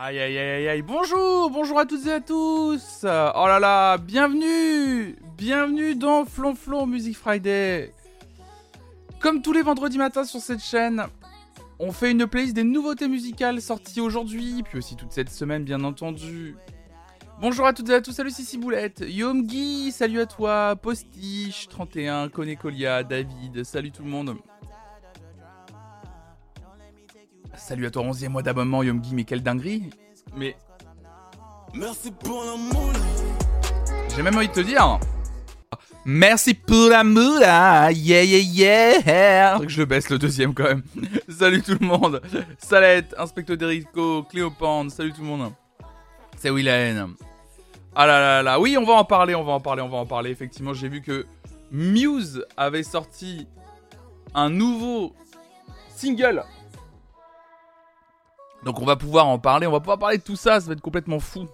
Aïe aïe aïe aïe bonjour, bonjour à toutes et à tous. Oh là là, bienvenue Bienvenue dans Flonflon Music Friday. Comme tous les vendredis matins sur cette chaîne, on fait une playlist des nouveautés musicales sorties aujourd'hui, puis aussi toute cette semaine bien entendu. Bonjour à toutes et à tous, salut Sissi Boulette, Yomgi, salut à toi, Postiche, 31, Konekolia, David, salut tout le monde Salut à toi, 11e mois d'abonnement, Yomgi, mais quelle dinguerie. Mais. Merci pour l'amour. J'ai même envie de te dire. Merci pour l'amour, yeah yeah yeah. Que je baisse le deuxième quand même. salut tout le monde. Salette, Inspecteur Derico, Cléopande, salut tout le monde. C'est Willen. Ah là là là, oui, on va en parler, on va en parler, on va en parler. Effectivement, j'ai vu que Muse avait sorti un nouveau single donc on va pouvoir en parler, on va pouvoir parler de tout ça, ça va être complètement fou.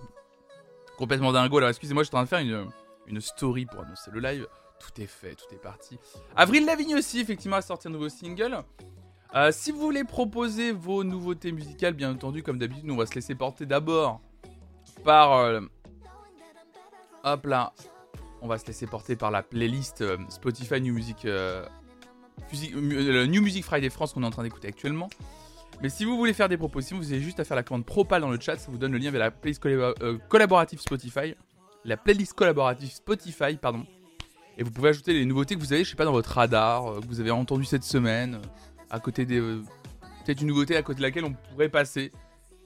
Complètement dingo. Alors excusez-moi, je suis en train de faire une, story pour annoncer le live. Tout est fait, tout est parti. Avril Lavigne aussi, effectivement, a sorti un nouveau single. Euh, si vous voulez proposer vos nouveautés musicales, bien entendu, comme d'habitude, nous on va se laisser porter d'abord par... Euh, hop là. On va se laisser porter par la playlist euh, Spotify New Music... New Music Friday France qu'on est en train d'écouter actuellement. Mais si vous voulez faire des propositions, vous avez juste à faire la commande Propal dans le chat, ça vous donne le lien vers la playlist euh, collaborative Spotify. La playlist collaborative Spotify, pardon. Et vous pouvez ajouter les nouveautés que vous avez, je sais pas, dans votre radar, euh, que vous avez entendu cette semaine, euh, à côté des. Peut-être une nouveauté à côté de laquelle on pourrait passer,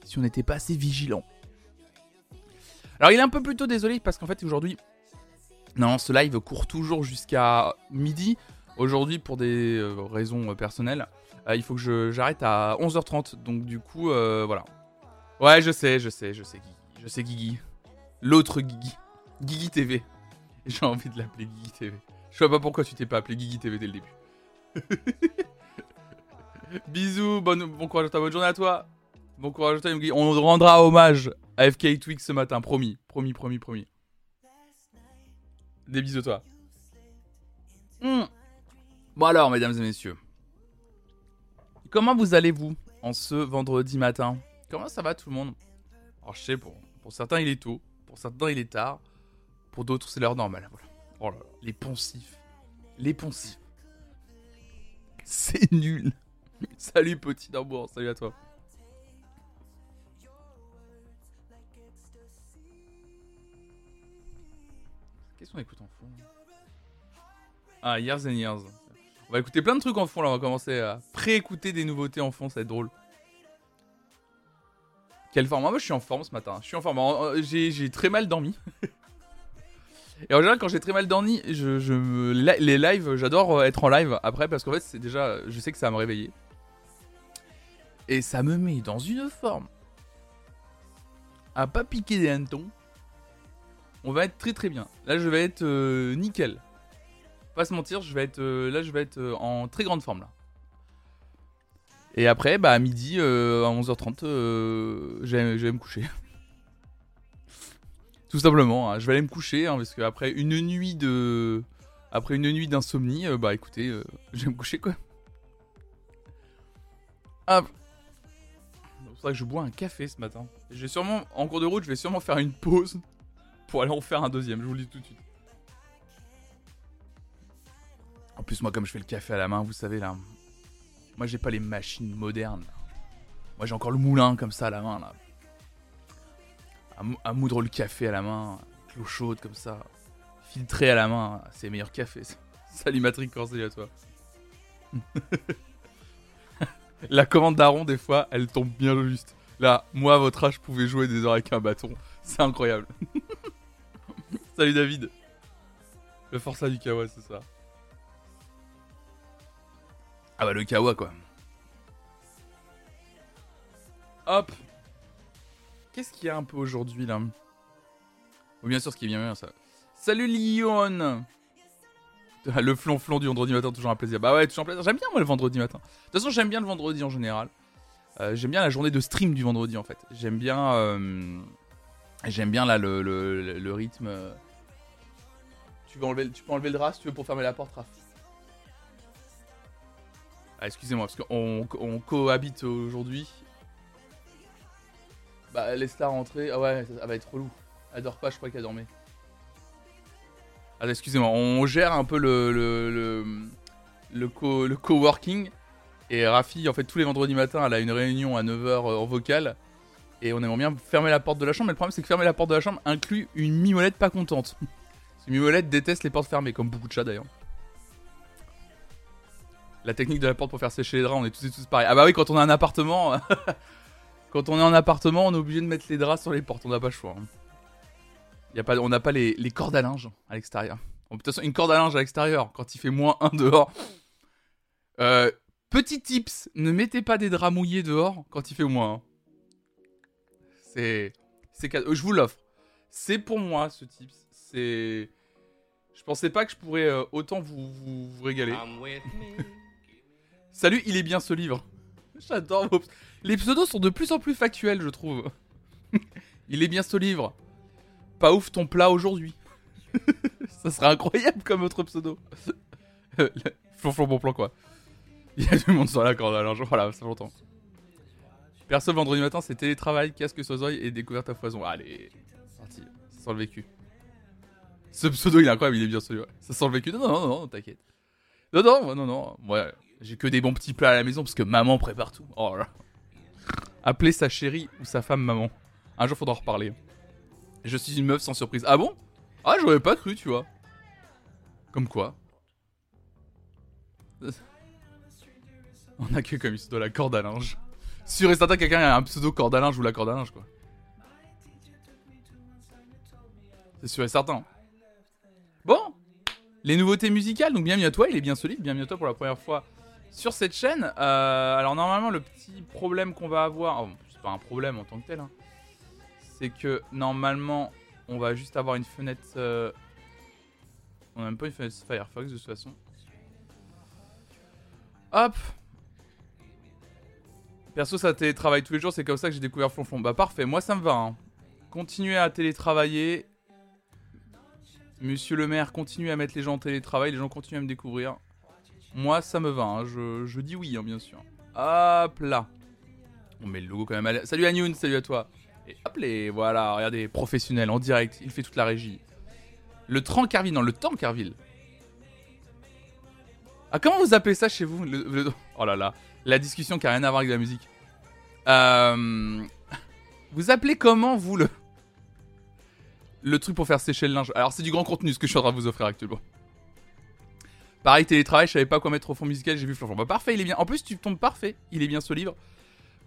si on n'était pas assez vigilant. Alors il est un peu plus tôt, désolé, parce qu'en fait aujourd'hui. Non, ce live court toujours jusqu'à midi. Aujourd'hui, pour des raisons personnelles. Euh, il faut que j'arrête à 11h30. Donc du coup, euh, voilà. Ouais, je sais, je sais, je sais. Je sais Guigui. L'autre Guigui. Guigui TV. J'ai envie de l'appeler Guigui TV. Je sais pas pourquoi tu t'es pas appelé Guigui TV dès le début. Bisous, bon, bon courage à toi, bonne journée à toi. Bon courage à toi. On rendra hommage à FK Twix ce matin, promis, promis, promis, promis. Des bisous toi. Hmm. Bon alors, mesdames et messieurs. Comment vous allez-vous en ce vendredi matin? Comment ça va tout le monde? Alors je sais, pour, certains il est tôt, pour certains il est tard, pour d'autres c'est l'heure normale. Oh là là, les poncifs. Les poncifs. C'est nul. salut petit d'Ambour, salut à toi. Qu'est-ce qu'on écoute en fond? Ah, Years and Years. On va écouter plein de trucs en fond là, on va commencer à pré-écouter des nouveautés en fond, ça va être drôle. Quelle forme? Moi je suis en forme ce matin, je suis en forme. J'ai très mal dormi. Et en général quand j'ai très mal dormi, les lives, j'adore euh, être en live après parce qu'en fait c'est déjà, je sais que ça va me réveiller. Et ça me met dans une forme à pas piquer des hannetons. On va être très très bien. Là je vais être euh, nickel pas se mentir, je vais être euh, là, je vais être euh, en très grande forme là. Et après, bah à midi, euh, à 11h30, je vais me coucher. Tout simplement, hein. je vais aller me coucher hein, parce qu'après une nuit de, après une nuit d'insomnie, bah écoutez, je vais me coucher quoi. Ah, c'est que je bois un café ce matin. Je vais sûrement, en cours de route, je vais sûrement faire une pause pour aller en faire un deuxième. Je vous le dis tout de suite. En plus, moi, comme je fais le café à la main, vous savez, là. Moi, j'ai pas les machines modernes. Moi, j'ai encore le moulin comme ça à la main, là. À, moudre le café à la main, l'eau chaude comme ça. Filtré à la main, c'est meilleur café. Salut Matrix salut à toi? la commande d'Aaron, des fois, elle tombe bien juste. Là, moi, à votre âge, je pouvais jouer des heures avec un bâton. C'est incroyable. Salut David. Le Força du Kawa, c'est ça. Ah bah le kawa quoi. Hop. Qu'est-ce qu'il y a un peu aujourd'hui là? Bien sûr ce qui est bien ça. Salut Lyon Le flonflon du vendredi matin, toujours un plaisir. Bah ouais, toujours un plaisir. J'aime bien moi le vendredi matin. De toute façon, j'aime bien le vendredi en général. Euh, j'aime bien la journée de stream du vendredi en fait. J'aime bien. Euh, j'aime bien là le, rythme. Tu, veux enlever, tu peux enlever le drap si tu veux pour fermer la porte, Raph. Ah, excusez-moi, parce qu'on on cohabite aujourd'hui. Bah, laisse-la rentrer. Ah ouais, ça, va être relou. Elle dort pas, je crois qu'elle dormait. Ah, excusez-moi, on gère un peu le, le, co, le coworking. Et Rafi, en fait, tous les vendredis matins, elle a une réunion à 9h en vocal. Et on aimerait bien fermer la porte de la chambre. Mais le problème, c'est que fermer la porte de la chambre inclut une mimolette pas contente. Une mimolette déteste les portes fermées, comme beaucoup de chats d'ailleurs. La technique de la porte pour faire sécher les draps, on est tous et tous pareils. Ah bah oui, quand on a un appartement, quand on est en appartement, on est obligé de mettre les draps sur les portes, on n'a pas le choix. Hein. Y a pas, on n'a pas les, cordes à linge à l'extérieur. De toute façon, une corde à linge à l'extérieur, quand il fait moins 1 dehors. Euh, petit tips, ne mettez pas des draps mouillés dehors quand il fait moins 1. C'est. c'est Je vous l'offre. C'est pour moi ce tips. C'est. Je pensais pas que je pourrais euh, autant vous régaler. Salut, il est bien ce livre. J'adore vos... Les pseudos sont de plus en plus factuels, je trouve. il est bien ce livre. Pas ouf ton plat aujourd'hui. Ça serait incroyable comme autre pseudo. Flonflon bon plan quoi. Il y a du monde sur la corde alors voilà, ça j'entends. Perso vendredi matin c'est télétravail, casque sozoï et découverte à foison. Allez, parti, ça sent le vécu. Ce pseudo il est incroyable, il est bien celui Ça sent le vécu. Non, non, non, non t'inquiète. Non, non, non, non. Ouais, j'ai que des bons petits plats à la maison parce que maman prépare tout. Oh. Appeler sa chérie ou sa femme maman. Un jour, faudra en reparler. Je suis une meuf sans surprise. Ah bon? Ah, j'aurais pas cru, tu vois. Comme quoi. On a que comme pseudo la corde à linge. Sur et certain, quelqu'un a un pseudo corde à linge ou la corde à linge, quoi. C'est sûr et certain. Bon, les nouveautés musicales, donc bienvenue à toi, il est bien solide, bienvenue à toi pour la première fois sur cette chaîne. Euh, alors normalement le petit problème qu'on va avoir, oh, c'est pas un problème en tant que tel, hein, c'est que normalement on va juste avoir une fenêtre... Euh, on a même pas une fenêtre Firefox de toute façon. Hop Perso ça télétravaille tous les jours, c'est comme ça que j'ai découvert Flonflon. Bah parfait, moi ça me va. Hein. Continuez à télétravailler. Monsieur le maire, continue à mettre les gens en télétravail, les gens continuent à me découvrir. Moi, ça me va, hein. je, dis oui, hein, bien sûr. Hop là. On met le logo quand même. Salut Agnoun, salut à toi. Et hop les, voilà, regardez, professionnel, en direct, il fait toute la régie. Le Trancarville, non, le Tankerville. Ah, comment vous appelez ça chez vous Oh là là, la discussion qui a rien à voir avec la musique. Euh... Vous appelez comment, vous, le... Le truc pour faire sécher le linge? Alors, c'est du grand contenu, ce que je suis en train de vous offrir actuellement. Pareil, télétravail, je savais pas quoi mettre au fond musical, j'ai vu Flonflon. Bah parfait, il est bien. En plus, tu tombes parfait, il est bien ce livre.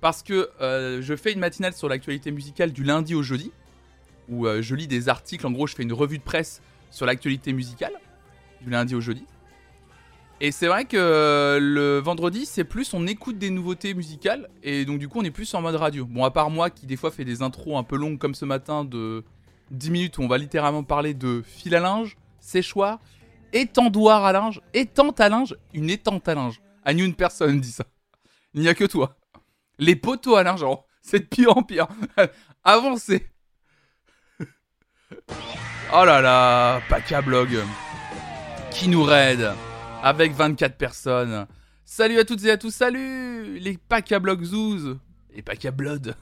Parce que euh, je fais une matinale sur l'actualité musicale du lundi au jeudi, où euh, je lis des articles, en gros je fais une revue de presse sur l'actualité musicale, du lundi au jeudi. Et c'est vrai que euh, le vendredi, c'est plus on écoute des nouveautés musicales, et donc du coup on est plus en mode radio. Bon, à part moi qui des fois fait des intros un peu longues comme ce matin de 10 minutes où on va littéralement parler de fil à linge, séchoir, étendoir à linge, étente à linge, une étente à linge. À une personne dit ça. Il n'y a que toi. Les poteaux à linge, c'est de pire en pire. Avancez. oh là là, Paca Blog. Qui nous raide avec 24 personnes. Salut à toutes et à tous, salut les Paca Blog Zoos et Paca Blood.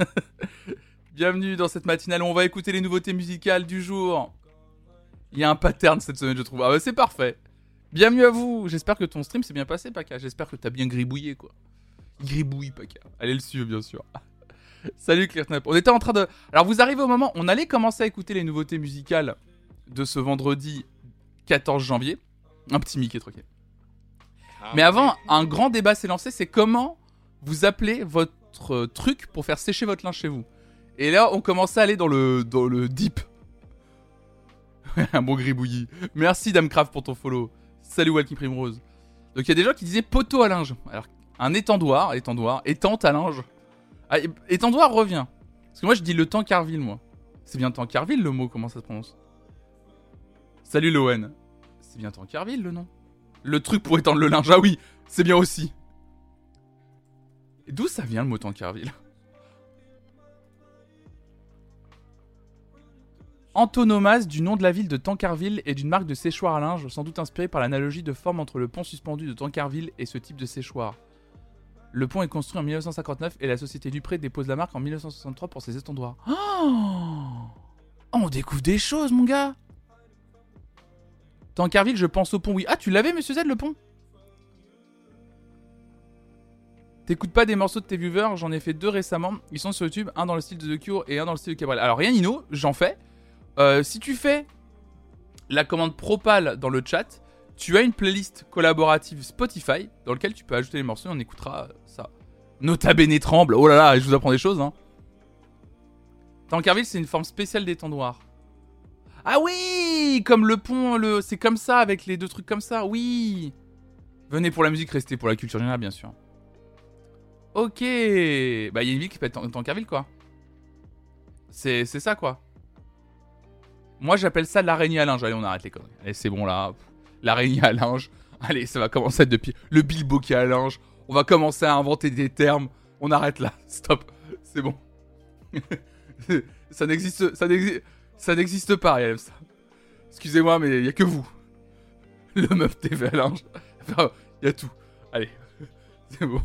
Bienvenue dans cette matinale où on va écouter les nouveautés musicales du jour. Il y a un pattern cette semaine, je trouve. Ah bah c'est parfait. Bienvenue à vous. J'espère que ton stream s'est bien passé, Paka. J'espère que t'as bien gribouillé, quoi. Gribouille, Paka. Allez le suivre, bien sûr. Salut, ClearSnap. On était en train de. Alors, vous arrivez au moment. On allait commencer à écouter les nouveautés musicales de ce vendredi 14 janvier. Un petit Mickey troqué. Ah, Mais avant, un grand débat s'est lancé. C'est comment vous appelez votre truc pour faire sécher votre linge chez vous. Et là, on commençait à aller dans le, dans le deep. un bon gribouillis. Merci Damcraft pour ton follow. Salut Walkie Primrose. Donc il y a des gens qui disaient poteau à linge. Alors, un étendoir, étendoir, étente à linge. Ah, étendoir revient. Parce que moi je dis le temps Carville, moi. C'est bien temps Carville le mot, comment ça se prononce? Salut Lowen. C'est bien temps Carville le nom. Le truc pour étendre le linge, ah oui, c'est bien aussi. D'où ça vient le mot Tankerville Antonomase du nom de la ville de Tancarville et d'une marque de séchoir à linge, sans doute inspirée par l'analogie de forme entre le pont suspendu de Tancarville et ce type de séchoir. Le pont est construit en 1959 et la société Dupré dépose la marque en 1963 pour ses étendoirs. Oh On découvre des choses, mon gars Tankerville, je pense au pont, oui. Ah, tu l'avais, monsieur Z, le pont? T'écoutes pas des morceaux de tes viewers, j'en ai fait deux récemment. Ils sont sur YouTube, un dans le style de The Cure et un dans le style de Cabrel. Alors, rien, Nino, j'en fais. Euh, si tu fais la commande Propal dans le chat, tu as une playlist collaborative Spotify dans laquelle tu peux ajouter les morceaux et on écoutera ça. Nota bene tremble. Oh là là, je vous apprends des choses. Hein. Tankerville, c'est une forme spéciale d'étendoir. Ah oui Comme le pont, c'est comme ça, avec les deux trucs comme ça, oui Venez pour la musique, restez pour la culture générale, bien sûr. Ok Bah, il y a une ville qui s'appelle Tankerville, quoi. C'est ça, quoi. Moi, j'appelle ça l'araignée à linge. Allez, on arrête les conneries. Allez, c'est bon, là. L'araignée à linge. Allez, ça va commencer à être depuis le bilbo qui est à linge. On va commencer à inventer des termes. On arrête là. Stop. C'est bon. ça n'existe... Ça n'existe... Ça n'existe pas, rien ça. Excusez-moi, mais il n'y a que vous. Le meuf TV à linge. Enfin, il y a tout. Allez, c'est bon.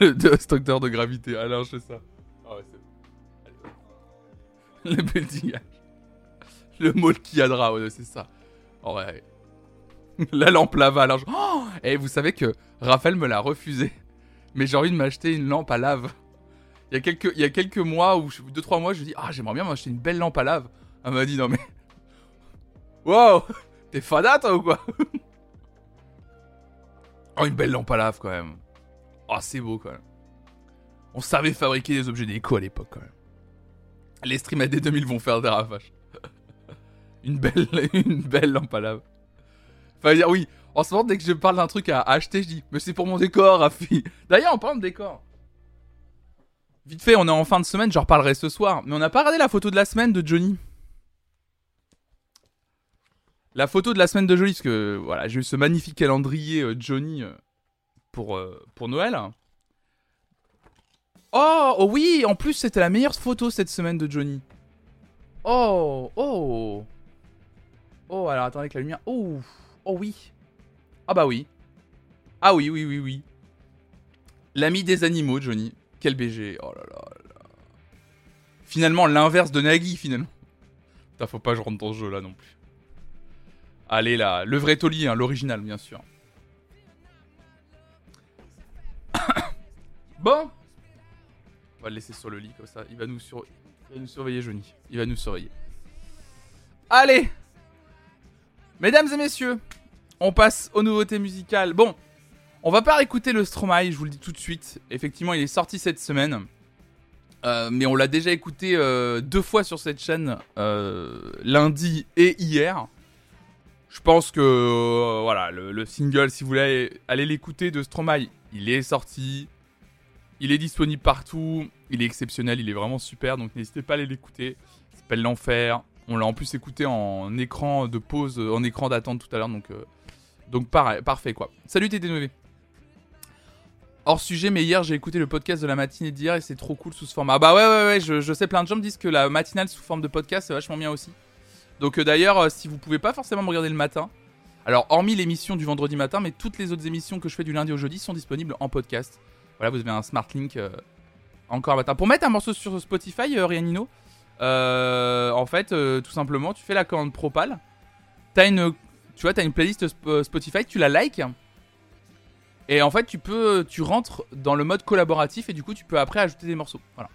le destructeur de gravité à linge, c'est ça. Ah ouais, c'est bon. Allez. Le building. Le Molkiadra, ouais, c'est ça. Ouais. La lampe lava à linge. Oh Et vous savez que Raphaël me l'a refusé. Mais j'ai envie de m'acheter une lampe à lave. Il y a quelques, il y a quelques mois, ou deux, trois mois, je lui dis Ah, j'aimerais bien m'acheter une belle lampe à lave. Elle m'a dit Non, mais. Wow T'es fada, toi, ou quoi? Oh, une belle lampe à lave, quand même. Oh, c'est beau, quand même. On savait fabriquer des objets déco à l'époque, quand même. Les streams AD 2000 vont faire des ravages. une belle, lampe à lave. Enfin, dire, oui, en ce moment, dès que je parle d'un truc à acheter, je dis, mais c'est pour mon décor, Rafi. D'ailleurs, en parlant de décor, Vite fait, on est en fin de semaine, j'en reparlerai ce soir. Mais on n'a pas regardé la photo de la semaine de Johnny. La photo de la semaine de Johnny, parce que voilà, j'ai eu ce magnifique calendrier euh, Johnny euh, pour, euh, pour Noël. Oh, oh, oui, en plus c'était la meilleure photo cette semaine de Johnny. Oh, oh. Oh, alors attendez que la lumière. Oh, oh oui. Ah bah oui. Ah oui, oui, oui, oui. L'ami des animaux, Johnny. Quel BG. Oh là là là. Finalement, l'inverse de Nagui, finalement. Putain, faut pas que je rentre dans ce jeu là non plus. Allez là, le vrai Toli, hein, l'original, bien sûr. bon. On va le laisser sur le lit comme ça. Il va nous, sur... Il va nous surveiller, Johnny. Il va nous surveiller. Allez Mesdames et messieurs, on passe aux nouveautés musicales. Bon, on va pas réécouter le Stromae, je vous le dis tout de suite. Effectivement, il est sorti cette semaine. Euh, mais on l'a déjà écouté euh, deux fois sur cette chaîne, euh, lundi et hier. Je pense que voilà, le, single, si vous voulez aller l'écouter de Stromae, il est sorti. Il est disponible partout. Il est exceptionnel, il est vraiment super. Donc n'hésitez pas à aller l'écouter. Il s'appelle L'Enfer. On l'a en plus écouté en écran de pause, en écran d'attente tout à l'heure. Donc, donc pareil, parfait quoi. Salut TT9 hors sujet, mais hier j'ai écouté le podcast de la matinée d'hier et c'est trop cool sous ce format. Ah bah ouais, ouais, ouais, je, sais, plein de gens me disent que la matinale sous forme de podcast c'est vachement bien aussi. Donc euh, d'ailleurs, euh, si vous pouvez pas forcément me regarder le matin, alors hormis l'émission du vendredi matin, mais toutes les autres émissions que je fais du lundi au jeudi sont disponibles en podcast. Voilà, vous avez un smart link euh, encore matin. Pour mettre un morceau sur Spotify, Rianino, en fait, tout simplement, tu fais la commande Propal. T'as une, tu vois, as une playlist Spotify, tu la likes et en fait, tu peux, tu rentres dans le mode collaboratif et du coup, tu peux après ajouter des morceaux. Voilà.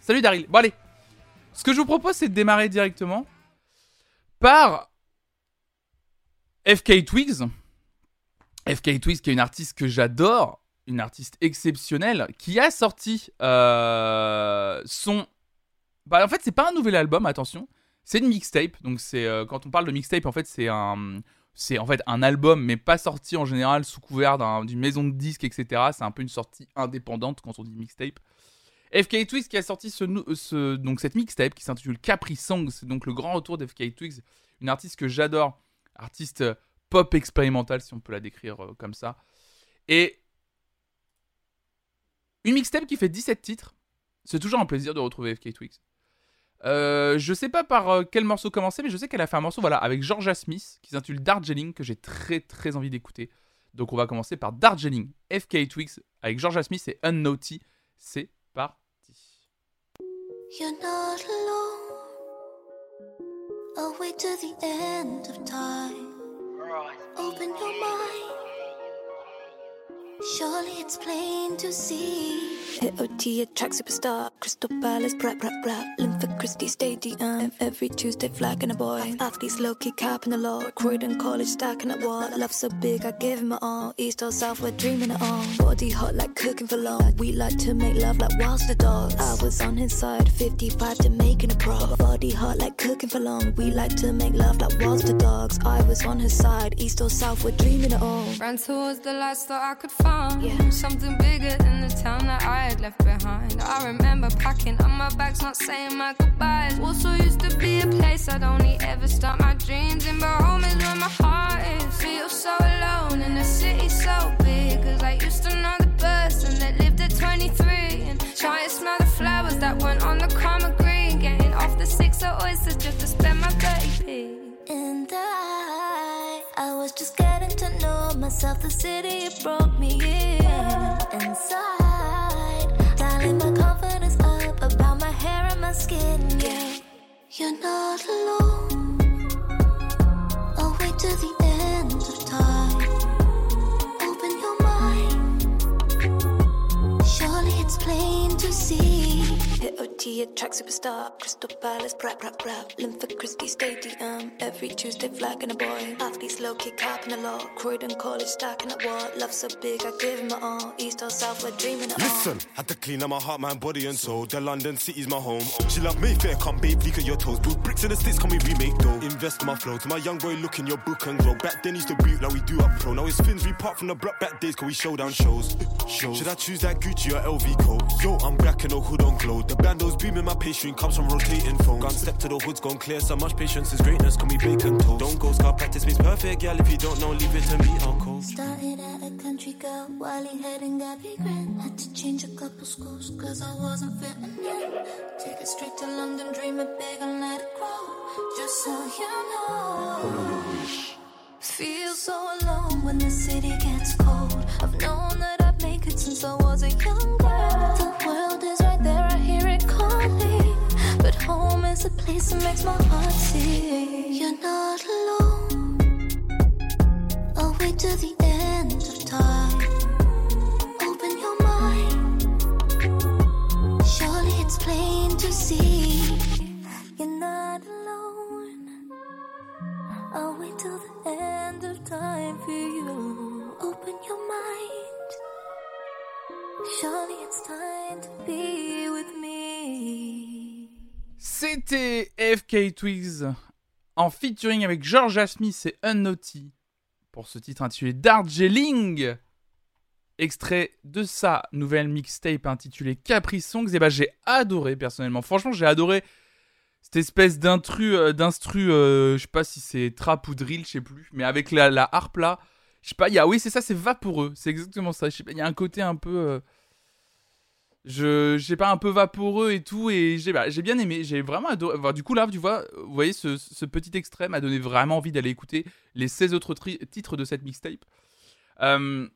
Salut Daryl. Bon allez. Ce que je vous propose, c'est de démarrer directement par FK Twigs. FK Twigs, qui est une artiste que j'adore, une artiste exceptionnelle, qui a sorti euh, son. Bah, en fait, c'est pas un nouvel album, attention. C'est une mixtape. Donc, c'est euh, quand on parle de mixtape, en fait, c'est un un album, mais pas sorti en général sous couvert d'une maison de disques, etc. C'est un peu une sortie indépendante quand on dit mixtape. FK Twigs qui a sorti ce, donc cette mixtape qui s'intitule Capri Song, c'est donc le grand retour d'FK Twigs, une artiste que j'adore, artiste euh, pop expérimentale si on peut la décrire euh, comme ça. Et une mixtape qui fait 17 titres, c'est toujours un plaisir de retrouver FK Twigs. Euh, je sais pas par euh, quel morceau commencer, mais je sais qu'elle a fait un morceau voilà, avec Georgia Smith qui s'intitule Darjeeling que j'ai très très envie d'écouter. Donc on va commencer par Darjeeling, FK Twigs avec Georgia Smith et Unnaughty. C'est parti. You're not alone. I'll wait till the end of time. Open your mind. Surely it's plain to see. Hit OT, a track superstar. Crystal Palace, rap, rap, rap. Lymphic Christie Stadium. Every Tuesday, flagging a boy. Athletes low key capping the law. Croydon College, stacking at wall. Love so big, I give him my all. East or South, we're dreaming it all. Body hot like cooking for long. We like to make love like whilst the dogs. I was on his side, 55 to making a pro. Body hot like cooking for long. We like to make love like whilst the dogs. I was on his side, East or South, we're dreaming it all. Ran towards the lights that I could find. Yeah. Something bigger than the town that I had left behind. I remember packing up my bags, not saying my goodbyes. Also used to be a place I'd only ever start my dreams in, but home is where my heart is. Feel so alone in a city so big, cause I used to know the person that lived at 23 and try and smell the flowers that went on the karma green. Getting off the six of oysters just to spend my 30p. And I, I was just getting to know myself. The city it broke me in. Inside, dialing my confidence up about my hair and my skin. Yeah, you're not alone. I'll wait till the end of time. Surely it's plain to see. Hit OT, a track superstar. Crystal Palace, rap, rap, rap. Lymphic Christie Stadium. Every Tuesday, flagging a boy. Athletes low key capping the law. Croydon College, stacking at wall. Love so big, I give him my all. East or South, we're dreaming it all. Listen, had to clean up my heart, mind, body, and soul. The London city's my home. She love Mayfair, come babe, leak at your toes. Build bricks in the sticks, can we remake though? Invest in my flow. To my young boy, look in your book and grow. Back then, used to boot like we do up pro. Now it's fins, we part from the block back days, cause we show down shows. shows. Should I choose that Gucci or LV coat? Yo, I'm black and no hood on glow. The bandos beaming, my pastry comes from rotating phone. Gun step to the hoods, gone clear. So much patience is greatness, can we bacon toast? Don't go scar practice means perfect, yeah. If you don't know, leave it to me, uncle. Started at a country girl, Wally head and Gabby Grant. Had to change a couple schools, cause I wasn't fitting in. Take it straight to London, dream it big and let it grow. Just so you know. Feel so alone when the city gets cold. I've known that I'd it since I was a young girl. The world is right there, I hear it calling. But home is a place that makes my heart sing. You're not alone. I'll wait till the end of time. Open your mind. Surely it's plain to see. You're not alone. I'll wait till the end of time for you. Open your mind. C'était FK Twigs en featuring avec Georgia Smith et Unnaughty pour ce titre intitulé Darjeeling. Extrait de sa nouvelle mixtape intitulée Capri Songs. Et bah j'ai adoré personnellement. Franchement, j'ai adoré cette espèce d'instru, euh, euh, je sais pas si c'est trap ou drill, je sais plus, mais avec la harpe là, je sais pas, il y a, oui c'est ça, c'est vaporeux, c'est exactement ça. Il y a un côté un peu, euh, je, sais pas, un peu vaporeux et tout, et j'ai, bah, bien aimé, j'ai vraiment adoré. Du coup là, tu vois, vous voyez, ce, ce petit extrait m'a donné vraiment envie d'aller écouter les 16 autres titres de cette mixtape. Euh,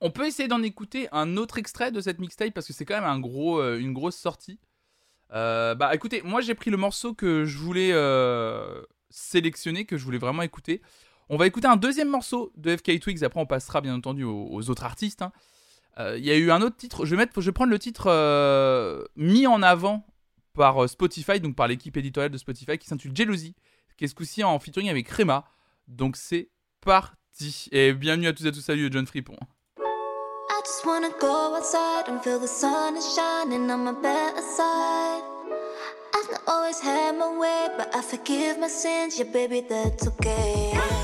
on peut essayer d'en écouter un autre extrait de cette mixtape parce que c'est quand même un gros, euh, une grosse sortie. Euh, bah écoutez, moi j'ai pris le morceau que je voulais euh, sélectionner, que je voulais vraiment écouter. On va écouter un deuxième morceau de FK Twigs, après on passera bien entendu aux, autres artistes. hein. Euh, Il y a eu un autre titre, je vais, prendre le titre euh, mis en avant par euh, Spotify, donc par l'équipe éditoriale de Spotify, qui s'intitule Jealousy, qui est ce coup-ci en featuring avec Rema. Donc c'est parti. Et bienvenue à tous et à tous, salut John Fripon. Outside.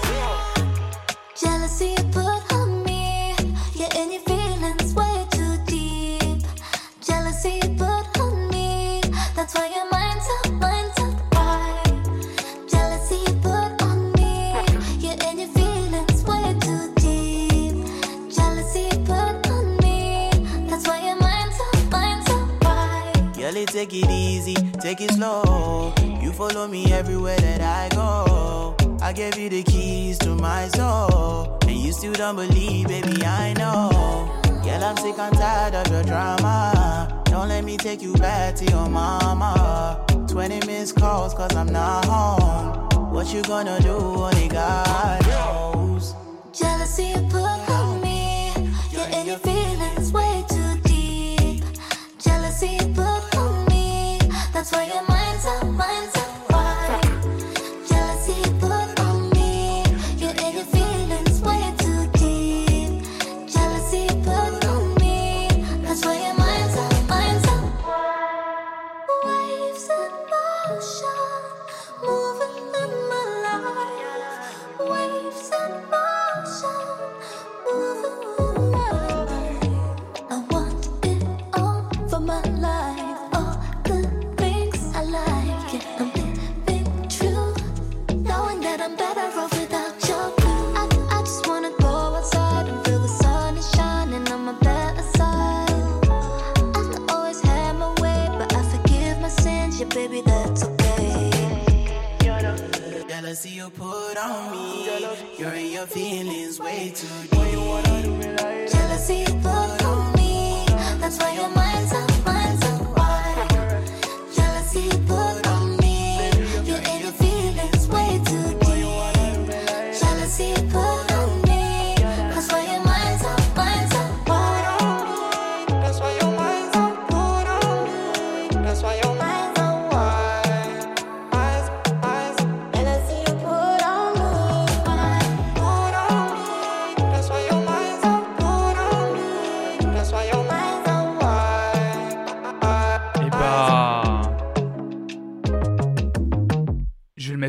Take it easy, take it slow. You follow me everywhere that I go. I gave you the keys to my soul. And you still don't believe, baby, I know. Girl, I'm sick and tired of your drama. Don't let me take you back to your mama. 20 missed calls, cause I'm not home. What you gonna do, only God knows. Jealousy put on me. You're in your feelings way too deep. Jealousy put on me. That's why your you put on me. You're in your feelings way too deep. Jealousy put on me. That's why your mind's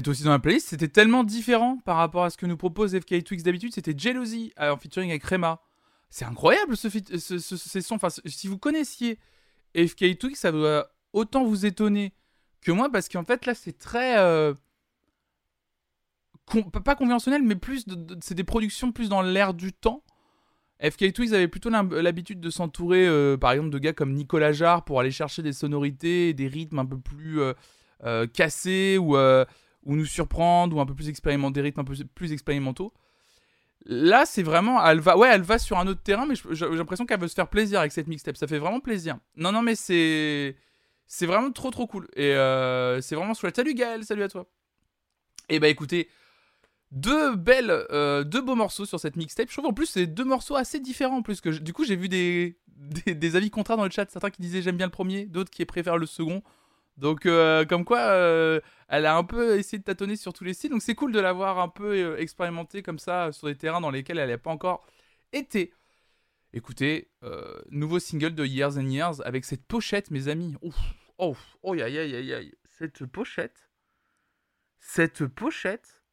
Aussi dans la playlist. C'était tellement différent par rapport à ce que nous propose FK Twix d'habitude. C'était Jealousy euh, en featuring avec Rema. C'est incroyable ce, ce- ce- ces sons. Enfin, si vous connaissiez FK Twix, ça doit autant vous étonner que moi parce qu'en fait là c'est très. euh, pas conventionnel, mais plus. c'est des productions plus dans l'air du temps. FK Twigs avait plutôt l'hab- l'habitude de s'entourer, euh, par exemple, de gars comme Nicolas Jarre pour aller chercher des sonorités, et des rythmes un peu plus cassés ou, ou nous surprendre ou un peu plus expérimentés, des rythmes un peu plus expérimentaux. Là, c'est vraiment, elle va, ouais, elle va sur un autre terrain, mais j'ai l'impression qu'elle veut se faire plaisir avec cette mixtape. Ça fait vraiment plaisir. Non, non, mais c'est, c'est vraiment trop, trop cool. Et euh, c'est vraiment chouette. Salut Gaël, salut à toi. Et bah écoutez, deux belles, euh, deux beaux morceaux sur cette mixtape. Je trouve en plus c'est deux morceaux assez différents en plus que du coup j'ai vu des, des, des avis contraires dans le chat. Certains qui disaient j'aime bien le premier, d'autres qui préfèrent le second. Donc euh, comme quoi euh, elle a un peu essayé de tâtonner sur tous les styles. Donc c'est cool de l'avoir un peu euh, expérimenté comme ça sur des terrains dans lesquels elle n'a pas encore été. Écoutez, euh, nouveau single de Years and Years avec cette pochette mes amis. Ouf, oh, oh, aïe aïe aïe aïe. Cette pochette. Cette pochette.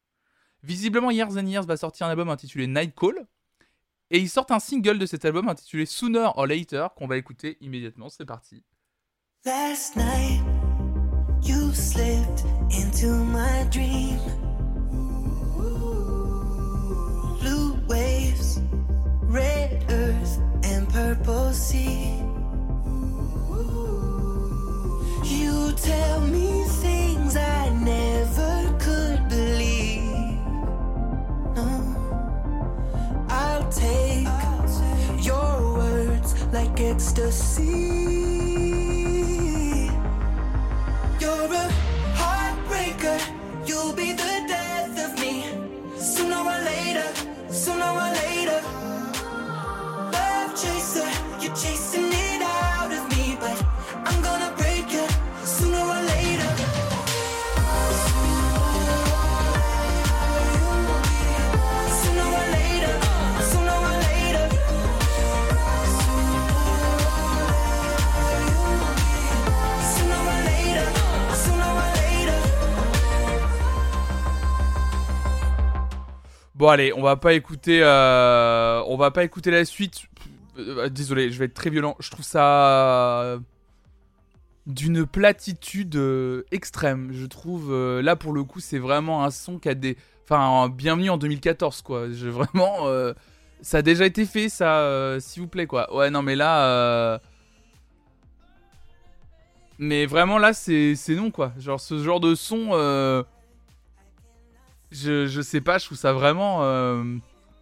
Visiblement, Years and Years va sortir un album intitulé Night Call. Et ils sortent un single de cet album intitulé Sooner or Later qu'on va écouter immédiatement. C'est parti. You slipped into my dream. Blue waves, red earth, and purple sea. You tell me things I never could believe. I'll take your words like ecstasy. Heartbreaker. You'll be the death of me. Sooner or later, sooner or later. Love chaser, you're chasing it Bon allez, on va pas écouter, euh, on va pas écouter la suite. Euh, Désolé, je vais être très violent. Je trouve ça euh, d'une platitude euh, extrême. Je trouve euh, là pour le coup, c'est vraiment un son qui a des, enfin, bienvenue en 2014 quoi. Vraiment, euh, ça a déjà été fait, ça, euh, s'il vous plaît quoi. Ouais non mais là. euh, Mais vraiment là, c'est c'est non quoi. Genre ce genre de son. Je, sais pas, je trouve ça vraiment euh,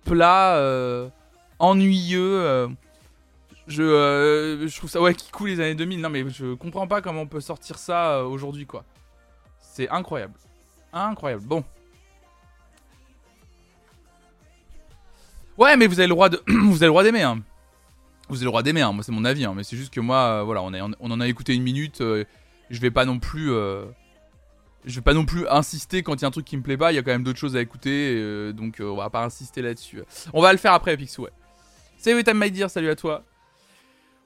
plat, euh, ennuyeux. euh. je, trouve ça ouais qui coule les années 2000. Non mais je comprends pas comment on peut sortir ça aujourd'hui quoi. C'est incroyable, incroyable. Bon. Ouais mais vous avez le droit de, vous avez le droit d'aimer. Hein. Vous avez le droit d'aimer. Hein. Moi c'est mon avis. Hein. Mais c'est juste que moi voilà on, est, on en a écouté une minute. je vais pas non plus. Je vais pas non plus insister quand il y a un truc qui me plaît pas, il y a quand même d'autres choses à écouter, euh, donc euh, on va pas insister là-dessus. On va le faire après, Pixou, ouais. Salut Time My Dear, salut à toi.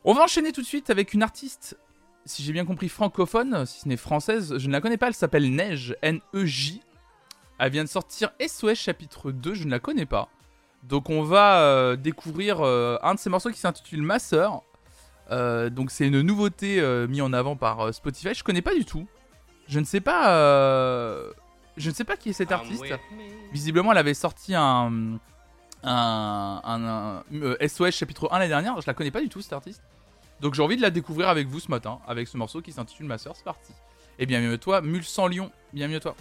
On va enchaîner tout de suite avec une artiste, si j'ai bien compris, francophone, si ce n'est française, je ne la connais pas, elle s'appelle Neige, N-E-J. Elle vient de sortir SOS chapitre 2, je ne la connais pas. Donc on va euh, découvrir un de ses morceaux qui s'intitule Ma sœur. Donc c'est une nouveauté mise en avant par Spotify, je connais pas du tout. Je ne sais pas. euh, Je ne sais pas qui est cet artiste. Visiblement, elle avait sorti un. Un, un- un- euh, SOS chapitre 1 l'année dernière. Je la connais pas du tout, cet artiste. Donc j'ai envie de la découvrir avec vous ce matin, avec ce morceau qui s'intitule Ma soeur, c'est parti. Et bienvenue à toi, Mule sans lion. Bienvenue à toi.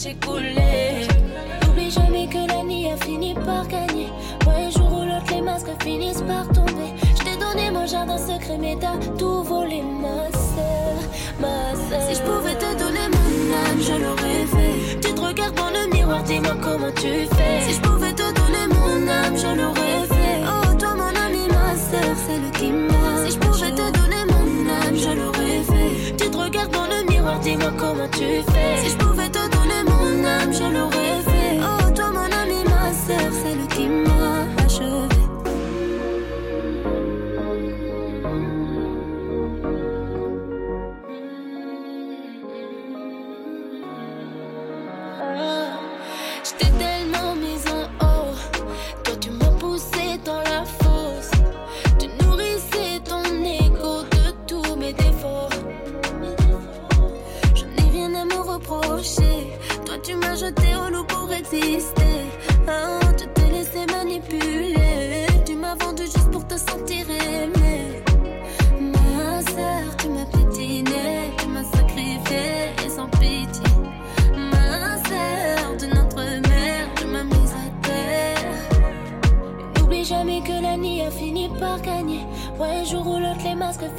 Touché, coulé. N'oublie jamais que la nuit a fini par gagner. Ouais, un jour ou l'autre, les masques finissent par tomber. Je t'ai donné mon jardin secret, mais t'as tout volé, ma sœur, ma sœur. Si je pouvais te donner mon âme, je l'aurais fait. Tu te regardes dans le miroir, dis-moi comment tu fais. Si je pouvais te donner mon âme, je l'aurais fait. Oh, toi, mon ami, ma sœur, celle qui m'a. Si je pouvais te donner mon âme, je l'aurais fait. Tu te regardes dans le miroir, dis-moi comment tu fais. Si je pouvais te mon âme, je l'aurais fait. Oh, toi, mon ami, ma sœur, celle qui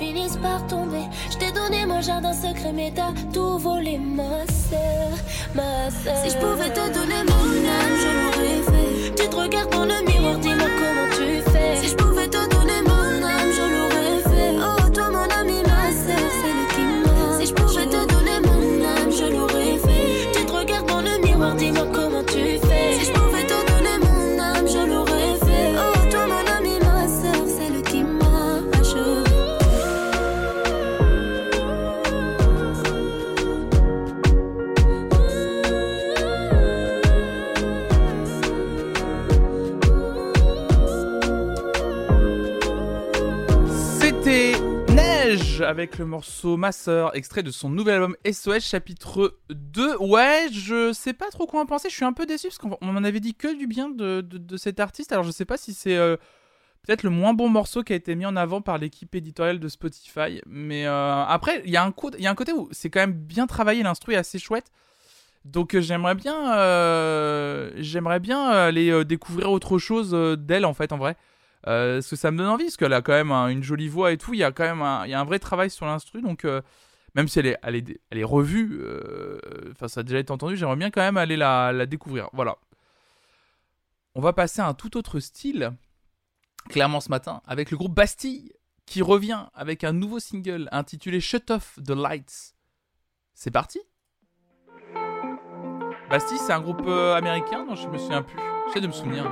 finissent par tomber. Je t'ai donné mon jardin secret, mais t'as tout volé, ma sœur, ma sœur. Si je pouvais te donner mon âme, je l'aurais fait. Tu te regardes dans le miroir, dis-moi comment tu fais. Si avec le morceau Ma sœur, extrait de son nouvel album SOS chapitre 2. Ouais, je sais pas trop quoi en penser, je suis un peu déçu parce qu'on on m'en avait dit que du bien de, de- cet artiste. Alors je sais pas si c'est euh, peut-être le moins bon morceau qui a été mis en avant par l'équipe éditoriale de Spotify. Mais euh, après, il y, a un côté où c'est quand même bien travaillé, l'instru est assez chouette. Donc euh, j'aimerais bien, j'aimerais bien aller découvrir autre chose d'elle en fait en vrai. Euh, parce que ça me donne envie, parce qu'elle a quand même un- une jolie voix et tout. Il y a quand même un, il y a un vrai travail sur l'instru, donc euh, même si elle est, elle est, elle est revue, euh, enfin ça a déjà été entendu, j'aimerais bien quand même aller la, la découvrir. Voilà. On va passer à un tout autre style, clairement ce matin, avec le groupe Bastille, qui revient avec un nouveau single intitulé Shut Off the Lights. C'est parti Bastille, c'est un groupe euh, américain, non je me souviens plus. J'essaie de me souvenir.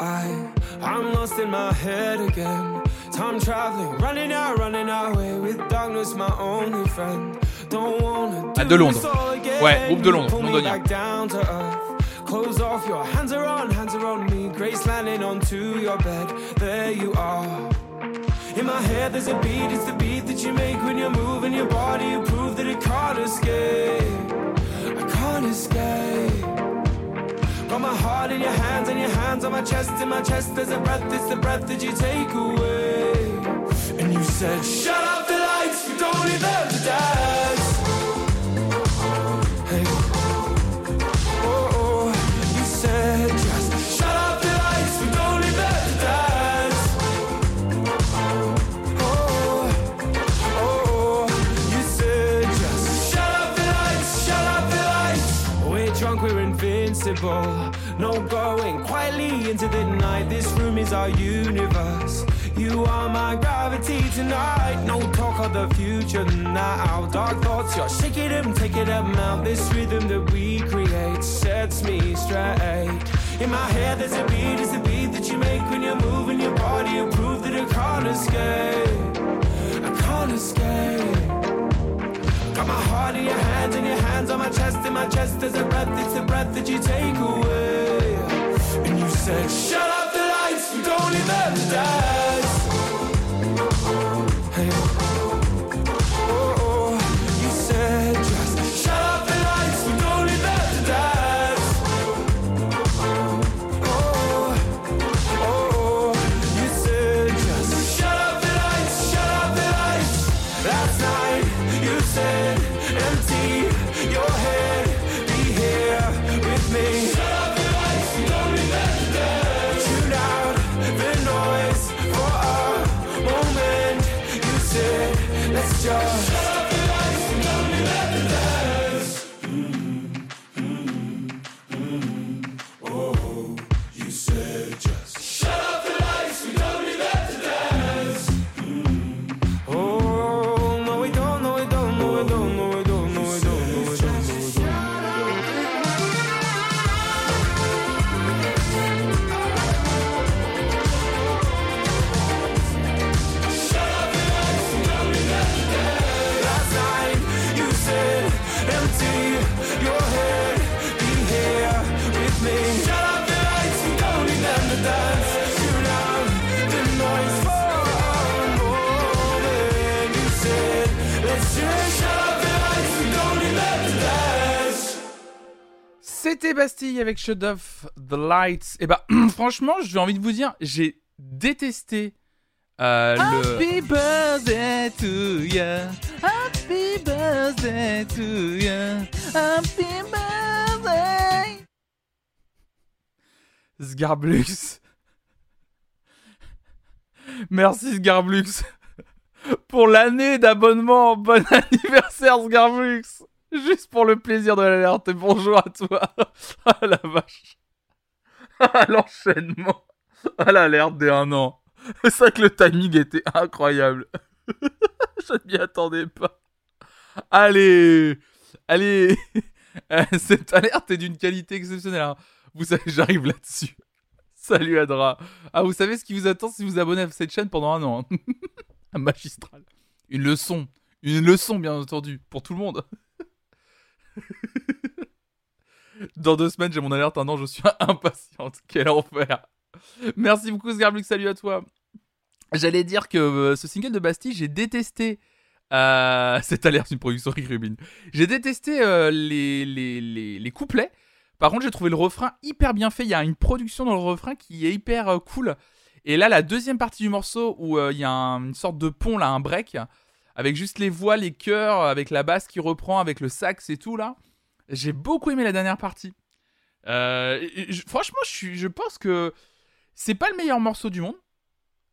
I, I'm lost in my head again. Time traveling, running out, running away with darkness, my only friend. Don't wanna Ah, do de Londres. this all again. Ouais, groupe de Londres, Pull me londonien. back down to earth. Close off, your hands are on, hands are on me. Grace landing onto your bed. There you are. In my head, there's a beat. It's the beat that you make when you're moving your body. You prove that it can't escape. I can't escape. Got my heart in your hands and your hands on my chest. In my chest, there's a breath. It's the breath that you take away. And you said, Shut up the lights. We don't need them to dance. Hey. Oh, oh. You said, Just shut up the lights. We don't need them to dance. Oh, oh, oh you said just shut up the lights, shut up the lights. We're drunk, we're invincible. Going quietly into the night. This room is our universe. You are my gravity tonight. No talk of the future now. Our dark thoughts, you're shaking them, taking them out. This rhythm that we create sets me straight. In my head, there's a beat, it's a beat that you make when you're moving your body. You prove that it can't escape. I can't escape. Got my heart in your hands, and your hands on my chest. In my chest, there's a breath, it's the breath that you take away. And you said, Shut up the lights, we don't need them C'était Bastille avec Shut Off the Lights. Et bah, franchement, j'ai envie de vous dire, j'ai détesté euh, le. Happy birthday to you. Happy birthday to you. Happy birthday. Sgarblux. Merci Sgarblux. Pour l'année d'abonnement. Bon anniversaire Sgarblux. Juste pour le plaisir de l'alerte et bonjour à toi. Ah la vache. Ah l'enchaînement. Ah l'alerte des un an. C'est vrai que le timing était incroyable. Je ne m'y attendais pas. Allez. Allez. Cette alerte est d'une qualité exceptionnelle. hein. Vous savez, j'arrive là-dessus. Salut Adra. Ah, vous savez ce qui vous attend si vous abonnez à cette chaîne pendant un an. hein. Un magistral. Une leçon. Une leçon, bien entendu, pour tout le monde. Dans deux semaines, j'ai mon alerte un an, je suis impatiente. Quel enfer. Merci beaucoup, Sgarblux, salut à toi. J'allais dire que euh, ce single de Bastille, j'ai détesté. euh, cette alerte, une production Rick Rubin. J'ai détesté euh, les, les, les, les couplets. Par contre, j'ai trouvé le refrain hyper bien fait. Il y a une production dans le refrain qui est hyper cool. Et là, la deuxième partie du morceau où il y a un- une sorte de pont, là, un break, avec juste les voix, les chœurs, avec la basse qui reprend, avec le sax et tout, là. J'ai beaucoup aimé la dernière partie. Euh, franchement, je, pense que c'est pas le meilleur morceau du monde,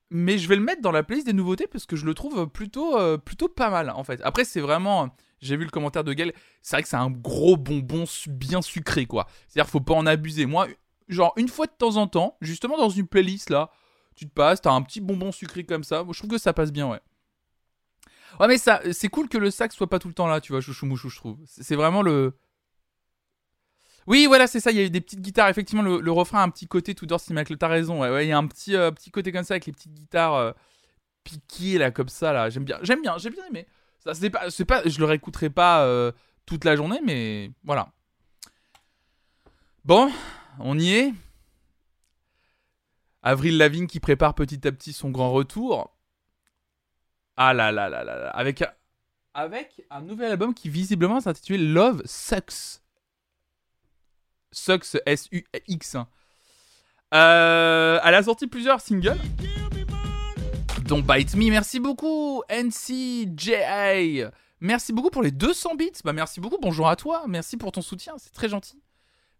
mais je vais le mettre dans la playlist des nouveautés parce que je le trouve plutôt, euh, plutôt pas mal en fait. Après, c'est vraiment. J'ai vu le commentaire de Gaël, c'est vrai que c'est un gros bonbon bien sucré quoi. C'est-à-dire, faut pas en abuser. Moi, genre, une fois de temps en temps, justement dans une playlist là, tu te passes, t'as un petit bonbon sucré comme ça. Moi, je trouve que ça passe bien, ouais. Ouais, mais ça, c'est cool que le sax soit pas tout le temps là, tu vois, chouchou mouchou, je trouve. C'est vraiment le. Oui, voilà, c'est ça. Il y a eu des petites guitares. Effectivement, le, refrain a un petit côté tout d'or Michael. T'as raison. Ouais, il y a un petit, euh, petit côté comme ça avec les petites guitares euh, piquées là, comme ça là. J'aime bien, j'aime bien, j'ai bien aimé. Ça, c'est pas, c'est pas, je le réécouterai pas euh, toute la journée, mais voilà. Bon, on y est. Avril Lavigne qui prépare petit à petit son grand retour. Ah là là là là là. Avec, un nouvel album qui visiblement s'intitule Love Sucks. Sucks, S-U-X. hein. Euh, elle a sorti plusieurs singles. Dont Bite Me. Merci beaucoup, NCJA. Merci beaucoup pour les 200 bits. Bah, merci beaucoup. Bonjour à toi. Merci pour ton soutien. C'est très gentil.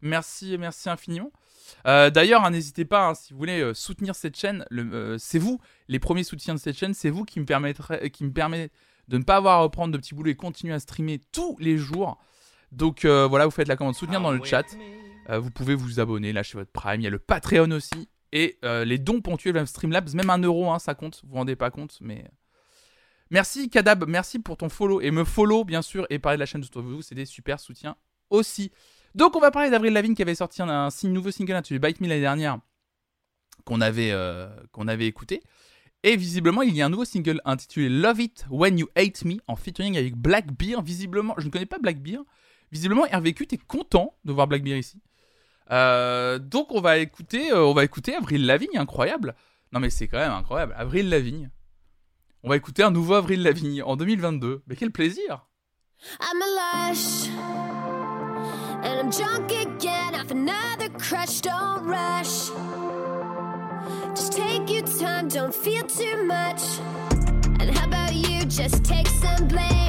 Merci, merci infiniment. Euh, D'ailleurs, hein, n'hésitez pas, hein, si vous voulez euh, soutenir cette chaîne, euh, c'est vous, les premiers soutiens de cette chaîne, c'est vous qui me, permet de ne pas avoir à reprendre de petits boulots et continuer à streamer tous les jours. Donc voilà, vous faites la commande soutenir dans le chat. Vous pouvez vous abonner, lâcher votre Prime. Il y a le Patreon aussi. Et les dons ponctuels même Streamlabs, même un euro, hein, ça compte. Vous vous rendez pas compte, mais. Merci Kadab, merci pour ton follow. Et me follow, bien sûr, et parler de la chaîne de vous, c'est des super soutiens aussi. Donc on va parler d'Avril Lavigne qui avait sorti un, un nouveau single intitulé Bite Me l'année dernière, qu'on avait, euh, avait écouté. Et visiblement, il y a un nouveau single intitulé Love It When You Hate Me, en featuring avec Blackbeard. Visiblement, je ne connais pas Blackbeard. Visiblement, RVQ, t'es content de voir Blackbeard ici. Euh, donc on va écouter, euh, on va écouter Avril Lavigne, incroyable. Non mais c'est quand même incroyable, Avril Lavigne. On va écouter un nouveau Avril Lavigne en 2022. Mais quel plaisir I'm a lush, and I'm drunk again off another crush. Don't rush, just take your time, don't feel too much. And how about you just take some blame?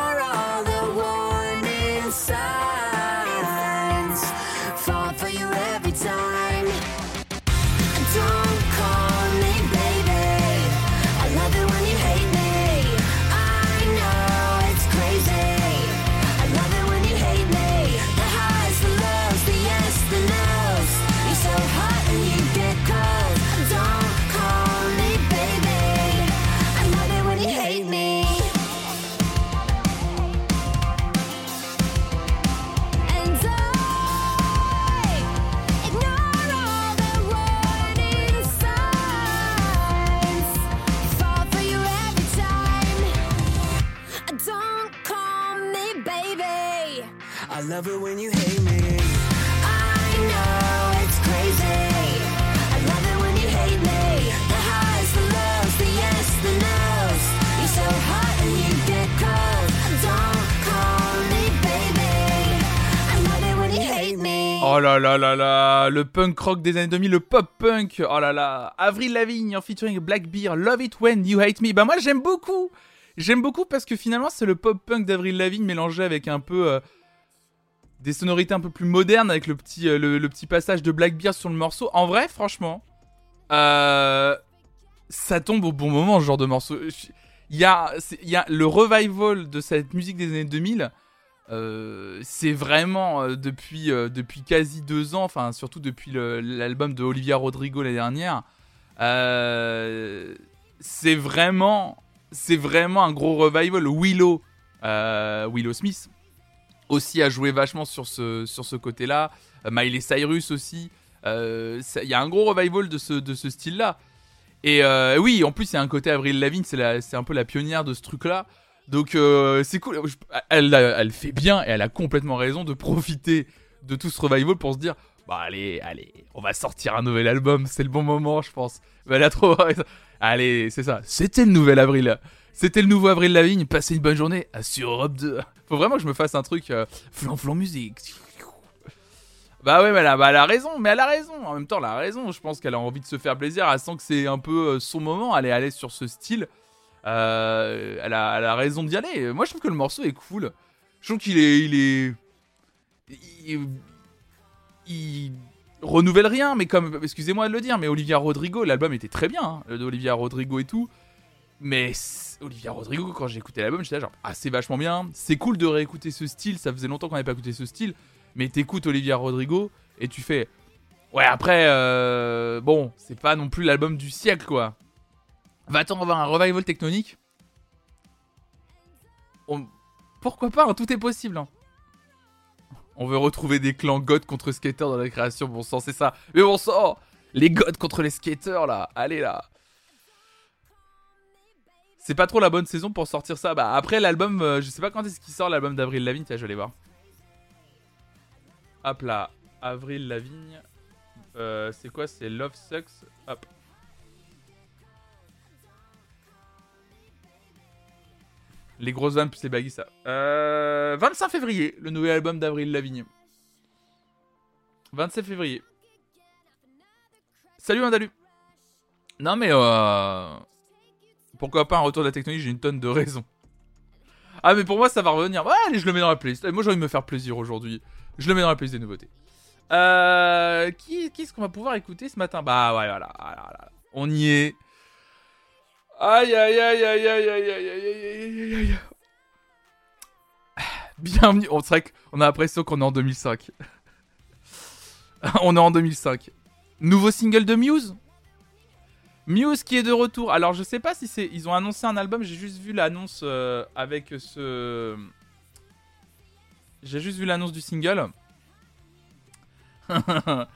Oh là là là là, le punk rock des années 2000, le pop punk. Oh là là, Avril Lavigne en featuring Blackbeard, Love It When You Hate Me. Bah moi j'aime beaucoup. J'aime beaucoup parce que finalement c'est le pop punk d'Avril Lavigne mélangé avec un peu euh, des sonorités un peu plus modernes avec le petit euh, le, petit passage de Blackbeard sur le morceau. En vrai, franchement, euh, ça tombe au bon moment ce genre de morceau. Il y y a le revival de cette musique des années 2000. Euh, c'est vraiment depuis, depuis quasi deux ans, enfin surtout depuis l'album de Olivia Rodrigo l'année dernière, c'est vraiment, c'est vraiment un gros revival. Willow, Willow Smith aussi a joué vachement sur ce, sur ce côté-là. Euh, Miley Cyrus aussi. Euh, Il y a un gros revival de ce, de ce style-là. Et euh, oui, en plus, il y a un côté Avril Lavigne, c'est un peu la pionnière de ce truc-là. Donc euh, c'est cool. Elle, elle fait bien et elle a complètement raison de profiter de tout ce revival pour se dire bah allez, allez, on va sortir un nouvel album, c'est le bon moment, je pense. Mais elle a trop. Allez, c'est ça. C'était le nouvel avril. C'était le nouveau Avril Lavigne. Passez une bonne journée sur Europe 2. Faut vraiment que je me fasse un truc euh, flan flan musique. Bah ouais, mais elle a, bah elle a raison, mais elle a raison. En même temps, elle a raison. Je pense qu'elle a envie de se faire plaisir. Elle sent que c'est un peu euh, son moment. Elle est l'aise sur ce style. Euh, elle, a, elle a raison d'y aller. Moi, je trouve que le morceau est cool. Je trouve qu'il est, il est, il, il renouvelle rien, mais comme, excusez-moi de le dire, mais Olivia Rodrigo, l'album était très bien, hein, de Olivia Rodrigo et tout. Mais Olivia Rodrigo, quand j'ai écouté l'album, j'étais genre, ah, c'est vachement bien. C'est cool de réécouter ce style. Ça faisait longtemps qu'on n'avait pas écouté ce style. Mais t'écoutes Olivia Rodrigo et tu fais, ouais, après, euh, bon, c'est pas non plus l'album du siècle, quoi. Va-t-on avoir un revival technonique On- Pourquoi pas, hein, tout est possible. hein. On veut retrouver des clans goth contre skaters dans la création, bon sang, c'est ça. Mais bon sang, les goths contre les skaters, là, allez là. C'est pas trop la bonne saison pour sortir ça. Bah après l'album, euh, je sais pas quand est-ce qu'il sort l'album d'Avril Lavigne, tiens je vais aller voir. Hop là, Avril Lavigne. Euh, c'est quoi? C'est Love Sucks. Hop. Les grosses vannes plus les ça. Euh, 25 février, le nouvel album d'Avril Lavigne. 27 février. Salut Andalu. Non mais euh... Pourquoi pas un retour de la technologie J'ai une tonne de raisons. Ah mais pour moi ça va revenir. Ouais, allez, je le mets dans la playlist. Moi j'ai envie de me faire plaisir aujourd'hui. Je le mets dans la playlist des nouveautés. Euh... Qui, est-ce qu'on va pouvoir écouter ce matin Bah ouais, voilà, voilà, voilà. On y est. Aïe aïe aïe aïe aïe aïe aïe aïe aïe aïe aïe aïe. Bienvenue. On serait qu'on a l'impression qu'on est en 2005. on est en 2005. Nouveau single de Muse. Muse qui est de retour. Alors je sais pas si c'est ils ont annoncé un album. J'ai juste vu l'annonce euh, avec ce. J'ai juste vu l'annonce du single.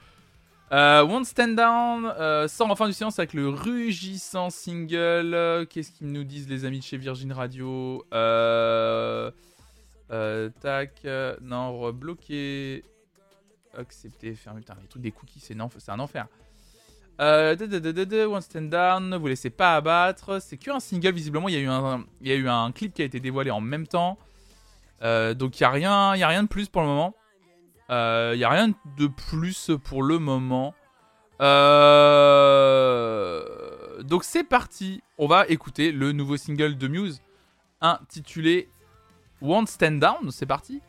Euh, Won't Stand Down euh, sort en fin du séance avec le rugissant single. Qu'est-ce qu'ils nous disent les amis de chez Virgin Radio euh, euh, Tac. non, rebloqué. Accepter, fermer. Putain, les trucs des cookies, c'est un enfer. Euh, One Stand Down, ne vous laissez pas abattre. C'est que un single, visiblement. Il y, a eu un, il y a eu un clip qui a été dévoilé en même temps. Euh, donc il n'y a, rien- a rien de plus pour le moment. Euh, Il n'y a rien de plus pour le moment. Euh, Donc c'est parti. On va écouter le nouveau single de Muse intitulé Won't Stand Down. C'est parti.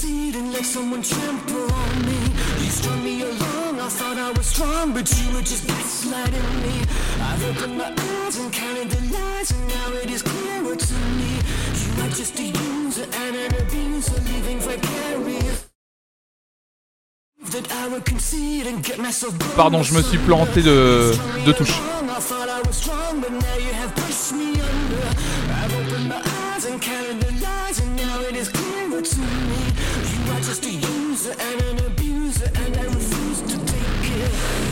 And let someone trample on me. You strung me along, I thought I was strong, but you were just gaslighting me. I've opened my eyes and counted the lies, and now it is clearer to me. You are just a user and an abuser, living vicarious. Pardon, je me suis planté de, de touche. And counted the lies, and now it is clearer to me. You are just a user and an abuser, and I refuse to take it.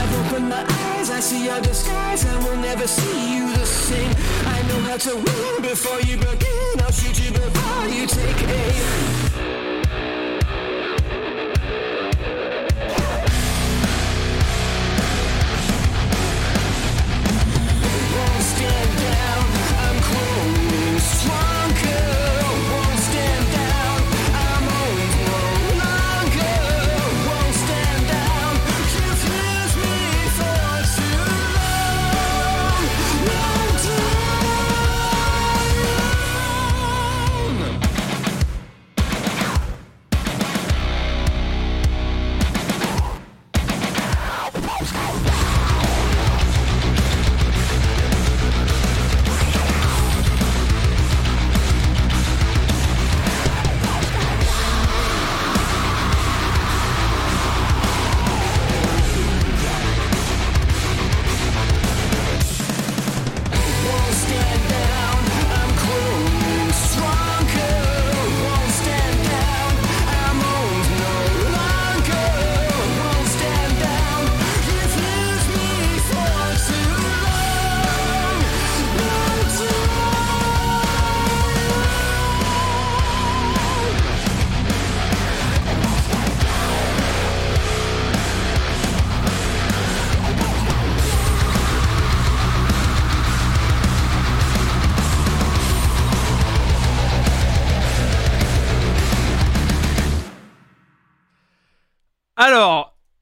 opened my eyes, I see your disguise. I will never see you the same. I know how to win before you begin. I'll shoot you before you take aim.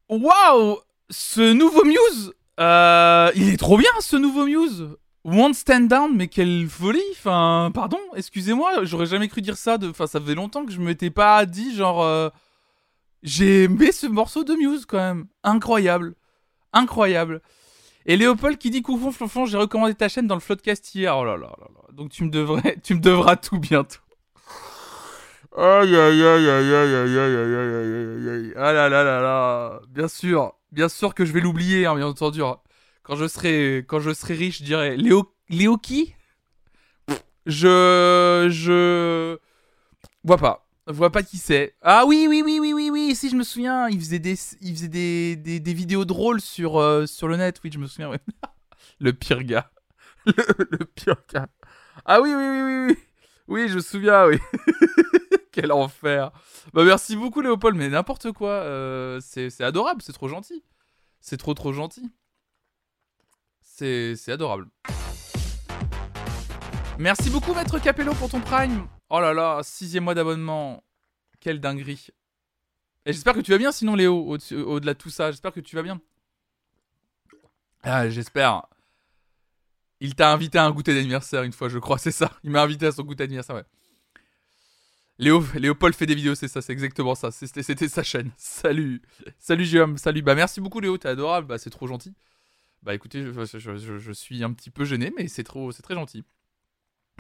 Waouh Ce nouveau Muse euh, Il est trop bien ce nouveau Muse Won't Stand Down, mais quelle folie Enfin, pardon, excusez-moi, j'aurais jamais cru dire ça. De... Enfin, ça faisait longtemps que je m'étais pas dit, genre... euh, J'ai aimé ce morceau de Muse, quand même. Incroyable. Incroyable. Et Léopold qui dit Coucou Flonflon, j'ai recommandé ta chaîne dans le Floodcast hier. Oh là là là là. Donc tu me devrais, tu me devras tout bientôt. Aïe aïe aïe aïe aïe aïe aïe aïe aïe aïe. Ah là là là là. Bien sûr, bien sûr que je vais l'oublier, hein, bien entendu. Quand je serai, quand je serai riche, je dirais Léo, Léo qui Je, je vois pas, vois pas qui c'est. Ah oui oui oui oui oui oui, si je me souviens, il faisait des, il faisait des, des, des vidéos drôles sur euh, sur le net. Oui, je me souviens. ouais. le pire gars, le, le pire gars. Ah oui oui oui oui oui. Oui, je me souviens, oui. Quel enfer. Bah merci beaucoup Léopold, mais n'importe quoi. euh, c'est adorable, c'est trop gentil. C'est trop trop gentil. C'est adorable. Merci beaucoup Maître Capello pour ton prime. Oh là là, sixième mois d'abonnement. Quelle dinguerie. Et j'espère que tu vas bien sinon Léo, au- au-delà de tout ça. J'espère que tu vas bien. Ah, j'espère. Il t'a invité à un goûter d'anniversaire une fois, je crois, c'est ça. Il m'a invité à son goûter d'anniversaire, ouais. Léo, Léopold fait des vidéos, c'est ça, c'est exactement ça. C'était, sa chaîne. Salut. Salut Guillaume, salut. Bah merci beaucoup Léo, t'es adorable, bah c'est trop gentil. Bah écoutez, je, suis un petit peu gêné, mais c'est trop, c'est très gentil.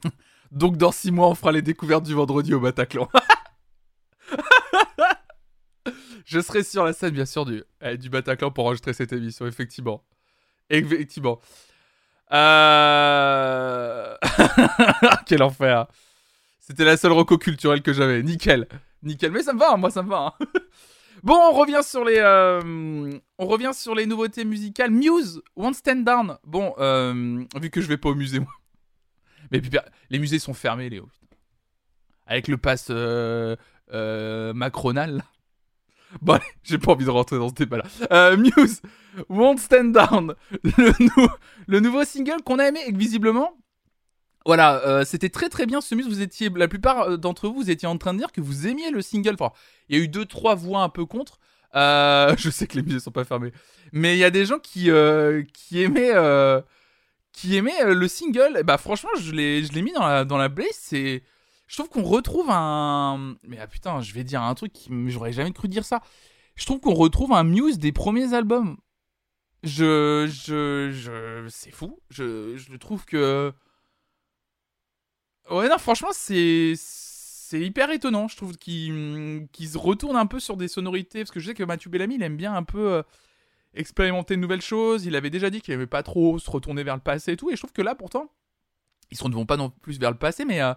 Donc dans six mois, on fera les découvertes du vendredi au Bataclan. je serai sur la scène, bien sûr, du, eh, du Bataclan pour enregistrer cette émission, effectivement. Effectivement. Euh... Quel enfer. C'était la seule reco culturelle que j'avais. Nickel. Nickel. Mais ça me va, moi ça me va. hein. Bon, on revient sur les, euh, on revient sur les nouveautés musicales. Muse, One Stand Down. Bon, euh, vu que je vais pas au musée, moi. Mais puis, les musées sont fermés, Léo. Avec le pass euh, macronal. Bon, allez, j'ai pas envie de rentrer dans ce débat-là. Muse, Won't Stand Down. Le, nou- le nouveau single qu'on a aimé et visiblement, voilà, euh, c'était très très bien ce Muse. Vous étiez, la plupart euh, d'entre vous, vous étiez en train de dire que vous aimiez le single. Il y a eu deux trois voix un peu contre. Euh, je sais que les musées sont pas fermés, mais il y a des gens qui qui aimaient qui aimaient le single. Et bah franchement, je l'ai je l'ai mis dans la dans la. C'est je trouve qu'on retrouve un mais ah putain, je vais dire un truc j'aurais jamais cru dire ça. Je trouve qu'on retrouve un Muse des premiers albums. Je je je c'est fou. Je je trouve que Ouais, non, franchement, c'est hyper étonnant. Je trouve qu'il se retourne un peu sur des sonorités. Parce que je sais que Mathieu Bellamy, il aime bien un peu euh, expérimenter de nouvelles choses. Il avait déjà dit qu'il aimait pas trop se retourner vers le passé et tout. Et je trouve que là, pourtant, ils se retournent pas non plus vers le passé, mais, euh,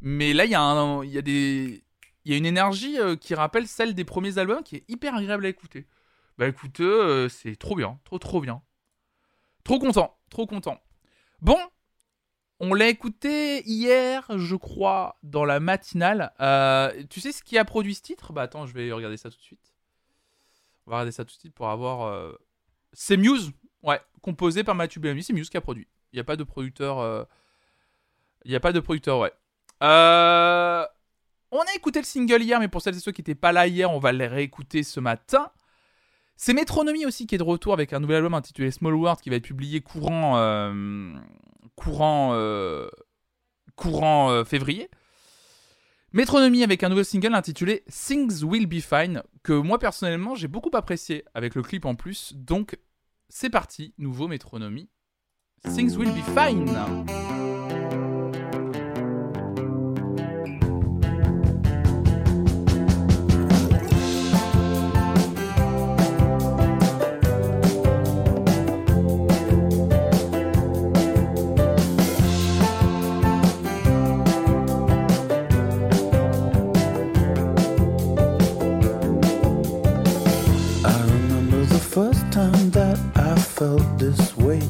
mais là, il y, a y y a une énergie euh, qui rappelle celle des premiers albums qui est hyper agréable à écouter. Bah écoutez, euh, c'est trop bien, trop trop bien. Trop content, trop content. Bon, on l'a écouté hier, je crois, dans la matinale. Euh, tu sais ce qui a produit ce titre? Bah attends, je vais regarder ça tout de suite. On va regarder ça tout de suite pour avoir. euh, C'est Muse, ouais, composé par Mathieu Bellamy. C'est Muse qui a produit. Il n'y a pas de producteur. euh, Il n'y a pas de producteur, ouais. On a écouté le single hier, mais pour celles et ceux qui n'étaient pas là hier, on va les réécouter ce matin. C'est Metronomy aussi qui est de retour avec un nouvel album intitulé Small World qui va être publié courant euh, courant euh, courant euh, février. Metronomy avec un nouveau single intitulé Things Will Be Fine que moi personnellement j'ai beaucoup apprécié avec le clip en plus. Donc c'est parti, nouveau Metronomy. Things Will Be Fine. First time that I felt this weight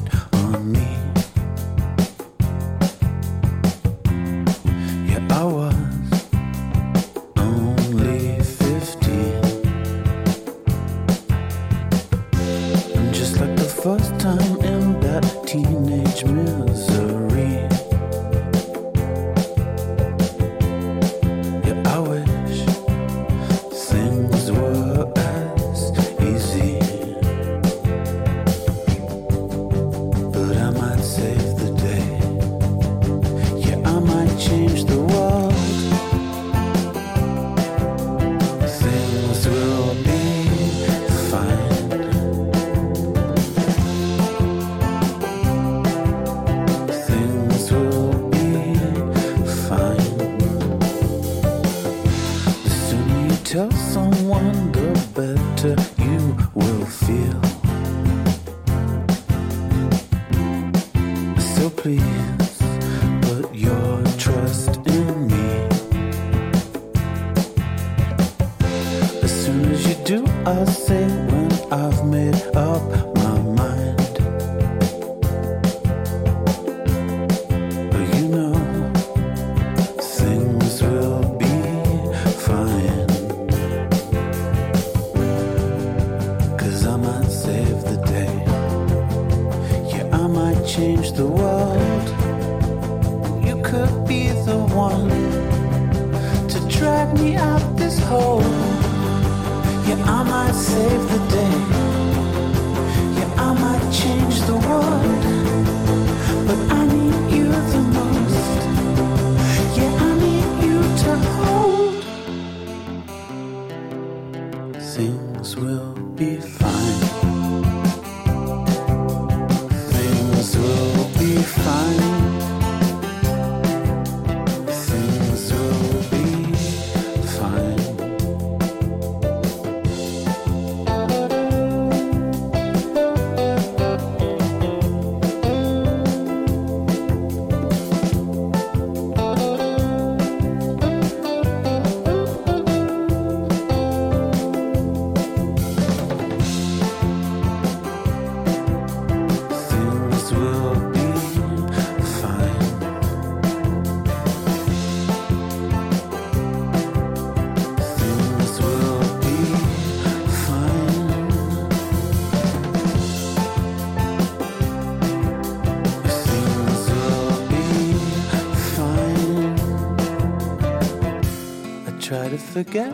forget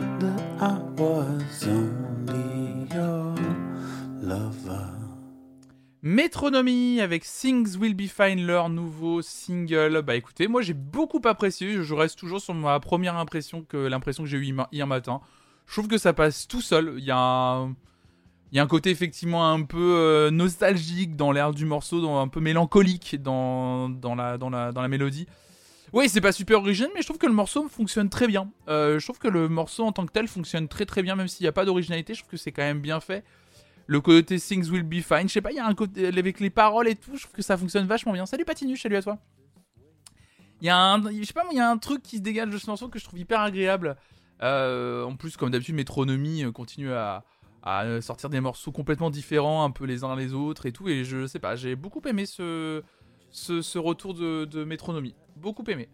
I was only your lover. Métronomie avec Things Will Be Fine, leur nouveau single. Bah écoutez, moi j'ai beaucoup apprécié. Je reste toujours sur ma première impression que l'impression que j'ai eue hier- matin. Je trouve que ça passe tout seul. Il y a un, y a un côté effectivement un peu euh, nostalgique dans l'air du morceau, un peu mélancolique dans, dans, la, dans, la, dans la mélodie. Oui, c'est pas super original, mais je trouve que le morceau fonctionne très bien. Euh, je trouve que le morceau en tant que tel fonctionne très très bien, même s'il n'y a pas d'originalité. Je trouve que c'est quand même bien fait. Le côté Things Will Be Fine, je sais pas, il y a un côté avec les paroles et tout, je trouve que ça fonctionne vachement bien. Salut Patinuche, salut à toi. Il y a un, je sais pas, il y a un truc qui se dégage de ce morceau que je trouve hyper agréable. Euh, en plus, comme d'habitude, Métronomie euh, continue à, sortir des morceaux complètement différents, un peu les uns les autres et tout. Et je sais pas, j'ai beaucoup aimé ce, retour de, de. Beaucoup aimé.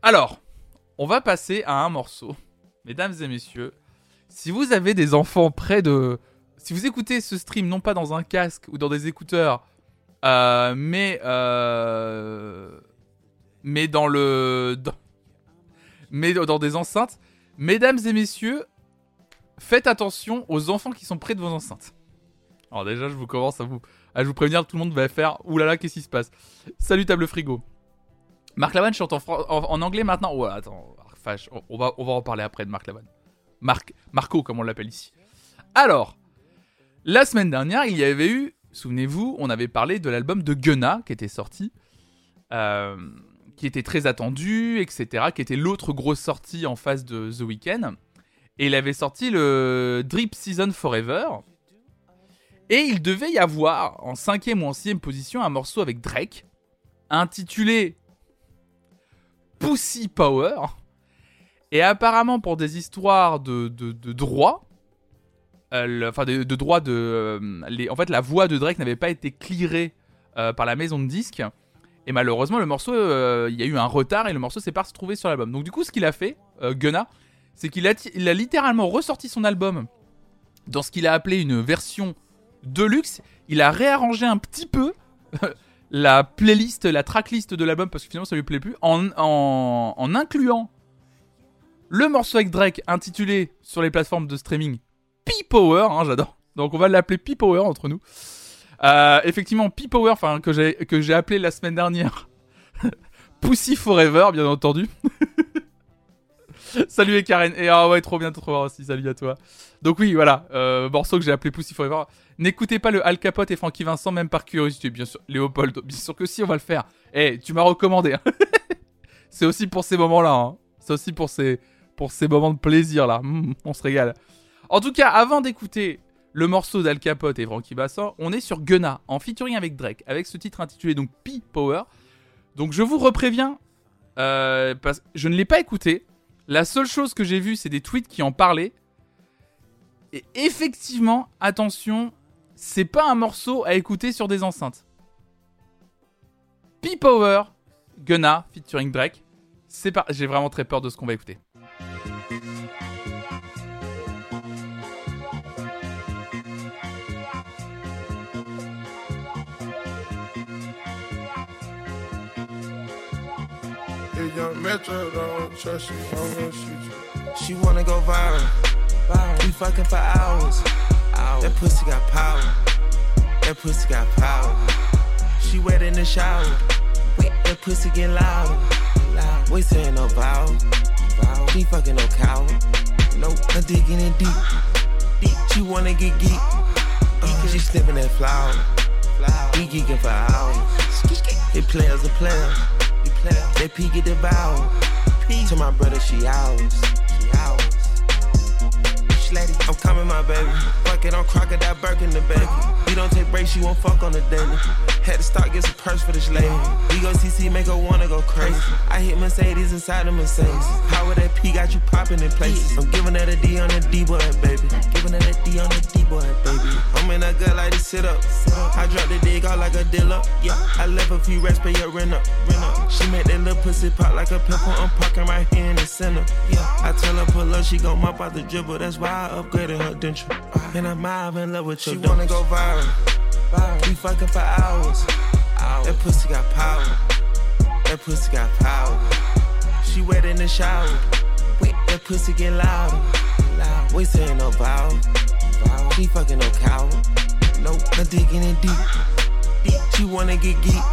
Alors, on va passer à un morceau. Mesdames et messieurs, si vous avez des enfants près de... Si vous écoutez ce stream non pas dans un casque ou dans des écouteurs, euh, mais... euh, mais dans le... mais dans des enceintes, mesdames et messieurs, faites attention aux enfants qui sont près de vos enceintes. Alors déjà, je vous commence à vous, à vous prévenir, tout le monde va faire « Oulala, qu'est-ce qui se passe ?» Salut table frigo. Marc Lavanne chante en, en, en anglais maintenant? Oh, attends, on, va, on en parler après de Marc. Marc, Marco, comme on l'appelle ici. Alors, la semaine dernière, il y avait eu, souvenez-vous, on avait parlé de l'album de Gunna qui était sorti, euh, qui était très attendu, etc., qui était l'autre grosse sortie en face de The Weeknd. Et il avait sorti le Drip Season Forever. Et il devait y avoir, en cinquième ou en sixième position, un morceau avec Drake, intitulé Pussy Power. Et apparemment, pour des histoires de, de, droit, euh, enfin de, droit de. euh, en fait, la voix de Drake n'avait pas été clearée euh, par la maison de disques. Et malheureusement, le morceau, il y a eu un retard et le morceau s'est pas retrouvé sur l'album. Donc, du coup, ce qu'il a fait, Gunna, c'est qu'il a littéralement ressorti son album dans ce qu'il a appelé une version deluxe. Il a réarrangé un petit peu la playlist, la tracklist de l'album parce que finalement ça lui plaît plus, en, en, incluant le morceau avec Drake intitulé sur les plateformes de streaming P-Power, hein, j'adore. Donc on va l'appeler P-Power entre nous. Euh, effectivement, P-Power, que j'ai appelé la semaine dernière Pussy Forever, bien entendu. salut Karen. Et ah ouais, trop bien de te revoir aussi. Salut à toi. Donc oui, voilà, euh, morceau que j'ai appelé Pussy Forever. N'écoutez pas le Al Capote et Frankie Vincent, même par curiosité, bien sûr. Léopold, bien sûr que si, on va le faire. Eh, tu m'as recommandé. hein. C'est aussi pour ces moments-là. hein. C'est aussi pour ces, moments de plaisir là. Mm, on se régale. En tout cas, avant d'écouter le morceau d'Al Capote et Frankie Bassin, on est sur Gunna, en featuring avec Drake, avec ce titre intitulé donc P-Power. Donc je vous repréviens, euh, parce je ne l'ai pas écouté. La seule chose que j'ai vue, c'est des tweets qui en parlaient. Et effectivement, attention, c'est pas un morceau à écouter sur des enceintes. P-Power, Gunna, featuring Drake. C'est pas... J'ai vraiment très peur de ce qu'on va écouter. Young Metro don't trust you, I'm gonna shoot you. She wanna go viral. We fucking for hours. That pussy got power. That pussy got power. She wet in the shower. That pussy get louder. We saying no vowel. She fucking no cow. No, I'm digging in deep. Deep. She wanna get geek. Uh, she sniffing that flower. We geeking for hours. It players a players. They peek at the vow. To my brother, she ours. She ours. I'm coming, my baby. Fuck it, I'm crocodile Birkin the baby. We don't take breaks, you won't fuck on the daily. Had to start get some purse for this lady. We go CC, make her wanna go crazy. I hit Mercedes inside the Mercedes. How would that P got you popping in places. I'm giving that a D on the D boy, baby. Giving that a D on the D boy, baby. I'm in that gut like to sit up. I drop the dig out like a dealer. Yeah, I left a few rest, pay your rent up. Rent up. She make that little pussy pop like a pepper. I'm parking right here in the center. Yeah, I tell her pull up, she gon' mop out the dribble. That's why I upgraded her denture. And I'm out in love with your She wanna go viral. We fucking for hours. That pussy got power. That pussy got power. She wet in the shower. That pussy get louder. We saying no vowel. She fucking no cow. Nope, I'm digging in deep. Deep. She wanna get geek.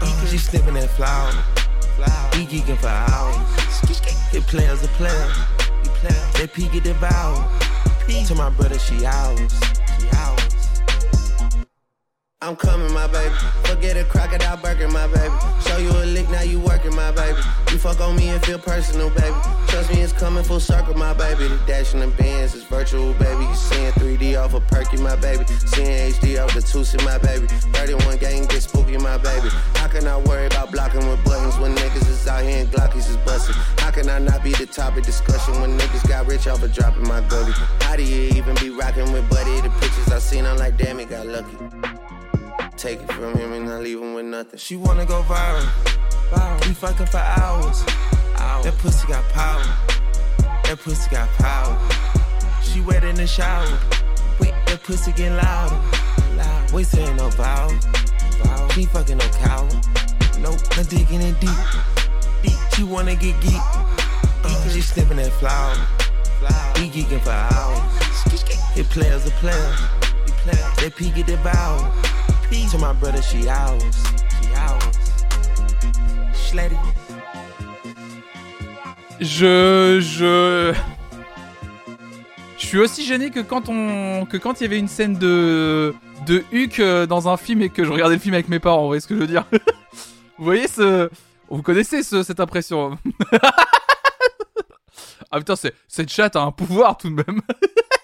Uh, she sniffing that flower. We geeking for hours. It players are peek at the vow. To my brother, she ours. She ours. I'm coming, my baby. Forget a crocodile burger, my baby. Show you a lick, now you working, my baby. You fuck on me and feel personal, baby. Trust me, it's coming full circle, my baby. The dash in the bands is virtual, baby. You seeing 3D off a of perky, my baby. Seeing HD off the Tusi, my baby. 31 gang get spooky, my baby. How can I worry about blocking with buttons when niggas is out here and Glockies is busting? How can I not be the topic discussion when niggas got rich off of dropping my gully? How do you even be rocking with Buddy? The pictures I seen, I'm like, damn, it got lucky. Take it from him and not leave him with nothing. She wanna go viral. viral. We fucking for hours. hours. That pussy got power. That pussy got power. She wet in the shower. Wait, that pussy get louder. Loud. We saying no vowel. vowel. She fucking no cow. Nope, I'm digging in deep. Deep. She wanna get geek. Uh, she sniffing that flower. We geeking for hours. It players are players. They peek at the Je, je, je suis aussi gêné que quand on, que quand il y avait une scène de, de Huck euh, dans un film et que je regardais le film avec mes parents. Vous voyez ce que je veux dire? Vous voyez ce, vous connaissez ce, cette impression? Ah putain, cette chatte a un pouvoir tout de même.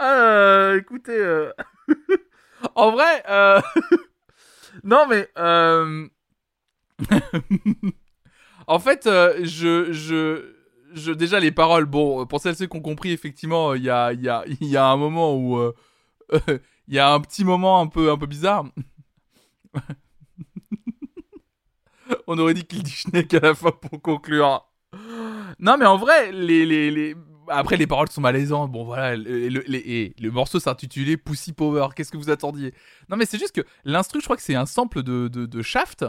ah, écoutez. Euh... en vrai, euh... non mais, euh... en fait, euh, je, je, je, déjà les paroles. Bon, pour celles ceux qui ont compris, effectivement, il y a, il y a, il y a un moment où, euh, il y a un petit moment un peu, un peu bizarre. On aurait dit qu'il dit Schneck à la fin pour conclure. Non, mais en vrai, les, les, les... après les paroles sont malaisantes. Bon, voilà, le, le, morceau s'intitulait Pussy Power. Qu'est-ce que vous attendiez? Non, mais c'est juste que l'instru, je crois que c'est un sample de, de, de Shaft.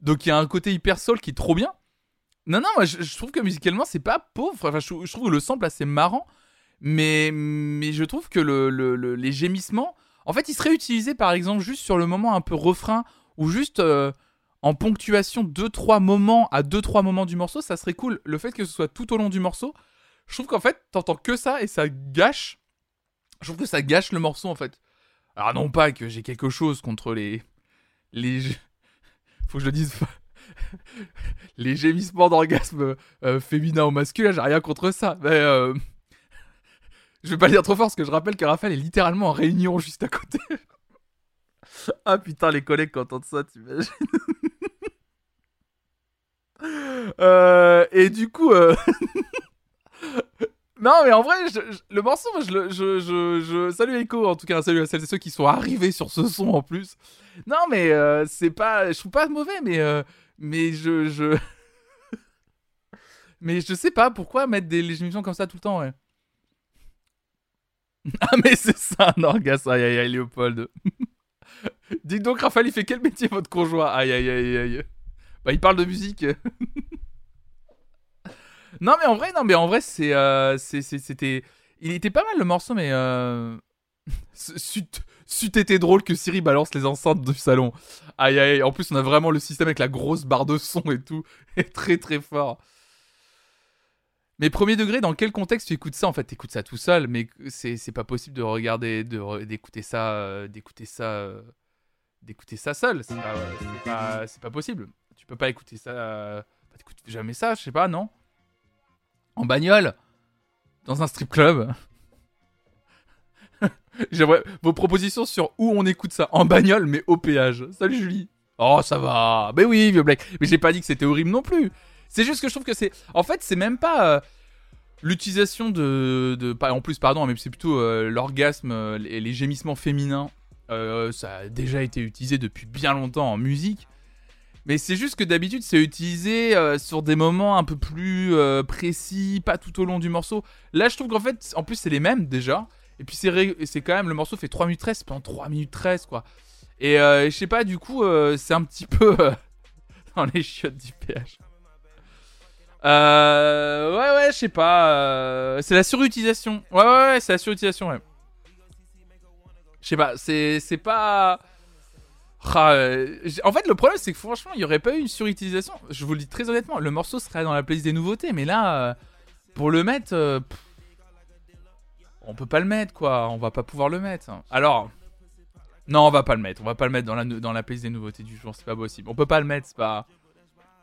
Donc il y a un côté hyper soul qui est trop bien. Non, non, moi je, trouve que musicalement c'est pas pauvre. Enfin, je, trouve que le sample assez marrant. Mais, mais je trouve que le, le- le- les gémissements, en fait, ils seraient utilisés par exemple juste sur le moment un peu refrain ou juste euh, en ponctuation 2-3 moments à 2-3 moments du morceau, ça serait cool. Le fait que ce soit tout au long du morceau, je trouve qu'en fait, t'entends que ça et ça gâche. Je trouve que ça gâche le morceau en fait. Alors, non pas que j'ai quelque chose contre les. Les. Faut que je le dise. les gémissements d'orgasme euh, féminin ou masculin, j'ai rien contre ça. Mais. euh, Je vais pas le dire trop fort parce que je rappelle que Raphaël est littéralement en réunion juste à côté. ah putain, les collègues qui entendent ça, t'imagines Euh, et du coup, euh, non, mais en vrai, le morceau, je, je, salut Echo, en tout cas, salut à celles et ceux qui sont arrivés sur ce son en plus. Non, mais euh, c'est pas, je trouve pas mauvais, mais, euh, mais je, je, mais je sais pas pourquoi mettre des émissions comme ça tout le temps, ouais. Ah, mais c'est ça un orgasme, aïe aïe aïe, Léopold. Dites donc, Raphaël, il fait quel métier votre conjoint? Aïe aïe aïe aïe. Bah, il parle de musique. Non, mais en vrai, non, mais en vrai, c'est, euh, c'est, c'était, il était pas mal le morceau, mais euh... c'eût drôle que Siri balance les enceintes du salon. Aïe aïe. En plus, on a vraiment le système avec la grosse barre de son et tout, et très très fort. Mais premier degré, dans quel contexte tu écoutes ça En fait, t'écoutes ça tout seul, mais c'est pas possible de regarder, de d'écouter ça, euh, d'écouter ça, euh, d'écouter ça seul. C'est pas, pas, possible. Tu peux pas écouter ça. bah, t'écoutes jamais ça, je sais pas, non? En bagnole, dans un strip club. J'aimerais vos propositions sur où on écoute ça en bagnole, mais au péage. Salut Julie. Oh, ça va. Mais oui, vieux Black. Mais j'ai pas dit que c'était horrible non plus. C'est juste que je trouve que c'est. En fait, c'est même pas euh, l'utilisation de, de. En plus, pardon, mais c'est plutôt euh, l'orgasme euh, et les gémissements féminins. Ça a déjà été utilisé depuis bien longtemps en musique. Mais c'est juste que d'habitude, c'est utilisé euh, sur des moments un peu plus euh, précis, pas tout au long du morceau. Là, je trouve qu'en fait, en plus, c'est les mêmes déjà. Et puis, c'est quand même, le morceau fait 3 minutes 13, pendant 3 minutes 13, quoi. Et euh, je sais pas, du coup, c'est un petit peu dans les chiottes du. Euh, ouais, ouais, je sais pas. c'est la surutilisation. Ouais, ouais, ouais, c'est la surutilisation, ouais. Je sais pas, c'est pas. Ah, euh, en fait, le problème, c'est que franchement, il y aurait pas eu une surutilisation. Je vous le dis très honnêtement, le morceau serait dans la playlist des nouveautés, mais là, euh, pour le mettre, euh, on peut pas le mettre, quoi. On va pas pouvoir le mettre. Alors, non, on va pas le mettre. On va pas le mettre dans la, dans la playlist des nouveautés du jour. C'est pas possible. On peut pas le mettre, c'est pas,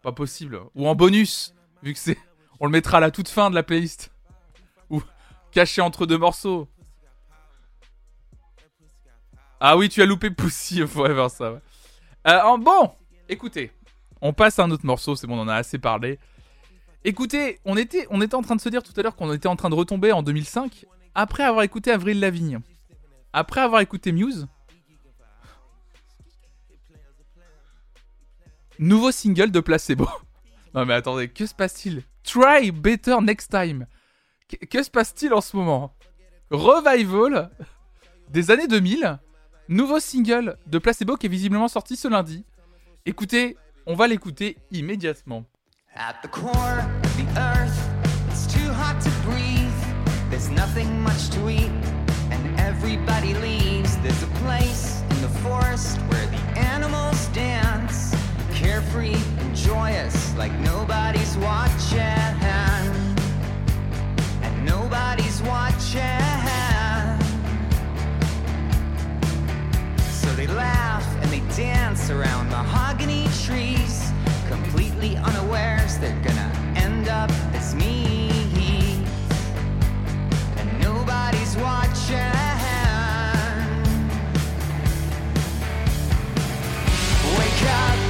pas possible. Ou en bonus, vu que c'est, on le mettra à la toute fin de la playlist. Ou caché entre deux morceaux. Ah oui, tu as loupé Pussy Forever, ça. Euh, bon, écoutez, on passe à un autre morceau, c'est bon, on en a assez parlé. Écoutez, on était, on était en train de se dire tout à l'heure qu'on était en train de retomber en 2005, après avoir écouté Avril Lavigne, après avoir écouté Muse. Nouveau single de Placebo. Non mais attendez, que se passe-t-il? Try Better Next Time. Que, que se passe-t-il en ce moment? Revival des années 2000. Nouveau single de Placebo qui est visiblement sorti ce lundi. Écoutez, on va l'écouter immédiatement. At the core of the earth, it's too hot to breathe. There's nothing much to eat, and everybody leaves. There's a place in the forest where the animals dance, carefree and joyous, like nobody's watching. And nobody's watching. They laugh and they dance around mahogany trees, completely unawares they're gonna end up as me. And nobody's watching. Wake up,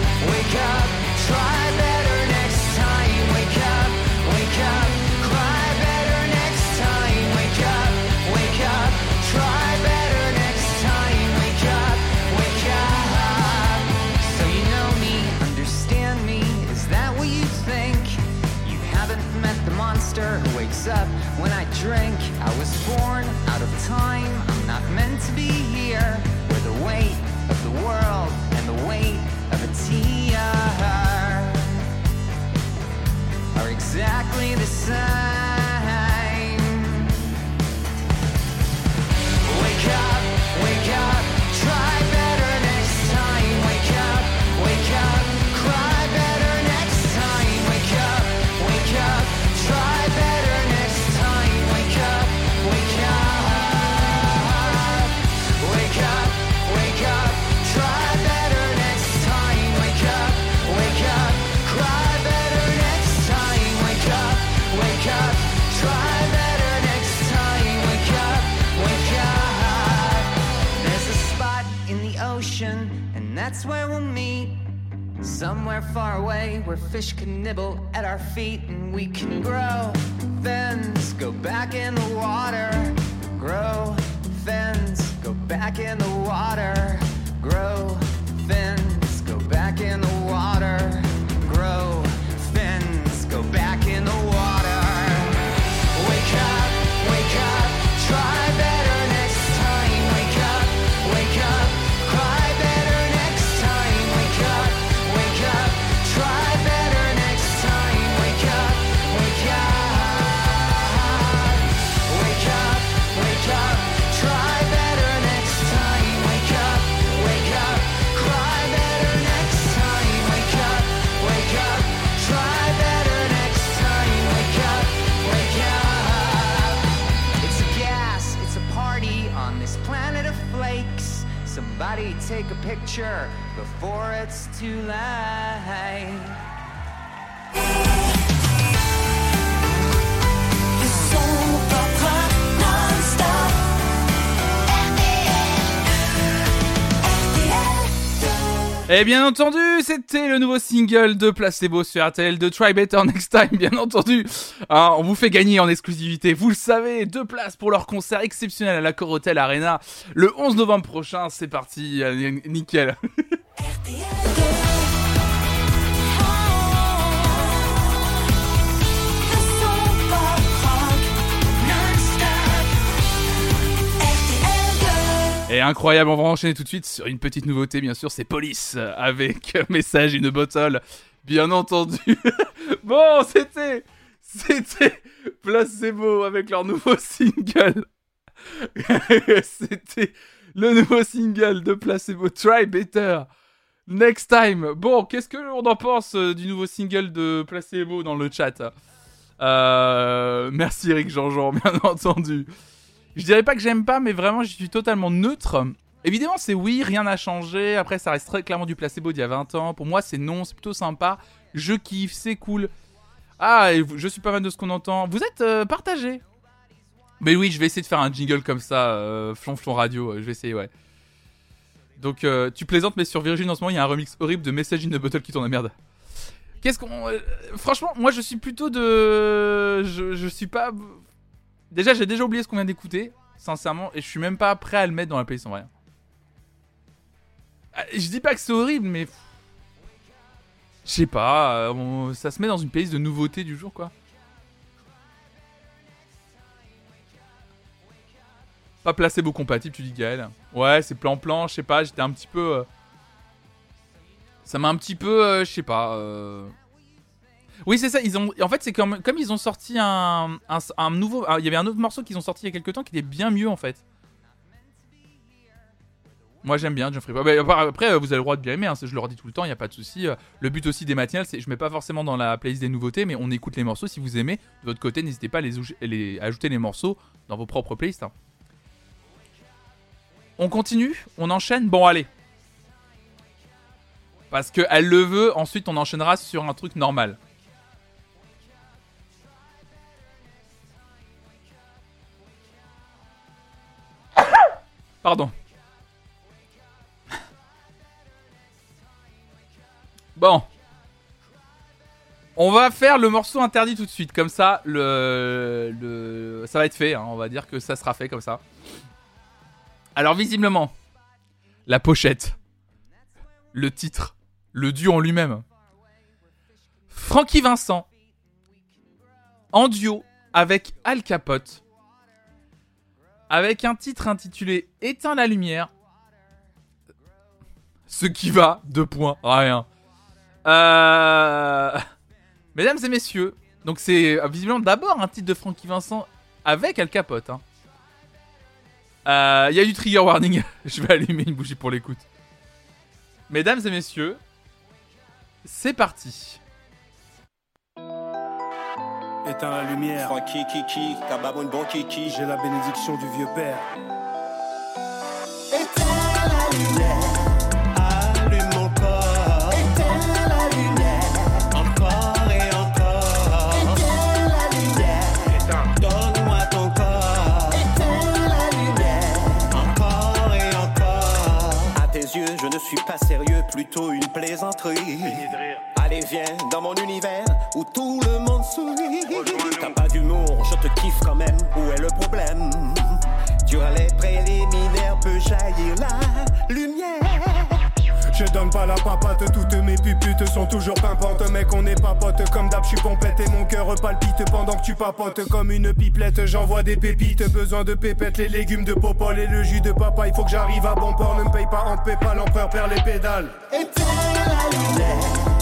where we'll meet. Somewhere far away where fish can nibble at our feet and we can grow. Fins, go back in the water, grow. Fins, go back in the water, grow. Fins, go back in the water, grow. Fins, go back in the water. Picture before it's too late. Et bien entendu, c'était le nouveau single de Placebo sur RTL de Try Better Next Time, bien entendu. On vous fait gagner en exclusivité, vous le savez, deux places pour leur concert exceptionnel à la Corotel Arena le 11 novembre prochain. C'est parti, euh, nickel. Et incroyable, on va enchaîner tout de suite sur une petite nouveauté, bien sûr, c'est Police euh, avec message une bottle, bien entendu. bon, c'était, c'était Placebo avec leur nouveau single. c'était le nouveau single de Placebo, Try Better. Next time. Bon, qu'est-ce que l'on en pense euh, du nouveau single de Placebo dans le chat? Euh, Merci Eric Jean-Jean, bien entendu. Je dirais pas que j'aime pas, mais vraiment, je suis totalement neutre. Évidemment, c'est oui, rien n'a changé. Après, ça reste très clairement du placebo d'il y a 20 ans. Pour moi, c'est non, c'est plutôt sympa. Je kiffe, c'est cool. Ah, je suis pas mal de ce qu'on entend. Vous êtes euh, partagé. Mais oui, je vais essayer de faire un jingle comme ça, euh, flonflon radio. euh, Je vais essayer, ouais. Donc, euh, tu plaisantes, mais sur Virgin en ce moment, il y a un remix horrible de Message in a Bottle qui tourne à merde. Qu'est-ce qu'on. euh, franchement, moi, je suis plutôt de. Je suis pas. Déjà, j'ai déjà oublié ce qu'on vient d'écouter, sincèrement, et je suis même pas prêt à le mettre dans la playlist en vrai. Ah, Je dis pas que c'est horrible, mais. Je sais pas, euh, ça se met dans une playlist de nouveautés du jour, quoi. Pas placebo compatible, tu dis Gaël. Ouais, c'est plan-plan, je sais pas, j'étais un petit peu. euh, Ça m'a un petit peu, euh, je sais pas. Oui, c'est ça. Ils ont, en fait, c'est comme, comme ils ont sorti un, un, nouveau. ah, Il y avait un autre morceau qu'ils ont sorti il y a quelques temps qui était bien mieux en fait. Moi j'aime bien Jeffrey. Bah, après, euh, vous avez le droit de bien aimer, hein, je le redis tout le temps, il n'y a pas de souci. Euh, Le but aussi des matinales, c'est je mets pas forcément dans la playlist des nouveautés, mais on écoute les morceaux. Si vous aimez, de votre côté, n'hésitez pas à les, ajouter les morceaux dans vos propres playlists. hein. On continue On enchaîne Bon, allez. Parce qu'elle le veut, ensuite on enchaînera sur un truc normal. Pardon. Bon. On va faire le morceau interdit tout de suite. Comme ça, le, le... ça va être fait. hein. On va dire que ça sera fait comme ça. Alors, visiblement, la pochette, le titre, le duo en lui-même. Francky Vincent, en duo avec Al Capote, avec un titre intitulé Éteins la lumière. Ce qui va, deux points, rien. Euh... Mesdames et messieurs, donc c'est visiblement d'abord un titre de Francky Vincent avec Al Capote. hein. Euh, Il y a du trigger warning, je vais allumer une bougie pour l'écoute. Mesdames et messieurs, c'est parti. Éteins la lumière. Francky Kiki, Kababon bon Kiki. J'ai la bénédiction du vieux père. Allume mon corps. Éteins la lumière. Encore et encore. Éteins la lumière. Donne-moi ton corps. Éteins la lumière. Encore et encore. À tes yeux, je ne suis pas sérieux, plutôt une plaisanterie. Allez, viens dans mon univers où tout le monde sourit. T'as pas d'humour, je te kiffe quand même. Où est le problème? Durant les préliminaires peut jaillir la lumière. Je donne pas la papate, toutes mes puputes sont toujours pimpantes. Mec, on n'est pas potes, comme d'hab, je suis pompette et mon cœur palpite pendant que tu papotes comme une pipelette. J'envoie des pépites, besoin de pépettes, les légumes de popol et le jus de papa. Il faut que j'arrive à bon port, ne me paye pas en PayPal, l'empereur perd les pédales. Éteins la lumière,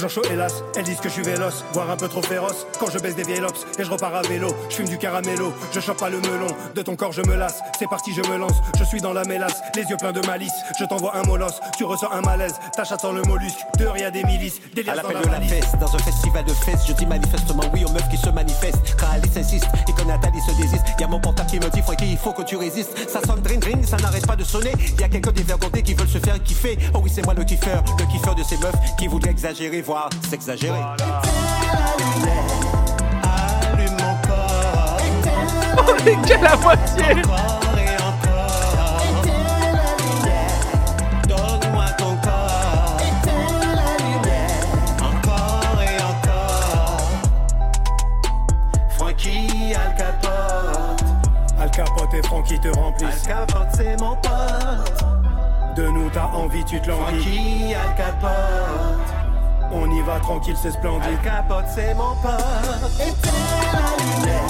toujours chaud, hélas. Elles disent que je suis véloce, voire un peu trop féroce. Quand je baisse des vieilles lopes et je repars à vélo, je fume du caramello, je chope pas le melon. De ton corps, je me lasse. C'est parti, je me lance. Je suis dans la mélasse, les yeux pleins de malice. Je t'envoie un molosse, tu ressens un malaise. Ta chatte sent le mollusque, y a des milices, liasses À l'appel la de la fesse, dans un festival de fesses, je dis manifestement oui aux meufs qui se manifestent. Quand Alice insiste et que Nathalie se désiste, y a mon portable qui me dit Francky, il faut que tu résistes. Ça sonne dring dring, ça n'arrête pas de sonner. Y a quelques dévergondés qui veulent se faire kiffer. Oh oui, c'est moi le kiffeur, le kiffeur de ces meufs qui voudraient exagérer, voire s'exagérer. Allume mon corps. Oh, mais quelle à moitié Encore et encore. Donne-moi ton corps. Encore et encore. Frankie Al Capote. Al Capote et Francky te Al remplissent. Capote, c'est mon pote. De nous, t'as envie, tu te l'envies. Frankie Al Capote. On y va tranquille, c'est splendide. Capote, c'est mon pote. Éteins la lumière.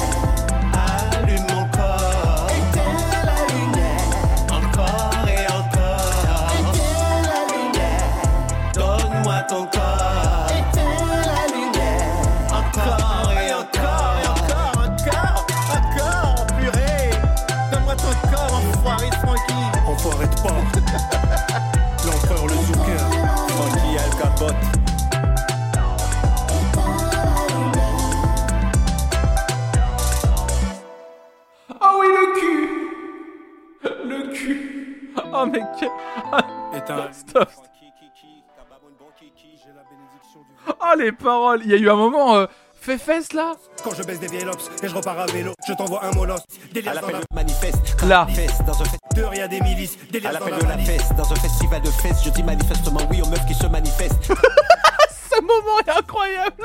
Allume mon corps. Éteins la lumière. Encore et encore. Éteins la lumière. Donne-moi ton corps. Éteins la lumière. Encore et encore et encore, encore, encore, purée. Donne-moi ton corps, enfoiré de Frankie. Enfoiré de pas. Stop Oh, les paroles Il y a eu un moment. Euh, fait fesse là Quand je baisse des vieilles et je repars à vélo, je t'envoie un molosse. Des dans l'appel la de manifeste. Là. Dans un fest- dehors y a des milices, des dans l'appel la de la fesse, dans un festival de fesses, je dis manifestement oui aux meufs qui se manifestent. Ce moment est incroyable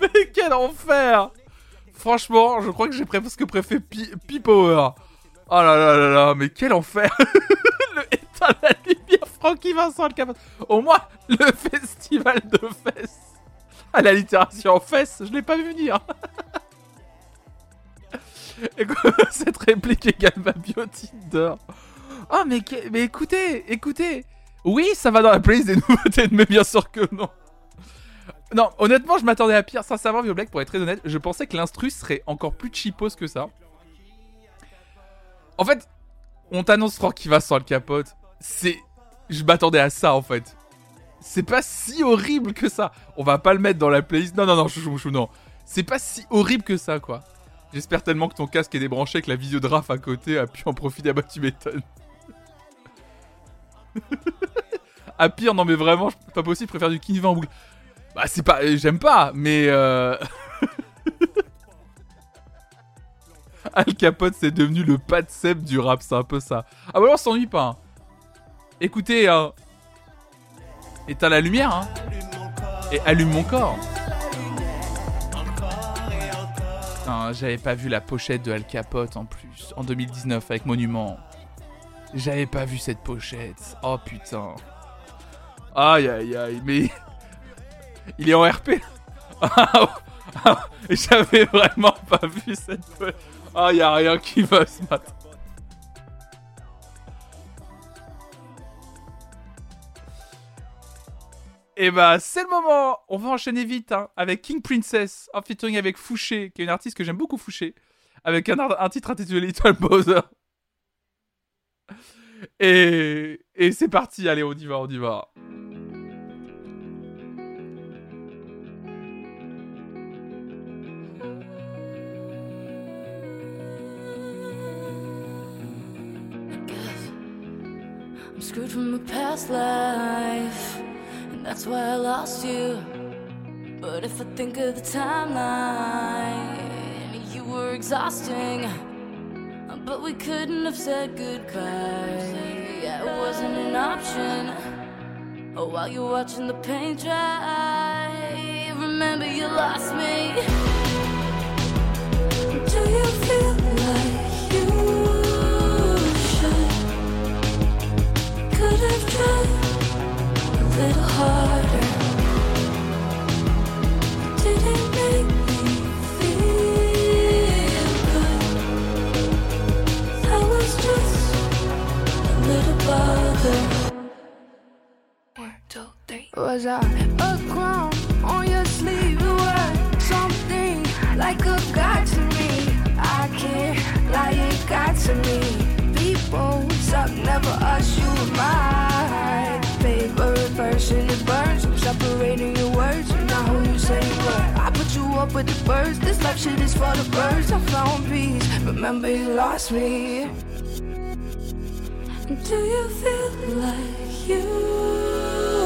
Mais quel enfer Franchement, je crois que j'ai presque préféré Pi Pi Power. Oh là là là là, mais quel enfer Le éteint la lumière, Francky Vincent le Capote. Au moins, le festival de fesses. À l'allitération en fesses, je l'ai pas vu venir. Cette réplique égale ma biotine d'or. Oh, mais, mais écoutez, écoutez. Oui, ça va dans la playlist des nouveautés, mais bien sûr que non. Non, honnêtement, je m'attendais à pire. Sincèrement, Vio Black, pour être très honnête, je pensais que l'instru serait encore plus cheapos que ça. En fait, on t'annonce Francky Vincent le capote. C'est. Je m'attendais à ça en fait. C'est pas si horrible que ça. On va pas le mettre dans la playlist. Non, non, non, chouchou, chouchou, non. C'est pas si horrible que ça, quoi. J'espère tellement que ton casque est débranché, que la vidéo de Raph à côté a pu en profiter. Ah bah, tu m'étonnes. à pire, non, mais vraiment, pas possible, je préfère du King en. Bah, c'est pas. euh, J'aime pas, mais. Euh... Al Capote, c'est devenu le pas de du rap, c'est un peu ça. Ah, bah alors, on s'ennuie pas. hein. Écoutez, hein. Éteins la lumière, hein. Et allume mon corps. J'avais pas vu la pochette de Al Capote en plus, en 2019 avec Monument. J'avais pas vu cette pochette. Oh putain. Aïe aïe aïe, mais. Il est en RP J'avais vraiment pas vu cette pochette. Ah, y a rien qui va ce matin. Et bah, c'est le moment. On va enchaîner vite hein, avec King Princess en featuring avec Fouché, qui est une artiste que j'aime beaucoup, Fouché, avec un, titre intitulé Little Bowser. Et, c'est parti, allez, on y va, on y va. I'm screwed from a past life, that's why I lost you. But if I think of the timeline, you were exhausting. But we couldn't have said goodbye. Yeah, it wasn't an option. Oh, while you're watching the paint dry, remember you lost me. Was I a crown on your sleeve? You were something like a god to me. I can't lie, it got to me. People suck, never us, you were my favorite person. It burns, I'm separating your words. You're not who you say you were. I put you up with the birds. This life shit is for the birds. I found peace. Remember, you lost me. Do you feel like you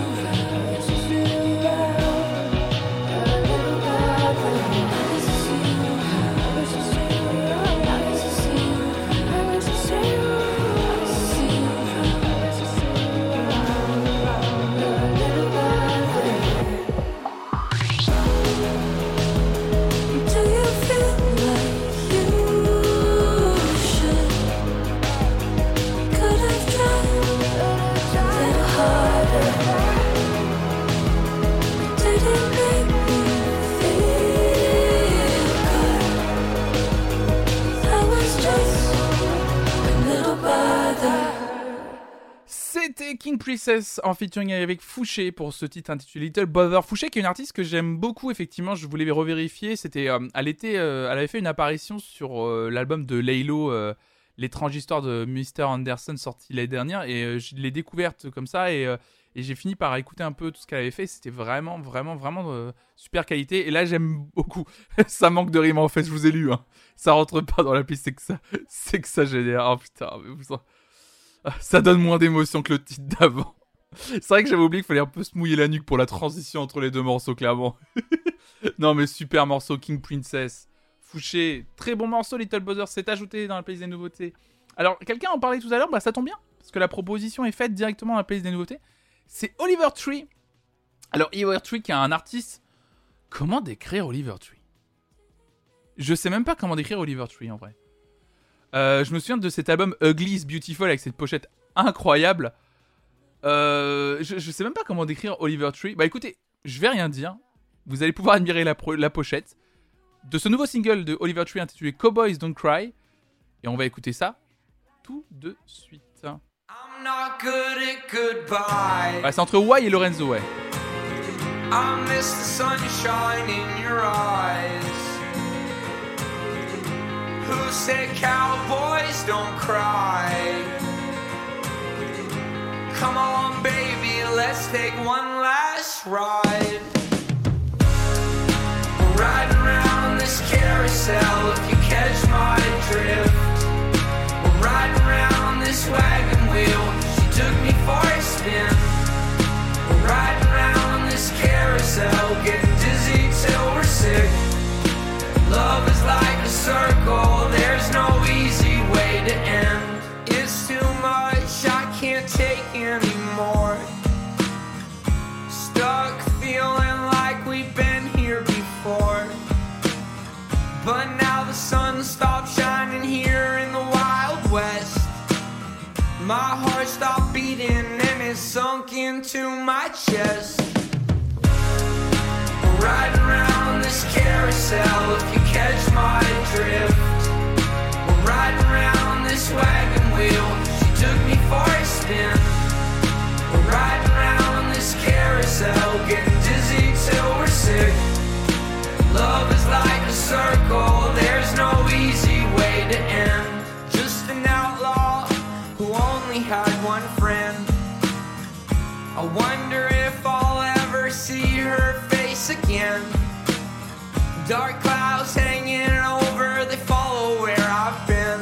King Princess en featuring avec Fouché pour ce titre intitulé Little Bother. Fouché qui est une artiste que j'aime beaucoup effectivement, je voulais revérifier, c'était euh, elle était euh, elle avait fait une apparition sur euh, l'album de Laylo L'étrange histoire de Mr Anderson sorti l'année dernière et je l'ai découverte comme ça et, j'ai fini par écouter un peu tout ce qu'elle avait fait, c'était vraiment vraiment vraiment euh, super qualité et là j'aime beaucoup. ça manque de rime en fait, je vous ai lu hein. Ça rentre pas dans la piste, c'est que ça c'est que ça génère. Oh putain, mais vous en- ça donne moins d'émotion que le titre d'avant. C'est vrai que j'avais oublié qu'il fallait un peu se mouiller la nuque pour la transition entre les deux morceaux, clairement. non, mais super morceau, King Princess. Fouché, très bon morceau, Little Bother, c'est ajouté dans la playlist des nouveautés. Alors, quelqu'un en parlait tout à l'heure, bah ça tombe bien, parce que la proposition est faite directement dans la playlist des nouveautés. C'est Oliver Tree. Alors, Oliver Tree qui est un artiste. Comment décrire Oliver Tree? Je sais même pas comment décrire Oliver Tree en vrai. Euh, je me souviens de cet album Ugly is Beautiful avec cette pochette incroyable. Euh, je, je sais même pas comment décrire Oliver Tree. Bah écoutez, je vais rien dire. Vous allez pouvoir admirer la, pochette de ce nouveau single de Oliver Tree intitulé Cowboys Don't Cry. Et on va écouter ça tout de suite. I'm not good at goodbye. Ouais, c'est entre Why et Lorenzo, ouais. I miss the sunshine in your eyes. Who said cowboys don't cry? Come on, baby, let's take one last ride. We're riding around this carousel if you catch my drift. We're riding around this wagon wheel. She took me for a spin. We're riding around this carousel, getting dizzy till we're sick. My heart stopped beating and it sunk into my chest riding around this carousel if you catch my drift. We're riding around this wagon wheel. She took me for a spin. We're riding around this carousel, getting dizzy till we're sick. Love is like a circle. Dark clouds hanging over, they follow where I've been.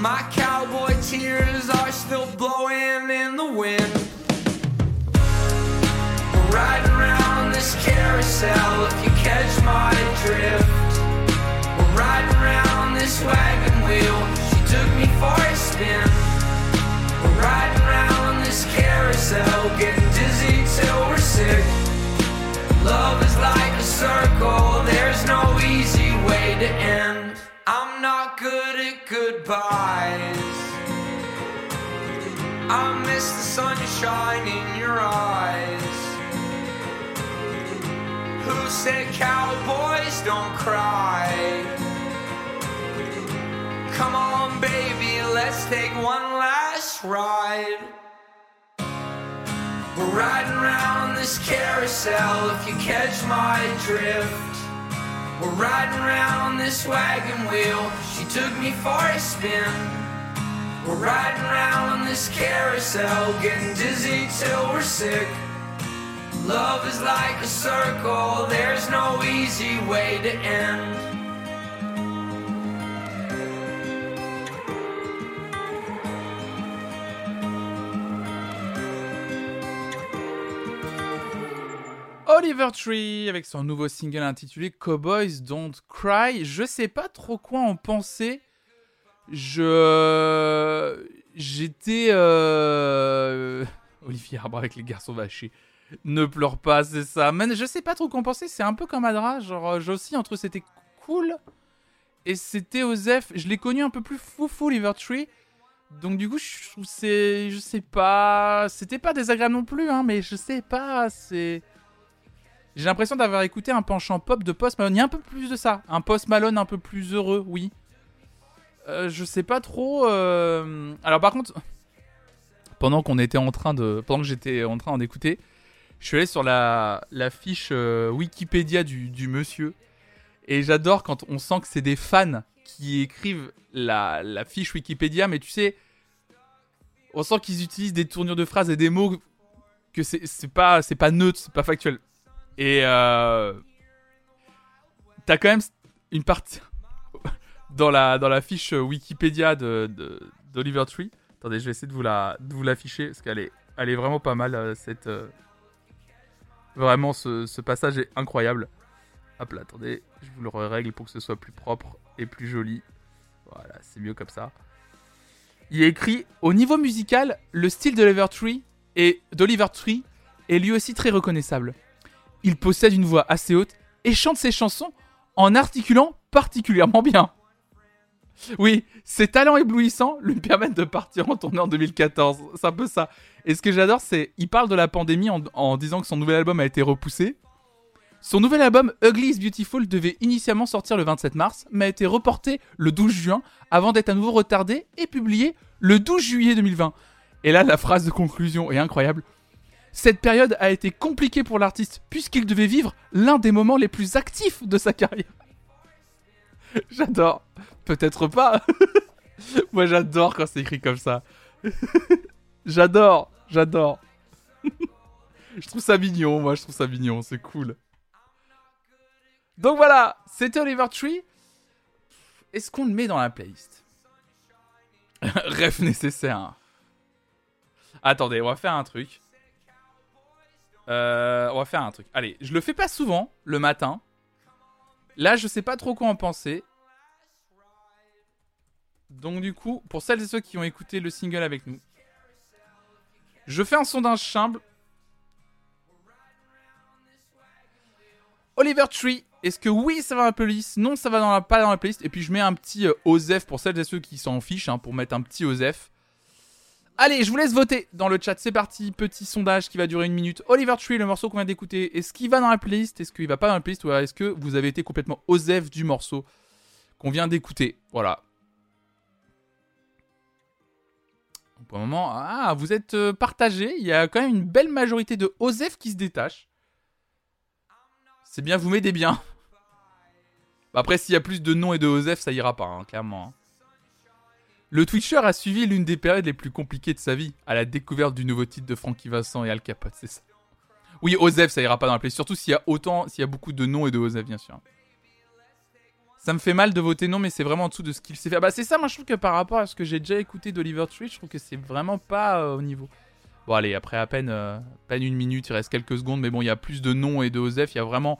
My cowboy tears are still blowing in the wind. We're riding around this carousel if you catch my drift. We're riding around this wagon wheel, she took me for a spin. We're riding around this carousel, getting dizzy till we're sick. Love circle, there's no easy way to end. I'm not good at goodbyes. I miss the sunshine in your eyes. Who said cowboys don't cry? Come on, baby, let's take one last ride. We're riding around this carousel if you catch my drift. We're riding around this wagon wheel, she took me for a spin. We're riding around this carousel, getting dizzy till we're sick. Love is like a circle, there's no easy way to end. Oliver Tree avec son nouveau single intitulé Cowboys Don't Cry. Je sais pas trop quoi en penser. Je. J'étais. Euh... Olivier Arbre avec les garçons vachés. Ne pleure pas, c'est ça. Mais je sais pas trop quoi en penser. C'est un peu comme Adra. Genre, j'oscille entre c'était cool et c'était Osef. Je l'ai connu un peu plus foufou, Oliver Tree. Donc du coup, je trouve c'est, je sais pas, c'était pas désagréable non plus, hein, mais je sais pas, c'est, j'ai l'impression d'avoir écouté un penchant pop de Post Malone. Il y a un peu plus de ça, un Post Malone un peu plus heureux, oui. Euh, je sais pas trop. euh, Alors par contre, pendant qu'on était en train de, pendant que j'étais en train d'écouter, je suis allé sur la, fiche euh, Wikipédia du, monsieur. Et j'adore quand on sent que c'est des fans qui écrivent la, fiche Wikipédia, mais tu sais, on sent qu'ils utilisent des tournures de phrases et des mots que c'est pas neutre, c'est pas factuel. Et euh, t'as quand même une partie dans la, dans la fiche Wikipédia de, de- d'Oliver Tree. Attendez, je vais essayer de vous la, de vous l'afficher parce qu'elle est, elle est vraiment pas mal. euh, Cette, euh, vraiment, ce, passage est incroyable. Hop là, attendez, je vous le règle pour que ce soit plus propre et plus joli. Voilà, c'est mieux comme ça. Il est écrit au niveau musical, le style d'Oliver Tree et d'Oliver Tree est lui aussi très reconnaissable. Il possède une voix assez haute et chante ses chansons en articulant particulièrement bien. Oui, ses talents éblouissants lui permettent de partir en tournée en 2014. C'est un peu ça. Et ce que j'adore, c'est il parle de la pandémie en, en disant que son nouvel album a été repoussé. Son nouvel album Ugly is Beautiful devait initialement sortir le 27 mars, mais a été reporté le 12 juin avant d'être à nouveau retardé et publié le 12 juillet 2020. Et là, la phrase de conclusion est incroyable. Cette période a été compliquée pour l'artiste puisqu'il devait vivre l'un des moments les plus actifs de sa carrière. J'adore. Peut-être pas. Moi, j'adore quand c'est écrit comme ça. j'adore. J'adore. je trouve ça mignon. Moi, je trouve ça mignon. C'est cool. Donc voilà, c'était Oliver Tree. Est-ce qu'on le met dans la playlist? Ref nécessaire. Attendez, on va faire un truc. Euh, on va faire un truc. Allez, je le fais pas souvent le matin. Là, je sais pas trop quoi en penser. Donc du coup, pour celles et ceux qui ont écouté le single avec nous, je fais un sondage simple. Oliver Tree, est-ce que oui, ça va dans la playlist? Non, ça va dans la, pas dans la playlist. Et puis je mets un petit euh, pour celles et ceux qui s'en fichent, hein, pour mettre un petit OSEF. Allez, je vous laisse voter dans le chat. C'est parti, petit sondage qui va durer une minute. Oliver Tree, le morceau qu'on vient d'écouter, est-ce qu'il va dans la playlist? Est-ce qu'il va pas dans la playlist? Ou est-ce que vous avez été complètement OSEF du morceau qu'on vient d'écouter? Voilà. Pour le moment, ah, vous êtes euh, partagés. Il y a quand même une belle majorité de OSEF qui se détachent. C'est bien, vous m'aidez bien. Bah Après, s'il y a plus de noms et de OSEF, ça ira pas, hein, clairement. hein. Le Twitcher a suivi l'une des périodes les plus compliquées de sa vie, à la découverte du nouveau titre de Frankie Vincent et Al Capote, c'est ça. Oui, Osef, ça ira pas dans la playlist. Surtout s'il y a autant, s'il y a beaucoup de noms et de Osef, bien sûr. Ça me fait mal de voter non, mais c'est vraiment en dessous de ce qu'il sait faire. Bah, c'est ça, moi, je trouve que par rapport à ce que j'ai déjà écouté d'Oliver Tree, je trouve que c'est vraiment pas euh, au niveau. Bon, allez, après à peine, euh, peine une minute, il reste quelques secondes, mais bon, il y a plus de noms et de Osef. Il y a vraiment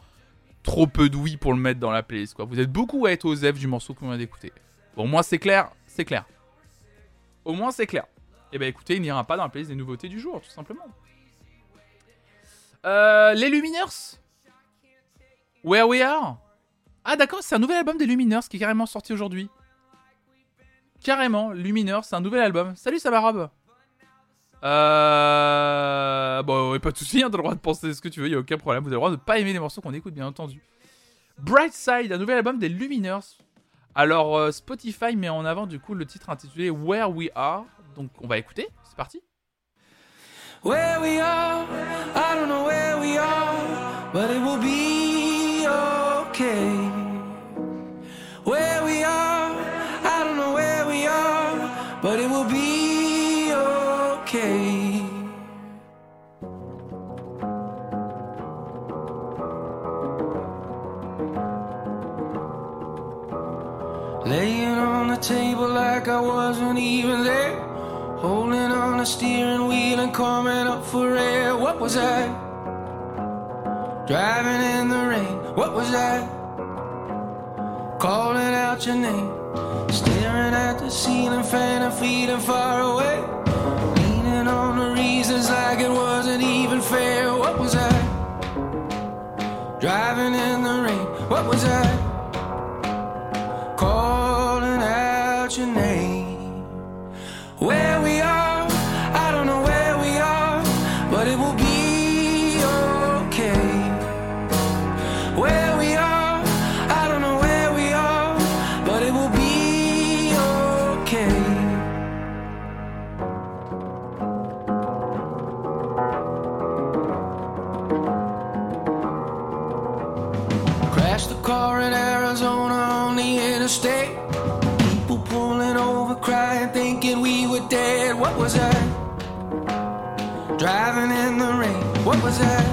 trop peu de oui pour le mettre dans la playlist, quoi. Vous êtes beaucoup à être Osef du morceau qu'on vient d'écouter. Bon, moi, c'est clair, c'est clair. Au moins, c'est clair. Et ben, écoutez, il n'ira pas dans la playlist des nouveautés du jour, tout simplement. Euh, les Luminers Where We Are Ah d'accord, c'est un nouvel album des Luminers qui est carrément sorti aujourd'hui. Carrément, Luminers, c'est un nouvel album. Salut, ça va Rob? Euh... Bon, ouais, pas de soucis, hein, t'as le droit de penser ce que tu veux, y a aucun problème. Vous avez le droit de pas aimer les morceaux qu'on écoute, bien entendu. Bright Side, un nouvel album des Luminers. Alors, euh, Spotify met en avant du coup le titre intitulé Where We Are. Donc, on va écouter, c'est parti. Where we are, I don't know where we are, but it will be okay. Like I wasn't even there. Holding on the steering wheel and coming up for air. What was I? Driving in the rain. What was I? Calling out your name. Staring at the ceiling fan and feeling far away. Leaning on the reasons like it wasn't even fair. What was I? Driving in the rain. What was I? Calling out your name. Where Driving in the rain. What was that?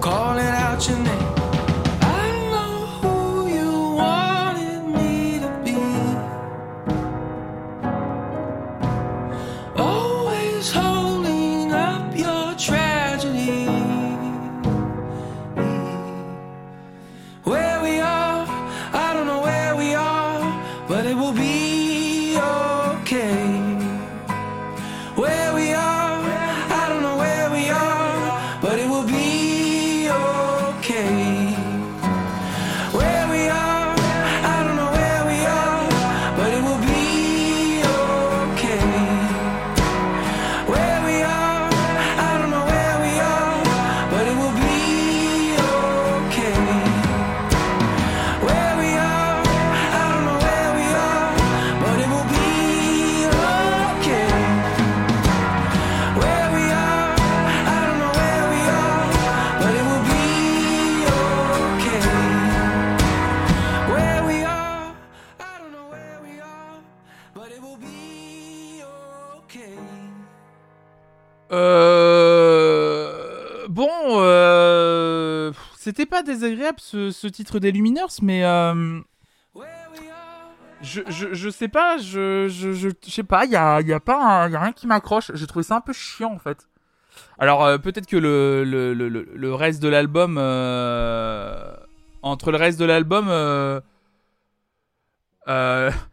Calling out your name. Pas désagréable ce, titre des Luminers, mais euh... je, sais pas, je, sais pas, il y a, y a pas, un- y a rien qui m'accroche. J'ai trouvé ça un peu chiant en fait. Alors euh, peut-être que le, le, le, reste de l'album, euh, entre le reste de l'album,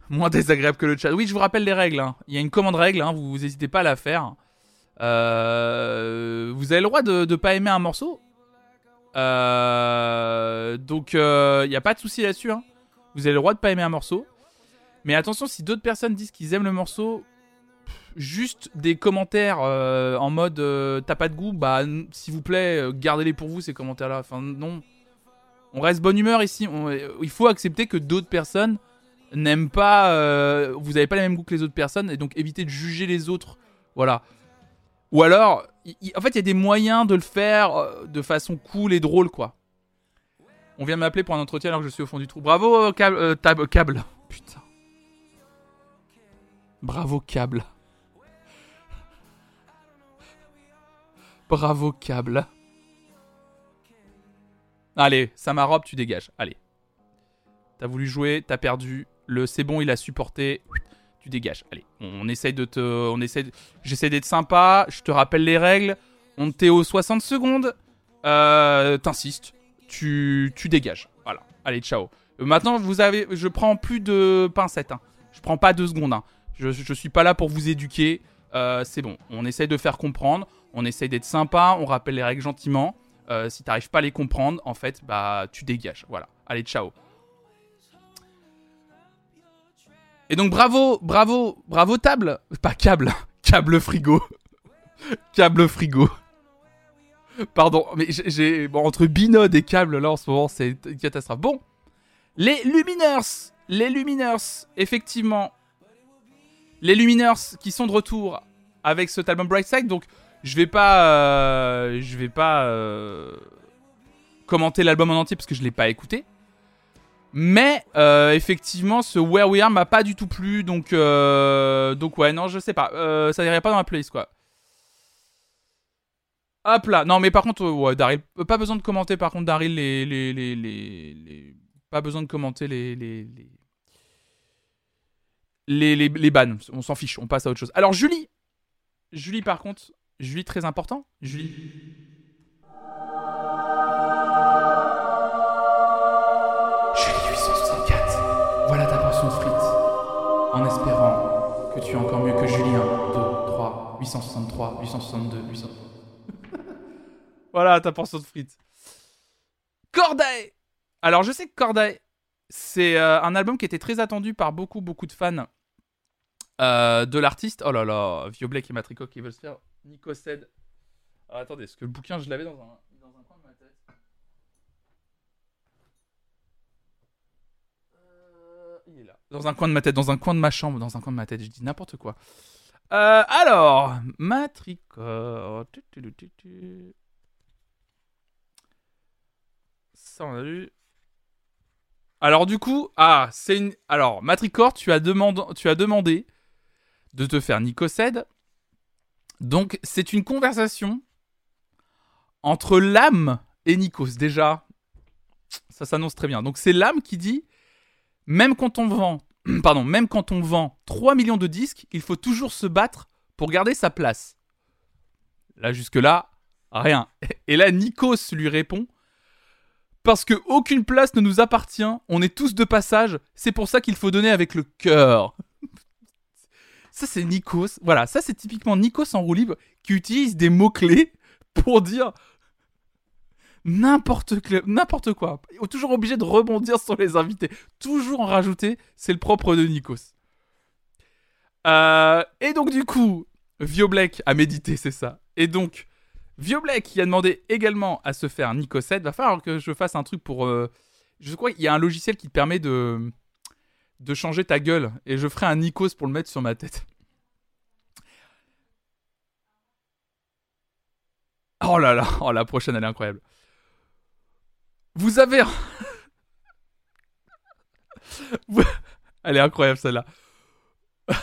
moins désagréable que le chat. Oui, je vous rappelle les règles. hein. Il y a une commande règle, hein, vous n'hésitez pas à la faire. Vous avez le droit de pas aimer un morceau. Euh, donc, il n'y a pas de souci là-dessus. hein. Vous avez le droit de pas aimer un morceau. Mais attention, si d'autres personnes disent qu'ils aiment le morceau, juste des commentaires euh, en mode euh, t'as pas de goût, bah s'il vous plaît, euh, gardez-les pour vous ces commentaires-là. Enfin, non. On reste bonne humeur ici. Euh, il faut accepter que d'autres personnes n'aiment pas. euh, vous n'avez pas les mêmes goûts que les autres personnes et donc évitez de juger les autres. Voilà. Ou alors, en fait, il y a des moyens de le faire euh, de façon cool et drôle, quoi. On vient m'appeler pour un entretien alors que je suis au fond du trou. Bravo, euh, câble. euh, câble. Putain. Bravo, câble. Bravo, câble. Allez, Samarob, tu dégages. Allez. T'as voulu jouer, t'as perdu. Le c'est bon, il a supporté. Tu. Allez, on, essaye de te. On essaye. J'essaie d'être sympa. Je te rappelle les règles. On t'est aux 60 secondes. Euh, T'insistes. Tu, tu dégages. Voilà. Allez, ciao. Euh, maintenant, vous avez. Je prends plus de pincettes. hein. Je prends pas deux secondes. hein. Je, suis pas là pour vous éduquer. Euh, c'est bon. On essaye de faire comprendre. On essaye d'être sympa. On rappelle les règles gentiment. Si t'arrives pas à les comprendre, en fait, bah tu dégages. Voilà. Allez, ciao. Et donc bravo, bravo, bravo table, pas câble, câble frigo, câble frigo. Pardon, mais j'ai- bon entre binode et câble là en ce moment c'est une catastrophe. Bon, les Luminers, les Luminers, effectivement, les Luminers qui sont de retour avec cet album Bright Side. Donc je vais pas, euh, je vais pas euh, commenter l'album en entier parce que je l'ai pas écouté. Mais euh, effectivement, ce Where We Are m'a pas du tout plu, donc euh, donc ouais, non, je sais pas, Euh, ça irait pas dans la playlist quoi. Hop là, non mais par contre, ouais, Daryl, pas besoin de commenter par contre Daryl les les les les, pas besoin de commenter les les les les, bans, on s'en fiche, on passe à autre chose. Alors Julie, Julie par contre, Julie très important. Julie En espérant que tu es encore mieux que Julie 1, 2, 3, 863, 862, 800. voilà ta portion de frites. Corday Alors je sais que Corday, c'est euh, un album qui était très attendu par beaucoup, beaucoup de fans euh, de l'artiste. Oh là là, Vio Blake et Matrico qui veulent se faire Nico Ced. Ah, attendez, est-ce que le bouquin, je l'avais dans un, dans un coin de ma tête? Euh, Il est là. Dans un coin de ma tête, dans un coin de ma chambre, dans un coin de ma tête, je dis n'importe quoi. Euh, alors, Matrico. Tu, tu, tu, tu, tu. Ça, on a vu. Alors du coup, ah, c'est une. Alors, Matricor, tu as, demandé, tu as demandé de te faire Nicocède. Donc, c'est une conversation entre l'âme et Nikos. Déjà, ça s'annonce très bien. Donc, c'est l'âme qui dit même quand on vend, même quand on vend 3 millions de disques, il faut toujours se battre pour garder sa place. Là, jusque-là, rien. Et là, Nikos lui répond parce que aucune place ne nous appartient, on est tous de passage, c'est pour ça qu'il faut donner avec le cœur. ça c'est Nikos, voilà, ça c'est typiquement Nikos en roue libre qui utilise des mots-clés pour dire n'importe quoi. Toujours obligé de rebondir sur les invités, toujours en rajouter, c'est le propre de Nikos. Euh, et donc du coup, Vio Black a médité, c'est ça. Et donc, Vio Black qui a demandé également à se faire Nicocet. Va falloir que je fasse un truc pour. euh, Je crois qu'il y a un logiciel qui te permet de de changer ta gueule et je ferai un Nikos pour le mettre sur ma tête. Oh là là, oh la prochaine elle est incroyable. Vous avez Elle est incroyable celle-là.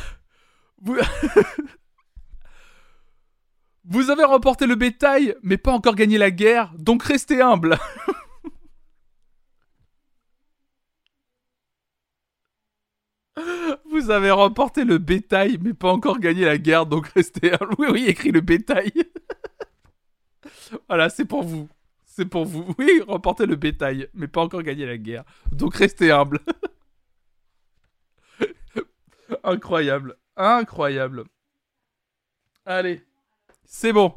Vous avez remporté le bétail, mais pas encore gagné la guerre, donc restez humble. Vous avez remporté le bétail, mais pas encore gagné la guerre, donc restez humble. Oui, oui, écrit le bétail. voilà, c'est pour vous. C'est pour vous. Oui, remporter le bétail, mais pas encore gagné la guerre, donc restez humble. Incroyable. Incroyable. Allez. C'est bon.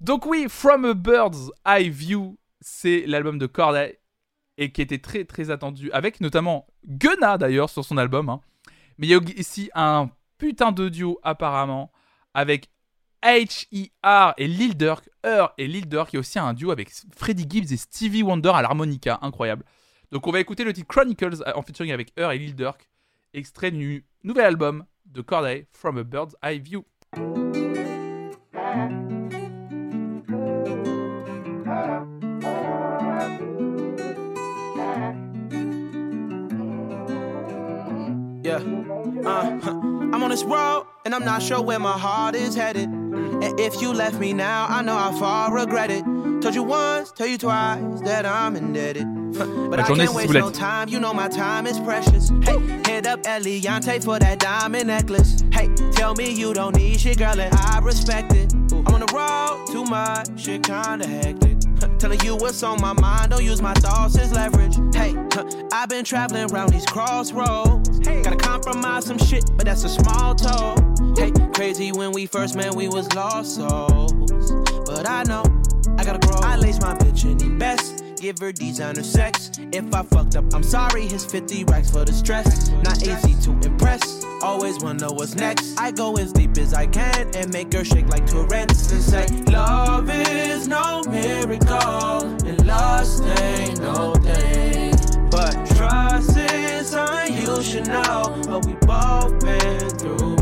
Donc oui, From a Bird's Eye View, c'est l'album de Corday et qui était très très attendu, avec notamment Gunna d'ailleurs sur son album. hein. Mais il y a ici un putain de duo apparemment avec H.E.R. et Lil Durk. Her et Lil Durk, y a aussi un duo avec Freddie Gibbs et Stevie Wonder à l'harmonica, incroyable. Donc on va écouter le titre Chronicles euh, en featuring avec Her et Lil Durk, extrait du nouvel album de Corday, From a Bird's Eye View. Uh, and I'm not sure where my heart is headed. And And if you left me now, I know how far regret it. Told you once, tell you twice that I'm indebted. But Bonne I journée, can't waste Ciboulette. no time, you know my time is precious. Hey, hit up Eliante for that diamond necklace. Hey, tell me you don't need shit, girl, and I respect it. I'm on the road too much, shit kinda hectic. Telling you what's on my mind, don't use my thoughts as leverage. Hey, I've been traveling around these crossroads. Gotta compromise some shit, but that's a small toll. Crazy when we first met, we was lost souls. But I know I gotta grow. I lace my bitch in the best. Give her designer sex. If I fucked up, I'm sorry. His 50 racks for the stress. Not easy to impress. Always wanna know what's next. I go as deep as I can and make her shake like Tourette's and say, Love is no miracle, and lust ain't no thing. But trust is something you should know. But we both been through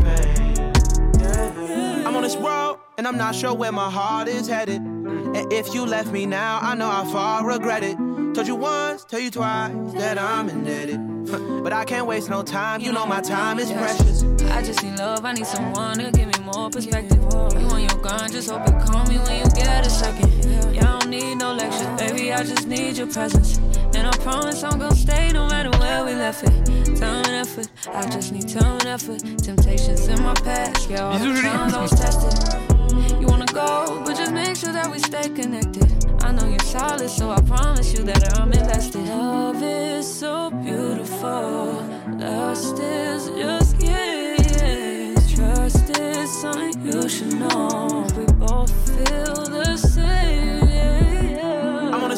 this road, and I'm not sure where my heart is headed. And if you left me now, I know how far I regret it. Told you once, tell you twice that I'm indebted. But I can't waste no time, you know my time is precious. I just need love, I need someone to give me more perspective. You on your grind, just hope you call me when you get a second. Don't need no lectures, baby, I just need your presence. And I promise I'm gonna stay no matter where we left it. Time and effort, I just need time and effort. Temptations in my past, yeah, all the times I was tested. You wanna go, but just make sure that we stay connected. I know you're solid, so I promise you that I'm invested. Love is so beautiful, lust is just yes. Trust is something you should know. We both feel the same.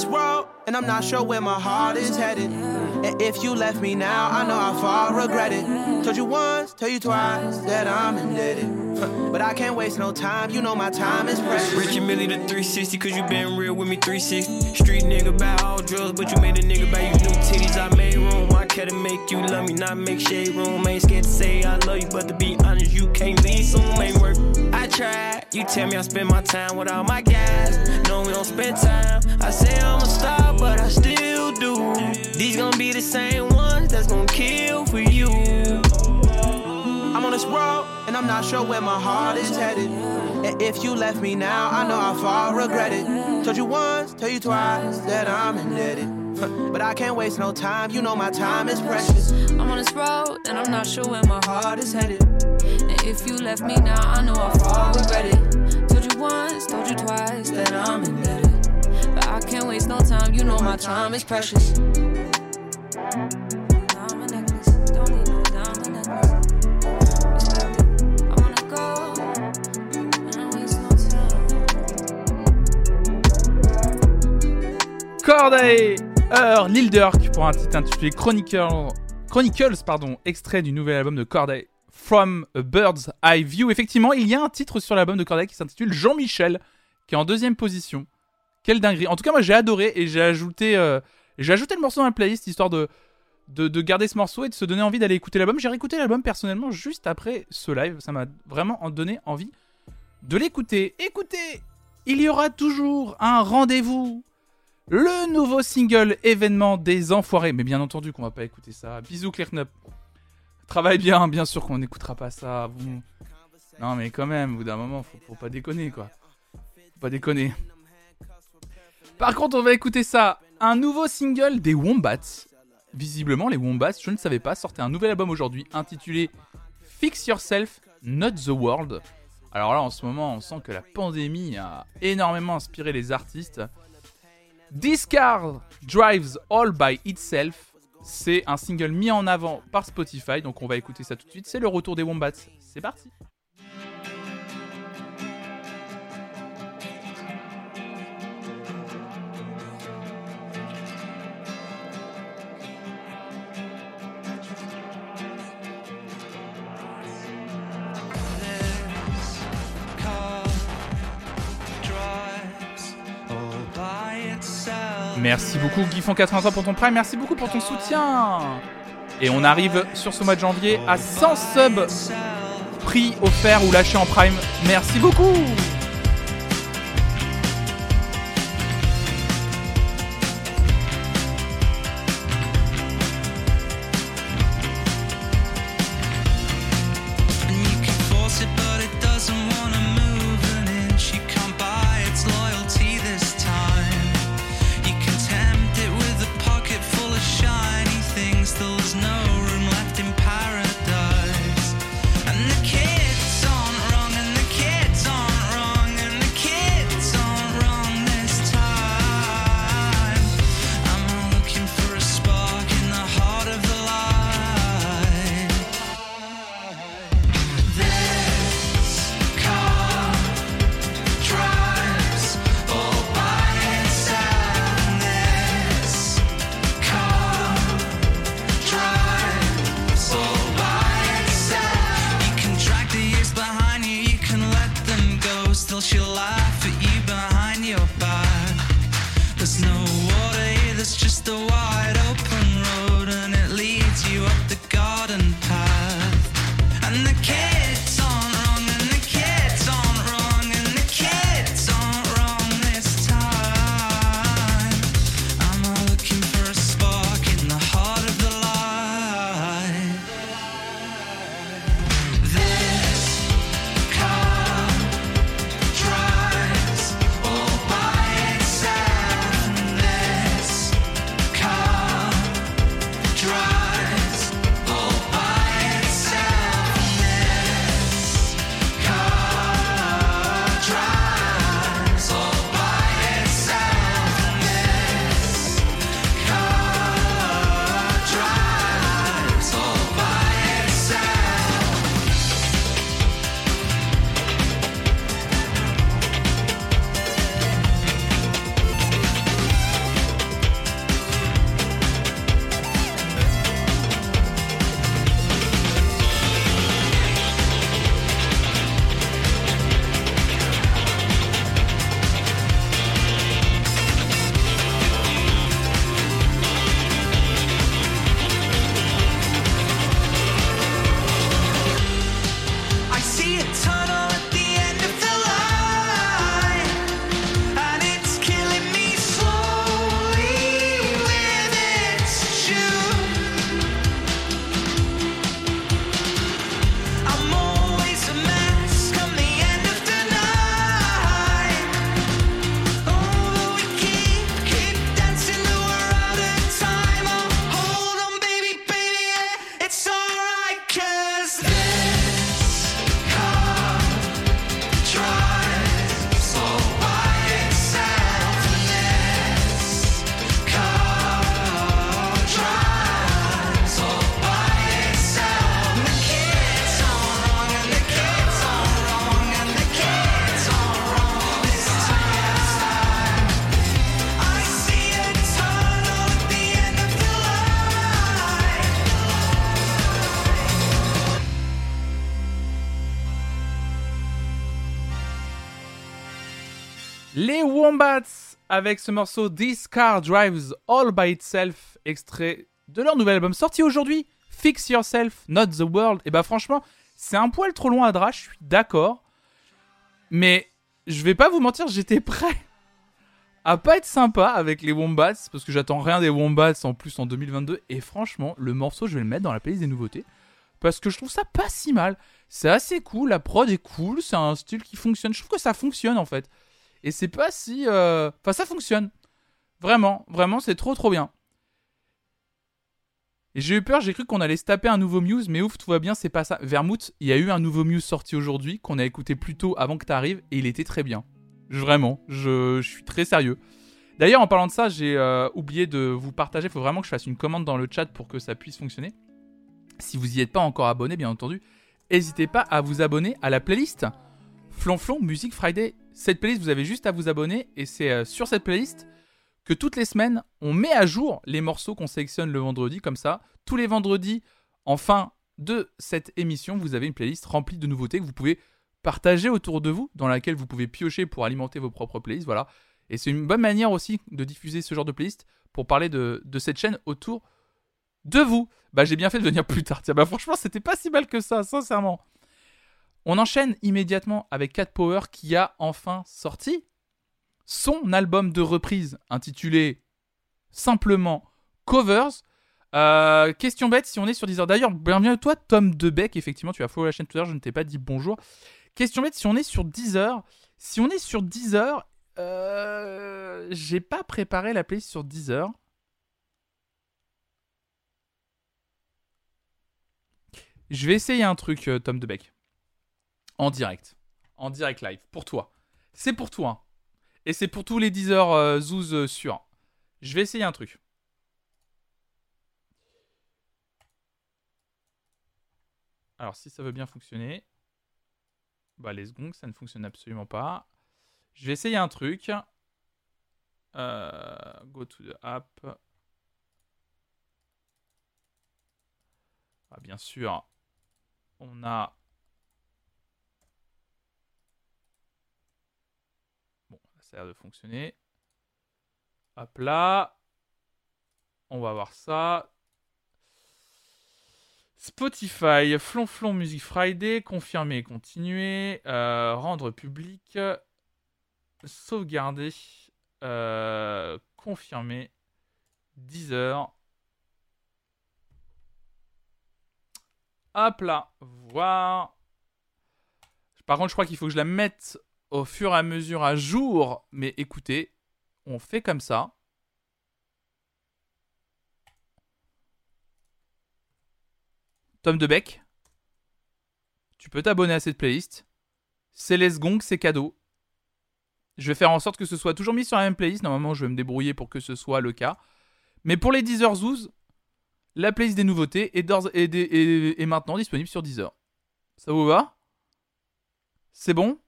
And I'm not sure where my heart is headed. And if you left me now, I know how far regret it. Told you once, tell you twice that I'm indebted. But I can't waste no time, you know my time is precious. Rich and Millie the 360, cause you been real with me 360. Street nigga buy all drugs, but you made a nigga buy you new titties. I made room, I care to make you love me, not make shade room. Ain't scared to say I love you, but to be honest, you can't leave soon, ain't work. I tried, you tell me I spend my time with all my guys. No, we don't spend time. I say I'ma stop, but I still do. These gonna be the same ones that's gonna kill for you. I'm on this road, and I'm not sure where my heart is headed. And if you left me now, I know how far I regret it. Told you once, tell you twice that I'm indebted. But I can't waste no time, you know my time is precious. I'm on this road, and I'm not sure where my heart is headed. If you left me now, I know far we regret it. Told you once, told you twice that I'm indebted. But I can't waste no time, you know my time is precious. Diamond necklace, don't need no diamond I I. Corday Heure, Lil Durk pour un titre intitulé Chronicle, Chronicles, pardon, extrait du nouvel album de Corday, From a Bird's Eye View. Effectivement, il y a un titre sur l'album de Corday qui s'intitule Jean-Michel, qui est en deuxième position. Quelle dinguerie. En tout cas, moi j'ai adoré et j'ai ajouté, euh, j'ai ajouté le morceau dans la playlist histoire de, de, de garder ce morceau et de se donner envie d'aller écouter l'album. J'ai réécouté l'album personnellement juste après ce live. Ça m'a vraiment donné envie de l'écouter. Écoutez, il y aura toujours un rendez-vous. Le nouveau single événement des enfoirés. Mais bien entendu qu'on va pas écouter ça. Bisous Claire Knup. Travaille bien, bien sûr qu'on n'écoutera pas ça. Bon. Non mais quand même, au bout d'un moment, faut, faut pas déconner quoi. Faut pas déconner. Par contre, on va écouter ça. Un nouveau single des Wombats. Visiblement, les Wombats, je ne savais pas, sortaient un nouvel album aujourd'hui intitulé Fix Yourself, Not the World. Alors là, en ce moment, on sent que la pandémie a énormément inspiré les artistes. This Car Drives All by Itself, c'est un single mis en avant par Spotify, donc on va écouter ça tout de suite. C'est le retour des Wombats. C'est parti. Merci beaucoup Guifon83 pour ton prime, merci beaucoup pour ton soutien. Et on arrive sur ce mois de janvier à 100 subs prix offert ou lâché en prime. Merci beaucoup. Avec ce morceau This Car Drives All By Itself, extrait de leur nouvel album sorti aujourd'hui, Fix Yourself, Not the World. Et bah franchement, c'est un poil trop loin à Drash, je suis d'accord. Mais je vais pas vous mentir, j'étais prêt à pas être sympa avec les Wombats, parce que j'attends rien des Wombats en plus en 2022. Et franchement, le morceau, je vais le mettre dans la playlist des nouveautés. Parce que je trouve ça pas si mal. C'est assez cool, la prod est cool, c'est un style qui fonctionne. Je trouve que ça fonctionne en fait. Et c'est pas si. euh, Enfin, ça fonctionne. Vraiment, vraiment, c'est trop trop bien. Et j'ai eu peur, j'ai cru qu'on allait se taper un nouveau Muse, mais ouf, tout va bien, c'est pas ça. Vermouth, il y a eu un nouveau Muse sorti aujourd'hui, qu'on a écouté plus tôt avant que t'arrives, et il était très bien. Vraiment, je, suis très sérieux. D'ailleurs, en parlant de ça, j'ai euh, oublié de vous partager, il faut vraiment que je fasse une commande dans le chat pour que ça puisse fonctionner. Si vous y êtes pas encore abonné, bien entendu, n'hésitez pas à vous abonner à la playlist Flonflon Music Friday. Cette playlist, vous avez juste à vous abonner, et c'est euh, sur cette playlist que toutes les semaines, on met à jour les morceaux qu'on sélectionne le vendredi, comme ça. Tous les vendredis, en fin de cette émission, vous avez une playlist remplie de nouveautés que vous pouvez partager autour de vous, dans laquelle vous pouvez piocher pour alimenter vos propres playlists, voilà. Et c'est une bonne manière aussi de diffuser ce genre de playlist pour parler de, de cette chaîne autour de vous. Bah j'ai bien fait de venir plus tard. Tiens, bah franchement, c'était pas si mal que ça, sincèrement. On enchaîne immédiatement avec Cat Power qui a enfin sorti son album de reprise intitulé simplement Covers. Euh, question bête, si on est sur Deezer. D'ailleurs, bienvenue à toi, Tom Debec. Effectivement, tu as follow la chaîne tout à l'heure, je ne t'ai pas dit bonjour. Question bête, si on est sur Deezer. Si on est sur Deezer, euh, j'ai pas préparé la playlist sur Deezer. Je vais essayer un truc, euh, Tom Debec. En direct. En direct live. Pour toi. C'est pour toi. hein. Et c'est pour tous les 10 heures euh, Zouz euh, sûrs. Je vais essayer un truc. Alors, si ça veut bien fonctionner. Bah, les secondes, ça ne fonctionne absolument pas. Je vais essayer un truc. Euh, go to the app. Ah, bien sûr, on a. Bon, ça a l'air de fonctionner. Hop là. On va voir ça. Spotify, Flonflon Music Friday, confirmer, continuer, euh, rendre public, sauvegarder, euh, confirmer, 10 heures. Hop là, voir. Par contre, je crois qu'il faut que je la mette au fur et à mesure à jour. Mais écoutez, on fait comme ça. Tom Debec, tu peux t'abonner à cette playlist. C'est Les Gong, c'est cadeau. Je vais faire en sorte que ce soit toujours mis sur la même playlist. Normalement, je vais me débrouiller pour que ce soit le cas. Mais pour les Deezer Zoos, la playlist des nouveautés est- est maintenant disponible sur Deezer. Ça vous va? C'est bon?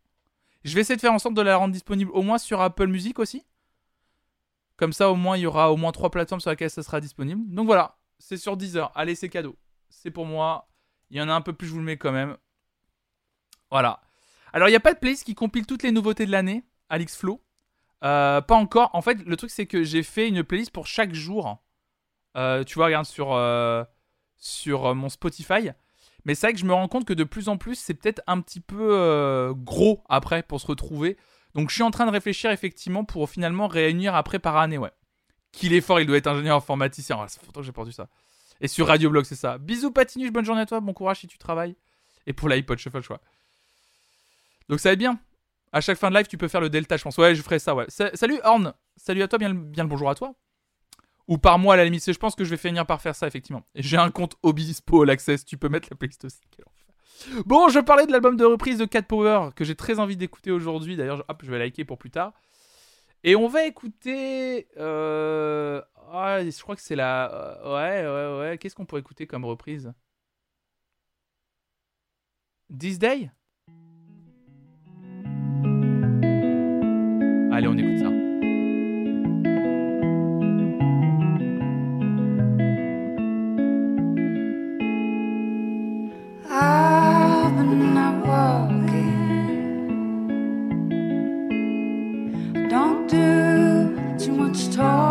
Je vais essayer de faire en sorte de la rendre disponible au moins sur Apple Music aussi. Comme ça, au moins, il y aura au moins trois plateformes sur lesquelles ça sera disponible. Donc voilà, c'est sur Deezer. Allez, c'est cadeau. C'est pour moi. Il y en a un peu plus, je vous le mets quand même. Voilà. Alors, il n'y a pas de playlist qui compile toutes les nouveautés de l'année, Alix Flow. Euh, pas encore. En fait, le truc, c'est que j'ai fait une playlist pour chaque jour. Euh, tu vois, regarde sur, euh, sur mon Spotify. Mais c'est vrai que je me rends compte que de plus en plus, c'est peut-être un petit peu euh, gros après pour se retrouver. Donc, je suis en train de réfléchir effectivement pour finalement réunir après par année, ouais. Qu'il est fort, il doit être ingénieur informaticien. Ah, fait longtemps que j'ai perdu ça. Et sur Radio Blog, c'est ça. Bisous, Patinuche, bonne journée à toi, bon courage si tu travailles. Et pour l'iPod Shuffle, je crois. Donc, ça va être bien. À chaque fin de live, tu peux faire le delta, je pense. Ouais, je ferai ça, ouais. Sa- salut, Horn. Salut à toi, bien le bonjour à toi. Ou par moi, à la limite. Je pense que je vais finir par faire ça, effectivement. J'ai un compte Obispo All Access. Tu peux mettre la playlist aussi. Bon, je parlais de l'album de reprise de Cat Power que j'ai très envie d'écouter aujourd'hui. D'ailleurs, hop, je vais liker pour plus tard. Et on va écouter. euh, ah, je crois que c'est la. euh, Ouais, ouais, ouais. Qu'est-ce qu'on pourrait écouter comme reprise? This Day? Allez, on écoute ça. Much talking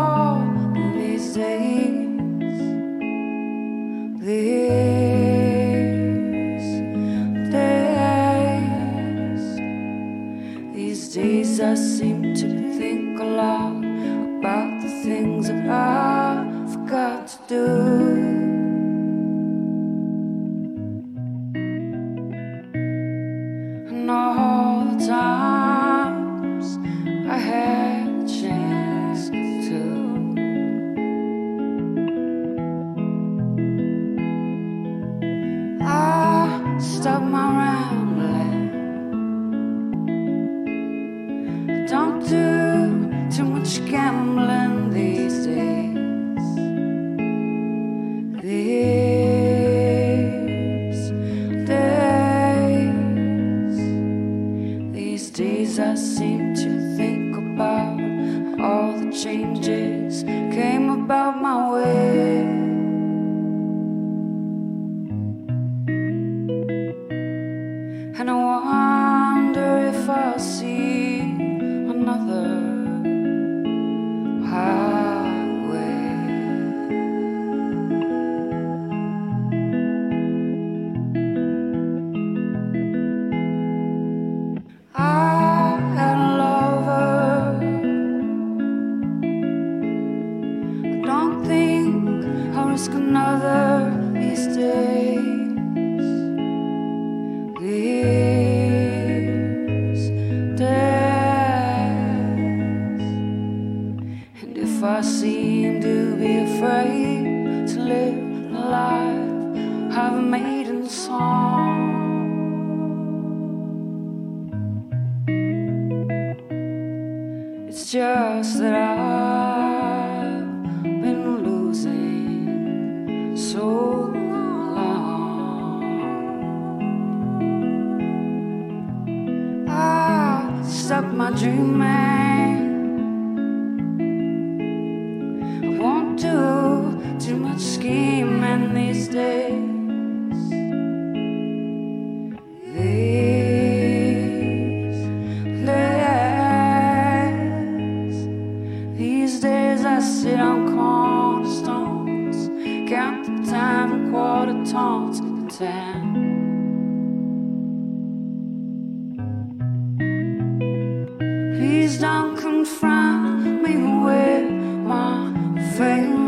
Please don't confront me with my failures.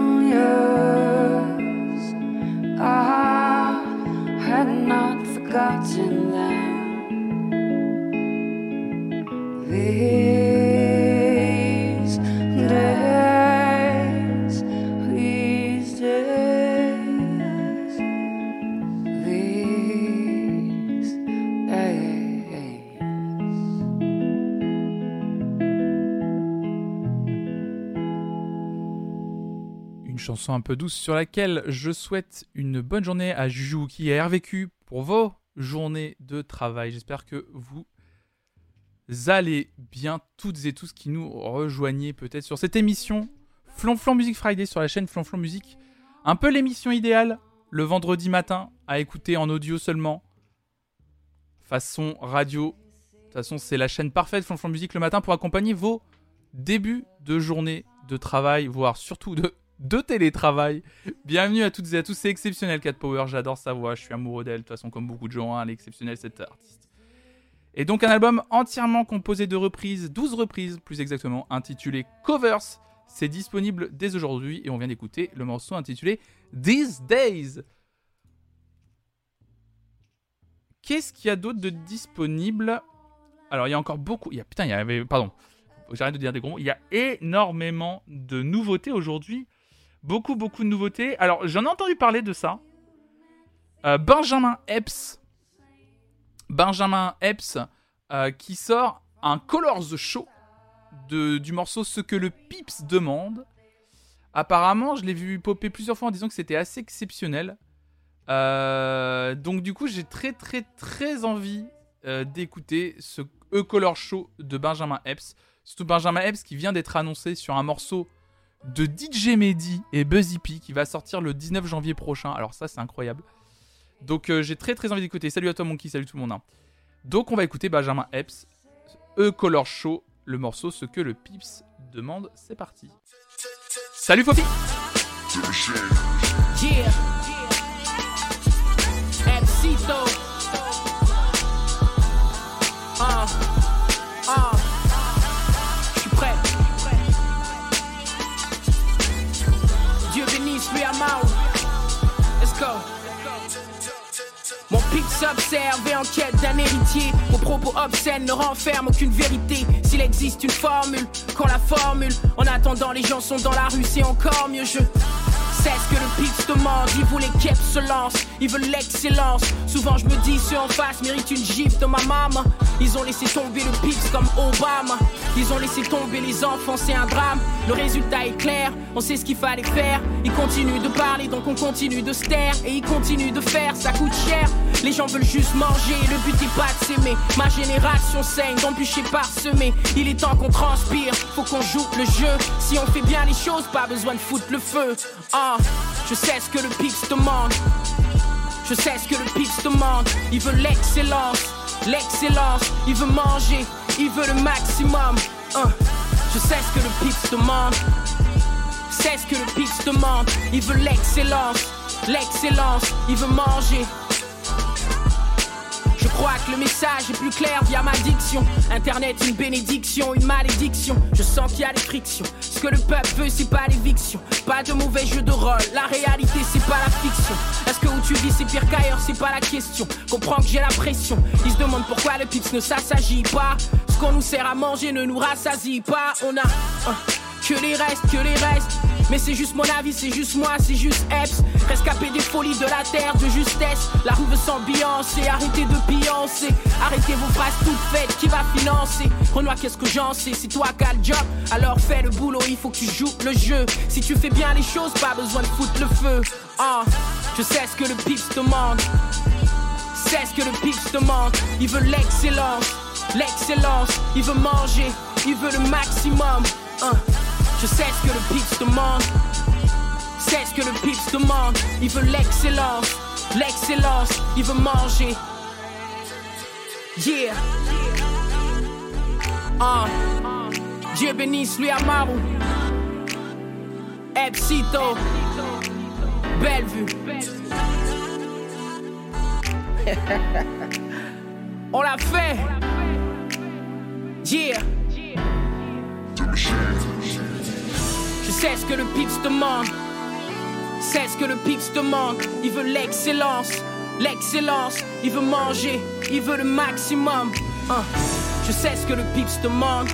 Un peu douce sur laquelle je souhaite une bonne journée à Juju qui est RVQ pour vos journées de travail. J'espère que vous allez bien toutes et tous qui nous rejoignez peut-être sur cette émission Flonflon Music Friday sur la chaîne Flonflon Music. Un peu l'émission idéale le vendredi matin à écouter en audio seulement. Façon radio. De toute façon, c'est la chaîne parfaite Flonflon Music le matin pour accompagner vos débuts de journée de travail, voire surtout de, de télétravail. Bienvenue à toutes et à tous, c'est exceptionnel Cat Power, j'adore sa voix, je suis amoureux d'elle, de toute façon comme beaucoup de gens, hein, elle est exceptionnelle cette artiste. Et donc un album entièrement composé de reprises, 12 reprises plus exactement, intitulé Covers. C'est disponible dès aujourd'hui et on vient d'écouter le morceau intitulé These Days. Qu'est-ce qu'il y a d'autre de disponible? Alors il y a encore beaucoup, il y a putain, il y avait pardon. J'arrête de dire des gros mots. Il y a énormément de nouveautés aujourd'hui. Beaucoup, beaucoup de nouveautés. Alors, j'en ai entendu parler de ça. Euh, Benjamin Epps. Benjamin Epps euh, qui sort un Colors Show de, du morceau Ce que le Pips demande. Apparemment, je l'ai vu popper plusieurs fois en disant que c'était assez exceptionnel. Euh, donc, du coup, j'ai très, très, très envie d'écouter ce E-Color Show de Benjamin Epps. Surtout Benjamin Epps qui vient d'être annoncé sur un morceau de DJ Mehdi et Buzzy P qui va sortir le 19 janvier prochain. Alors ça c'est incroyable. Donc euh, j'ai très très envie d'écouter. Salut à toi Monkey, salut tout le monde. hein. Donc on va écouter Benjamin Epps, E-Color Show, le morceau Ce que le Pips demande. C'est parti. Salut. Ah. Mon pix observe et en quête d'un héritier. Vos propos obscènes ne renferment aucune vérité. S'il existe une formule, qu'on la formule. En attendant, les gens sont dans la rue, c'est encore mieux. Je sais ce que le pix demande. Ils les keps se lancent, ils veulent l'excellence. Souvent, je me dis, ceux en face méritent une gifle de ma maman. Ils ont laissé tomber le pix comme Obama. Ils ont laissé tomber les enfants, c'est un drame. Le résultat est clair, on sait ce qu'il fallait faire. Ils continuent de parler, donc on continue de se taire. Et ils continuent de faire, ça coûte cher. Les gens veulent juste manger, le but est pas de s'aimer. Ma génération saigne, d'embûcher parsemé. Il est temps qu'on transpire, faut qu'on joue le jeu. Si on fait bien les choses, pas besoin de foutre le feu. Ah, je sais ce que le pix demande. Je sais ce que le pix demande. Il veut l'excellence, l'excellence. Il veut manger, il veut le maximum. Hein. Je sais ce que le pix demande. C'est ce que le pix demande. Il veut l'excellence, l'excellence. Il veut manger. Je crois que le message est plus clair via ma diction. Internet, une bénédiction, une malédiction. Je sens qu'il y a des frictions. Ce que le peuple veut, c'est pas l'éviction. Pas de mauvais jeu de rôle. La réalité, c'est pas la fiction. Est-ce que où tu vis, c'est pire qu'ailleurs, c'est pas la question. Comprends que j'ai la pression. Ils se demandent pourquoi le pips ne s'assagit pas. Ce qu'on nous sert à manger ne nous rassasie pas. On a hein, que les restes, que les restes. Mais c'est juste mon avis, c'est juste moi, c'est juste Epps. Rescapé des folies de la terre, de justesse. La rue veut s'ambiancer, arrêtez de piancer. Arrêtez vos phrases toutes faites, qui va financer? Renoir, qu'est-ce que j'en sais? C'est toi qui le job, alors fais le boulot, il faut que tu joues le jeu. Si tu fais bien les choses, pas besoin de foutre le feu. Ah, je sais ce que le pips demande. C'est ce que le pips demande. Il veut l'excellence, l'excellence. Il veut manger, il veut le maximum. Hein. Je sais ce que le pips demande. C'est ce que le pips demande. Il veut l'excellence, l'excellence. Il veut manger. Yeah. Ah. Dieu bénisse lui Amaru. Epsito. Bellevue. On l'a fait. Yeah. Sais ce que le pips demande. C'est ce que le pips demande. Il veut l'excellence. L'excellence. Il veut manger. Il veut le maximum. Hein. Je sais ce que le pips demande.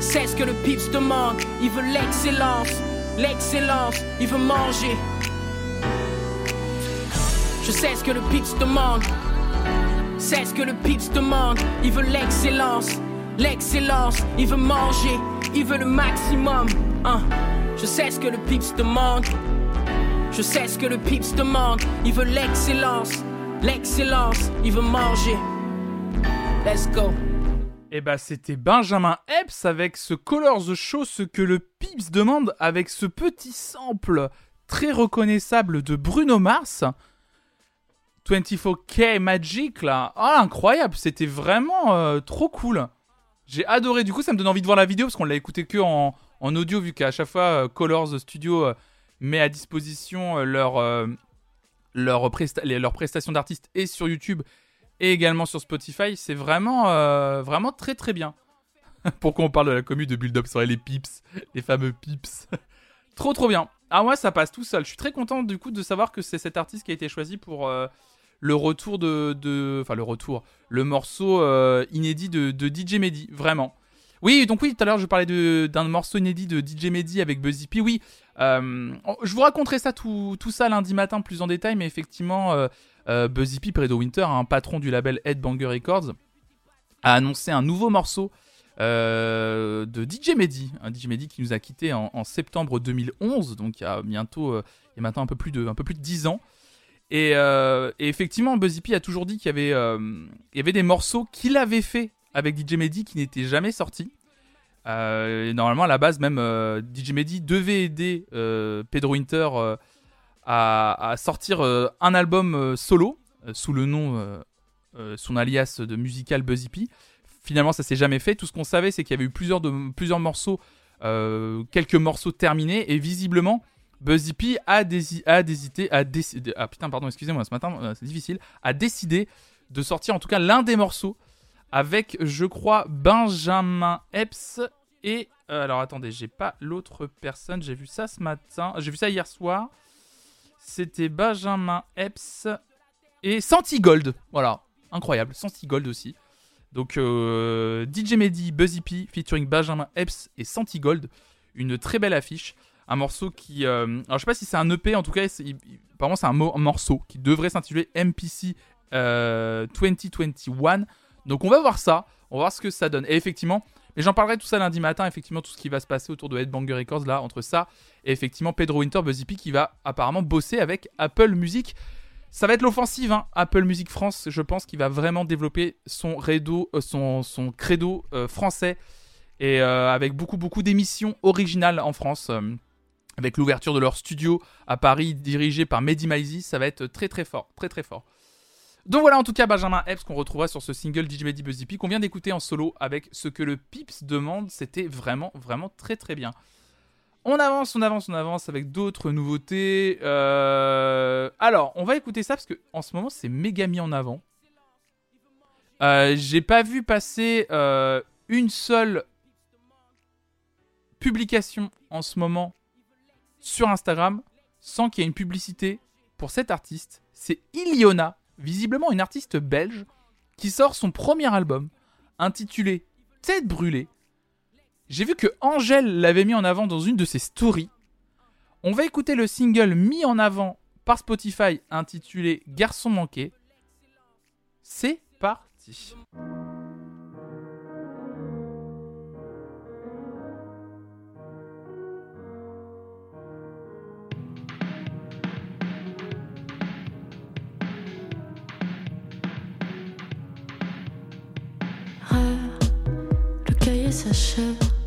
C'est ce que le pips demande. Il veut l'excellence. L'excellence. Il veut manger. Je sais ce que le pips demande. C'est ce que le pips demande. Il veut l'excellence. L'excellence. Il veut manger. Il veut le maximum. Hein. Je sais ce que le pips demande. Je sais ce que le pips demande. Il veut l'excellence. L'excellence. Il veut manger. Let's go. Et bah c'était Benjamin Epps avec ce Colors the Show, ce que le Pips demande avec ce petit sample très reconnaissable de Bruno Mars. 24K Magic là. Ah incroyable, c'était vraiment euh, trop cool. J'ai adoré, du coup ça me donne envie de voir la vidéo parce qu'on l'a écouté que en, en audio vu qu'à chaque fois euh, Colors Studio euh, met à disposition euh, leur, euh, leur, presta- les- leur prestation d'artistes et sur YouTube et également sur Spotify. C'est vraiment, vraiment très très bien. Pourquoi on parle de la commu de Build Up sur les pips, les fameux pips? trop trop bien. Ah moi ça passe tout seul. Je suis très content du coup de savoir que c'est cet artiste qui a été choisi pour le retour de, enfin le retour, le morceau inédit de, de DJ Mehdi, vraiment. Oui, donc oui, tout à l'heure je parlais d'un morceau inédit de DJ Mehdi avec Buzzy P. Oui, euh, je vous raconterai ça tout, tout ça lundi matin plus en détail, mais effectivement, euh, euh, Buzzy P, Predo Winter, un patron du label Headbanger Records, a annoncé un nouveau morceau euh, de DJ Mehdi, un DJ Mehdi qui nous a quitté en, septembre 2011, donc il y a bientôt, euh, il y a maintenant un peu plus de, un peu plus de 10 ans. Et, effectivement, Buzzy P a toujours dit qu'il y y avait des morceaux qu'il avait fait avec DJ Mehdi qui n'étaient jamais sortis. Euh, normalement, à la base, même euh, DJ Mehdi devait aider euh, Pedro Winter à, sortir un album solo sous le nom, son alias de musical Buzzy P. Finalement, ça s'est jamais fait. Tout ce qu'on savait, c'est qu'il y avait eu plusieurs, de, plusieurs morceaux, quelques morceaux terminés, et visiblement, Buzzy P a, a a décidé, ah putain, pardon, excusez-moi, ce matin, c'est difficile, a décidé de sortir en tout cas l'un des morceaux avec, je crois, Benjamin Epps et euh, alors attendez, j'ai pas l'autre personne, j'ai vu ça ce matin, j'ai vu ça hier soir. C'était Benjamin Epps et Santi Gold. Voilà, incroyable, Santi Gold aussi. Donc euh, DJ Mehdi, Buzzy P featuring Benjamin Epps et Santi Gold, une très belle affiche. Un morceau qui, euh, alors je sais pas si c'est un EP, en tout cas, apparemment c'est un, mo- un morceau qui devrait s'intituler MPC euh, 2021. Donc on va voir ça, on va voir ce que ça donne. Et effectivement, mais j'en parlerai tout ça lundi matin, effectivement, tout ce qui va se passer autour de Headbanger Records, là, entre ça et effectivement Pedro Winter, Buzzy qui va apparemment bosser avec Apple Music. Ça va être l'offensive, hein. Apple Music France, je pense qu'il va vraiment développer son, euh, son, credo euh, français et euh, avec beaucoup, beaucoup d'émissions originales en France. avec l'ouverture de leur studio à Paris dirigé par Mehdi Maizi, ça va être très très fort, très très fort. Donc voilà en tout cas Benjamin Epps qu'on retrouvera sur ce single DJ Mehdi Buzzy qu'on vient d'écouter en solo avec ce que le Pips demande, c'était vraiment vraiment très très bien. On avance, on avance, on avance avec d'autres nouveautés. Euh, Alors, on va écouter ça parce que en ce moment c'est méga mis en avant. Euh, J'ai pas vu passer euh, une seule publication en ce moment sur Instagram sans qu'il y ait une publicité pour cet artiste. C'est Iliona, visiblement une artiste belge, qui sort son premier album intitulé Tête brûlée. J'ai vu que Angèle l'avait mis en avant dans une de ses stories. On va écouter le single mis en avant par Spotify intitulé Garçon manqué. C'est parti. Le cahier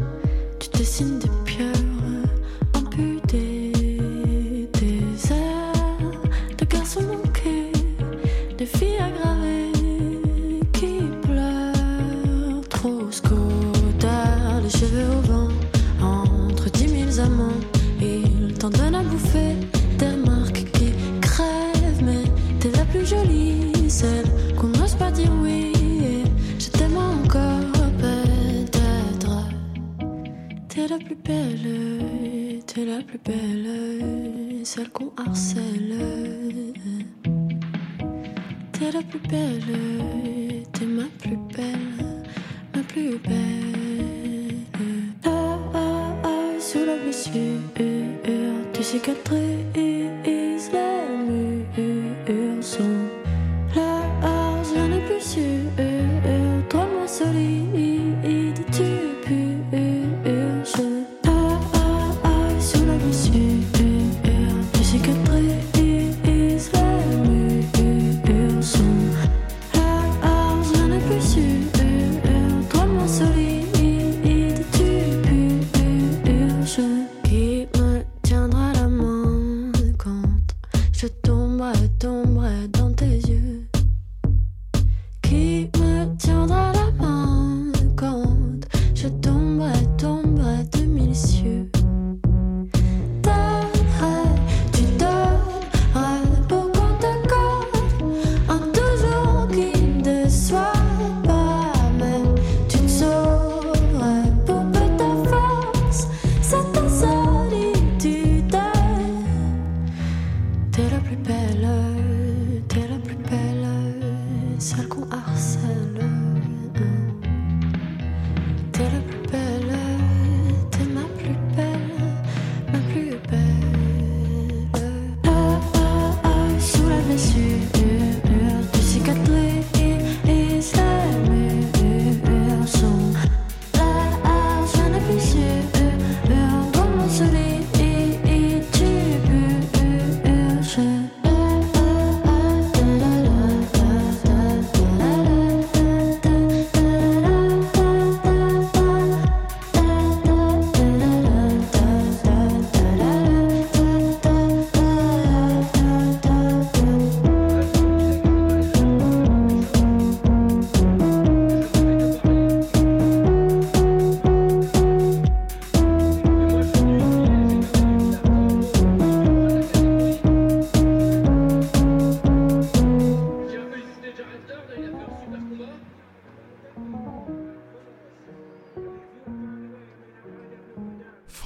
belle, celle qu'on harcèle. T'es la plus belle, t'es ma plus belle, ma plus belle. Ah, ah, ah, sous la blessure, tu cicatrises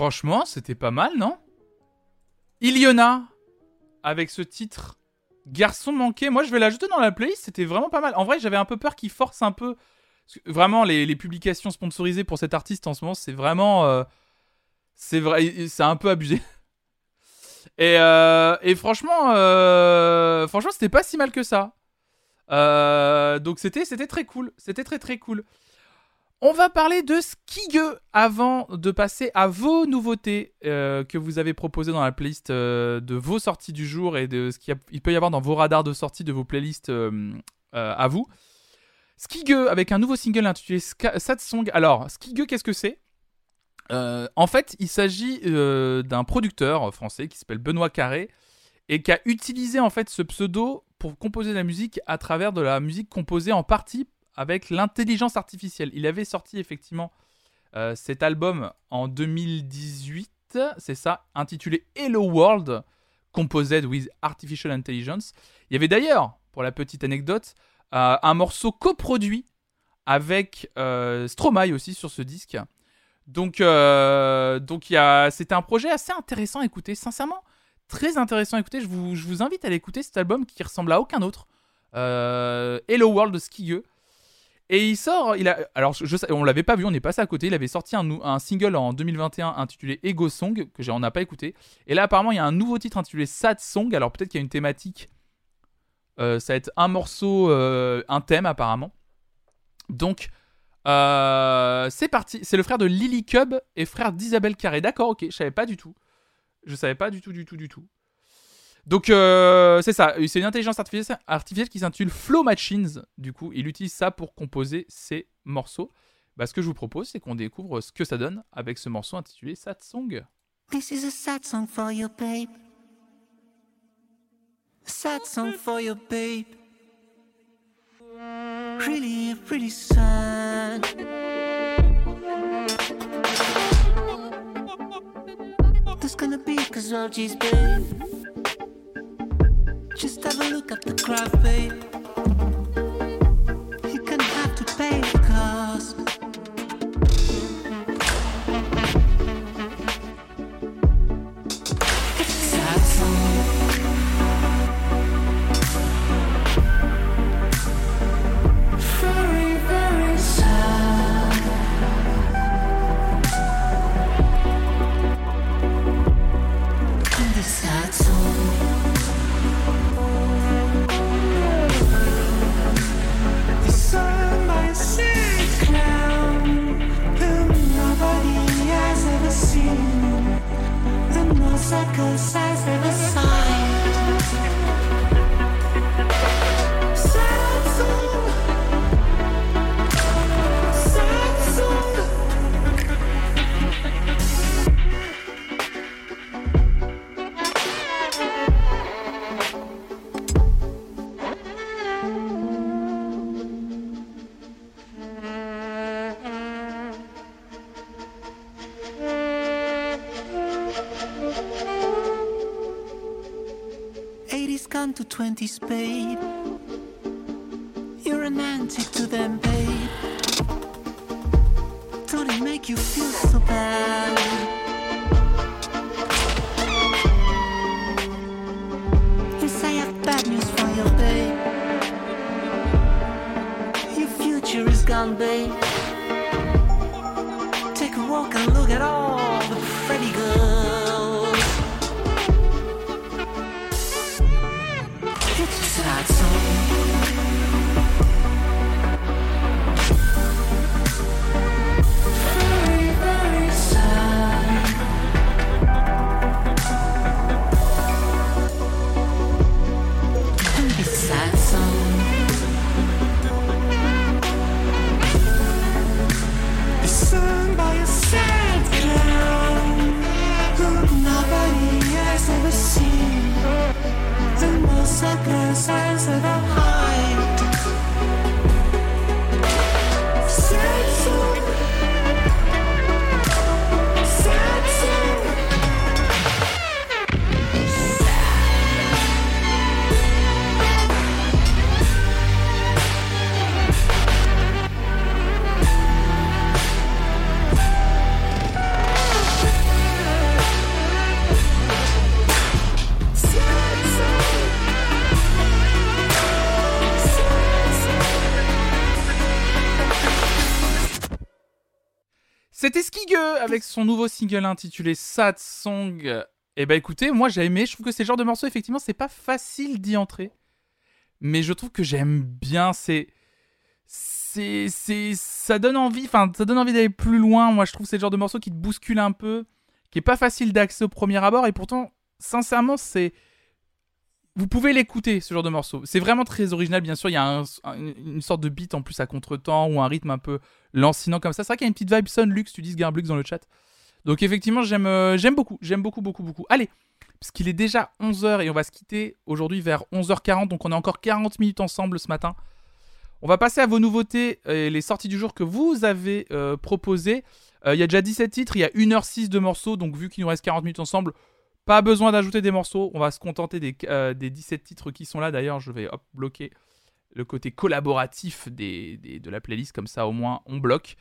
Franchement, c'était pas mal, non? Iliona, avec ce titre Garçon manqué. Moi, je vais l'ajouter dans la playlist. C'était vraiment pas mal. En vrai, j'avais un peu peur qu'il force un peu. Vraiment, les, publications sponsorisées pour cet artiste en ce moment, c'est vraiment. euh, c'est vrai, c'est un peu abusé. Et, euh, et franchement, euh, franchement, c'était pas si mal que ça. Donc c'était, c'était très cool. C'était très très cool. On va parler de Skige avant de passer à vos nouveautés euh, que vous avez proposées dans la playlist euh, de vos sorties du jour et de ce qu'il peut y avoir dans vos radars de sortie de vos playlists euh, à vous. Skige avec un nouveau single intitulé Sad Song. Alors, Skige, qu'est-ce que c'est? En fait, il s'agit d'un producteur français qui s'appelle Benoît Carré et qui a utilisé en fait ce pseudo pour composer de la musique à travers de la musique composée en partie avec l'intelligence artificielle. Il avait sorti effectivement euh, cet album en 2018, c'est ça, intitulé Hello World, composed with artificial intelligence. Il y avait d'ailleurs, pour la petite anecdote, euh, un morceau coproduit avec euh, Stromae aussi sur ce disque. Donc, euh, donc c'était un projet assez intéressant à écouter, sincèrement, très intéressant à écouter. Je vous, je vous invite à l'écouter cet album qui ressemble à aucun autre. Hello World de Skigueux. Et il sort, il a, alors on l'avait pas vu, on est passé à côté. Il avait sorti un, un single en 2021 intitulé Ego Song que on n'a pas écouté. Et là apparemment il y a un nouveau titre intitulé Sad Song. Alors peut-être qu'il y a une thématique. Euh, ça va être un morceau, euh, un thème apparemment. Donc euh, c'est parti. C'est le frère de Lily Cub et frère d'Isabelle Carré. D'accord, ok, je savais pas du tout. Je savais pas du tout, du tout, du tout. Donc euh, c'est ça, c'est une intelligence artificielle, qui s'intitule Flow Machines. Du coup, il utilise ça pour composer ses morceaux. Bah, ce que je vous propose, c'est qu'on découvre ce que ça donne avec ce morceau intitulé Sad Song. This is a sad song for you, babe. Sad song for you, babe. Really, really sad. There's gonna be casualties, babe? Just have a look at the crowd, babe. You're an antique to them, babe. Don't it make you feel so son nouveau single intitulé Sad Song. Et bah écoutez, moi j'ai aimé. Je trouve que c'est le genre de morceau, effectivement, c'est pas facile d'y entrer. Mais je trouve que j'aime bien. C'est. C'est. c'est- Ça donne envie. Enfin, ça donne envie d'aller plus loin. Moi je trouve c'est le genre de morceau qui te bouscule un peu. Qui est pas facile d'accès au premier abord. Et pourtant, sincèrement, c'est. Vous pouvez l'écouter, ce genre de morceau. C'est vraiment très original, bien sûr. Il y a un- une sorte de beat en plus à contre-temps ou un rythme un peu lancinant comme ça. C'est vrai qu'il y a une petite vibe Son Lux, tu dis Garblux dans le chat. Donc effectivement, j'aime euh, j'aime beaucoup, j'aime beaucoup, beaucoup, beaucoup. Allez, parce qu'il est déjà 11h et on va se quitter aujourd'hui vers 11h40, donc on est encore 40 minutes ensemble ce matin. On va passer à vos nouveautés et les sorties du jour que vous avez euh, proposées. Euh, Il y a déjà 17 titres, il y a 1h06 de morceaux, donc vu qu'il nous reste 40 minutes ensemble, pas besoin d'ajouter des morceaux, on va se contenter des, des 17 titres qui sont là. D'ailleurs, je vais bloquer le côté collaboratif des, de la playlist, comme ça au moins on bloque.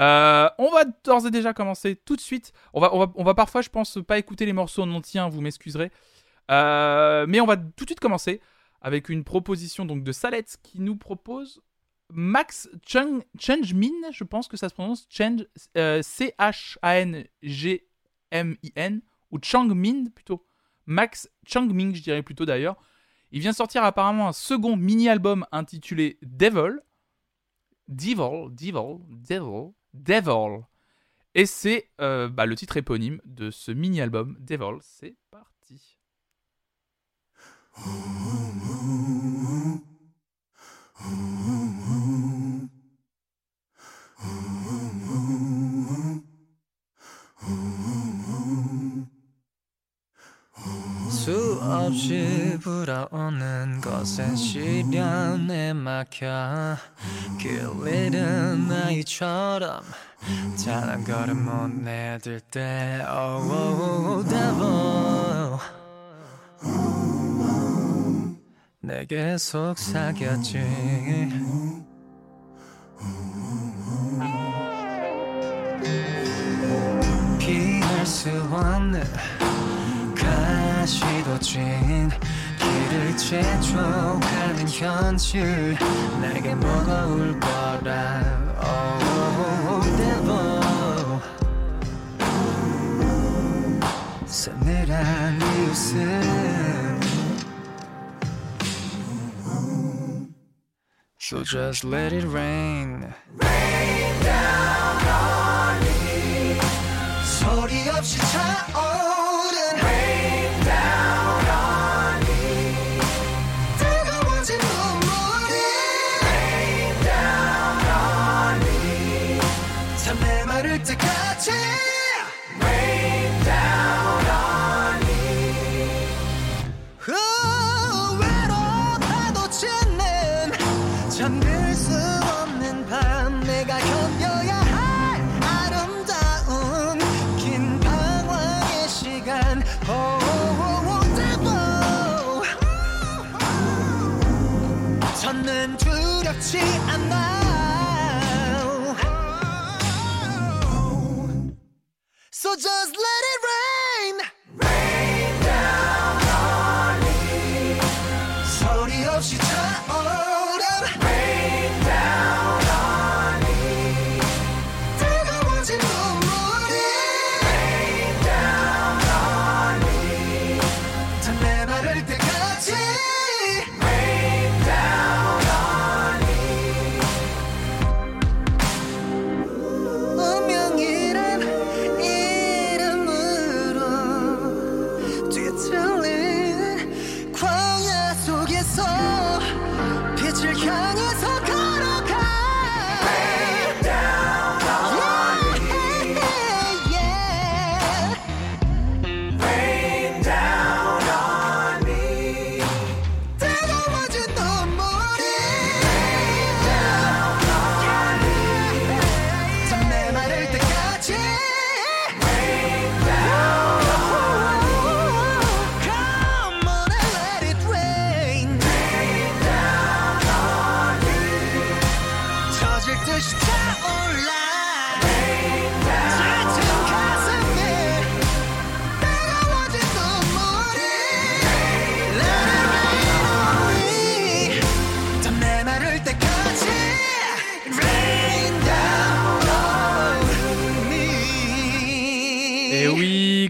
Euh, on va d'ores et déjà commencer tout de suite. On va, on va, on va parfois, je pense, pas écouter les morceaux en entier, hein, vous m'excuserez. Euh, mais on va tout de suite commencer avec une proposition donc de Salette qui nous propose Max Chung, Changmin, je pense que ça se prononce Change, euh, C-H-A-N-G-M-I-N, ou Changmin plutôt. Max Changmin, je dirais plutôt d'ailleurs. Il vient sortir apparemment un second mini-album intitulé Devil. Devil, Devil, Devil, Devil. Et c'est euh, bah, le titre éponyme de ce mini-album Devil. C'est parti. 없이 불어오는 것에 시련에 막혀 길 잃은 아이처럼 단한 걸음 못 내딜 때. Oh, oh, oh, devil. 내게 속삭였지. 피할 수 없는 가시도 진 길을 재촉하는 현실 내게 올 거라. Oh, devil. 서늘한 이웃은 So just let it rain. 소리 없이 차오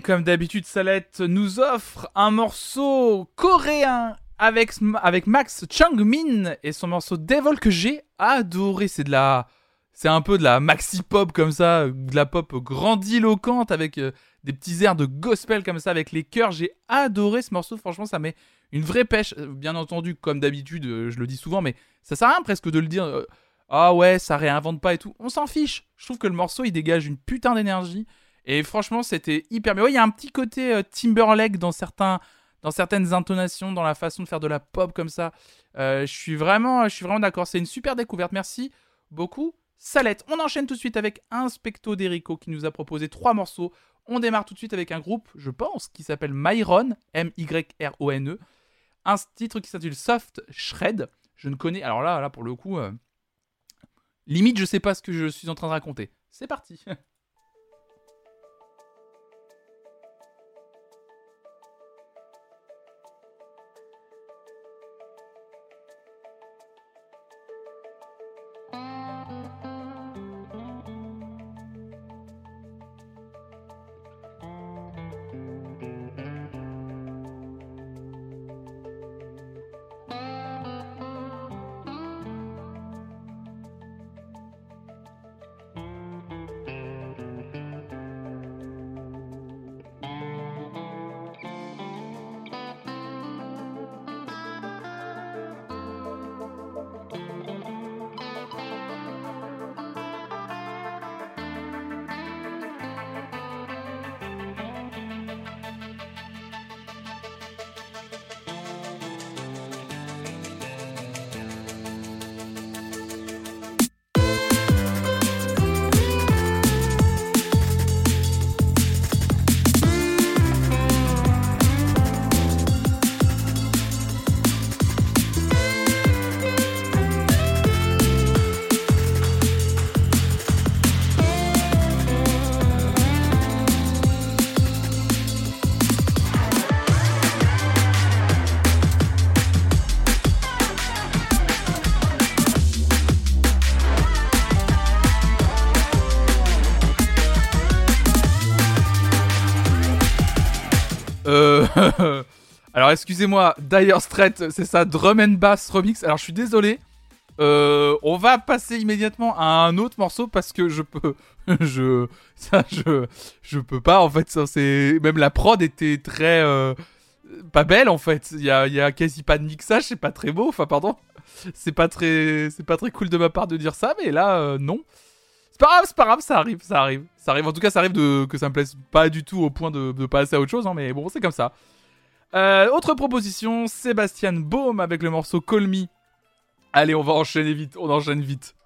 comme d'habitude, Salette nous offre un morceau coréen avec, avec Max Changmin et son morceau Devil que j'ai adoré. C'est de la. C'est un peu de la maxi pop comme ça, de la pop grandiloquente avec euh, des petits airs de gospel comme ça avec les chœurs. J'ai adoré ce morceau, franchement, ça met une vraie pêche. Bien entendu, comme d'habitude, euh, je le dis souvent, mais ça sert à rien presque de le dire. euh, ah ouais, ça réinvente pas et tout. On s'en fiche. Je trouve que le morceau il dégage une putain d'énergie. Et franchement, c'était hyper. Mais ouais, il y a un petit côté euh, Timberlake dans certains, dans certaines intonations, dans la façon de faire de la pop comme ça. Euh, je suis vraiment, vraiment d'accord. C'est une super découverte. Merci beaucoup, Salette. On enchaîne tout de suite avec un specto d'Erico qui nous a proposé trois morceaux. On démarre tout de suite avec un groupe, je pense, qui s'appelle Myron, M-Y-R-O-N-E. Un titre qui s'intitule Soft Shred. Je ne connais. Alors là, là pour le coup, euh, limite, je sais pas ce que je suis en train de raconter. C'est parti. excusez-moi, Dire Straits, c'est ça, Drum and Bass Remix. Alors je suis désolé. Euh, on va passer immédiatement à un autre morceau parce que je peux, je, ça, je, je peux pas en fait. Ça, c'est même la prod était très euh, pas belle en fait. Il y a, y a quasi pas de mixage, c'est pas très beau. Enfin pardon, c'est pas très, c'est pas très cool de ma part de dire ça, mais là euh, non. C'est pas grave, c'est pas grave, ça arrive, ça arrive, ça arrive. En tout cas, ça arrive de que ça me plaise pas du tout au point de, de passer à autre chose, hein, mais bon, c'est comme ça. Euh, autre proposition, Sébastien Baum avec le morceau Call. Allez, on va enchaîner vite, on enchaîne vite.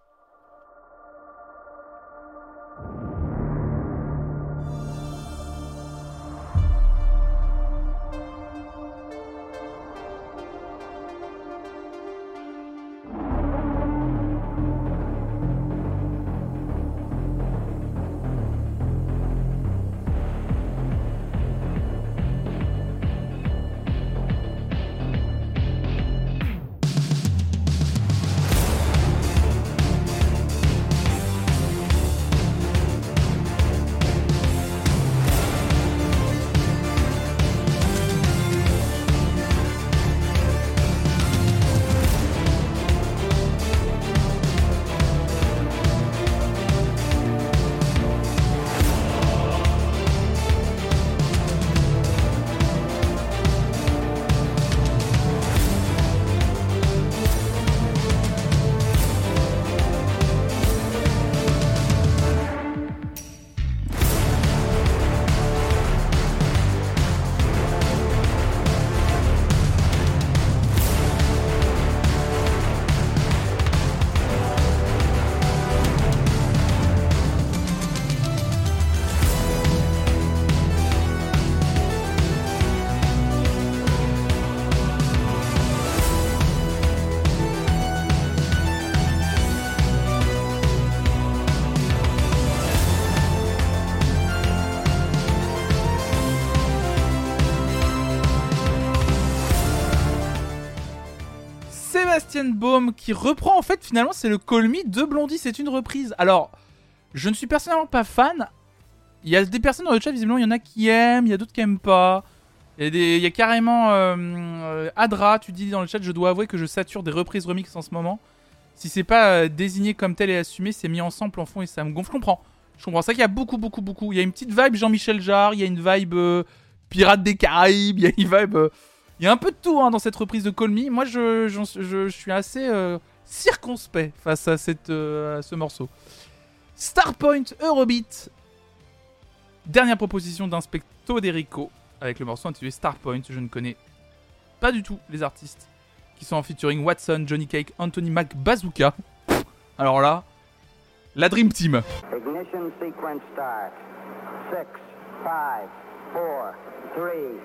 Sébastien Baum qui reprend en fait finalement c'est le Call Me de Blondie, c'est une reprise. Alors, je ne suis personnellement pas fan. Il y a des personnes dans le chat, visiblement il y en a qui aiment, il y a d'autres qui aiment pas. Il y a, carrément euh, euh, Adra, tu dis dans le chat, je dois avouer que je sature des reprises remix en ce moment. Si c'est pas euh, désigné comme tel et assumé, c'est mis en sample en fond et ça me gonfle. Je comprends. Je comprends. Vrai qu'il y a beaucoup, beaucoup, beaucoup. Il y a une petite vibe Jean-Michel Jarre, il y a une vibe euh, Pirates des Caraïbes, il y a une vibe. Il y a un peu de tout hein, dans cette reprise de Call Me. Moi, je, suis assez euh, circonspect face euh, à ce morceau. Starpoint Eurobeat. Dernière proposition d'Inspecto d'Erico avec le morceau intitulé Starpoint. Je ne connais pas du tout les artistes qui sont en featuring Watson, Johnny Cake, Anthony Mac Bazooka. Alors là, la Dream Team. Ignition sequence start. Six, five, four, three,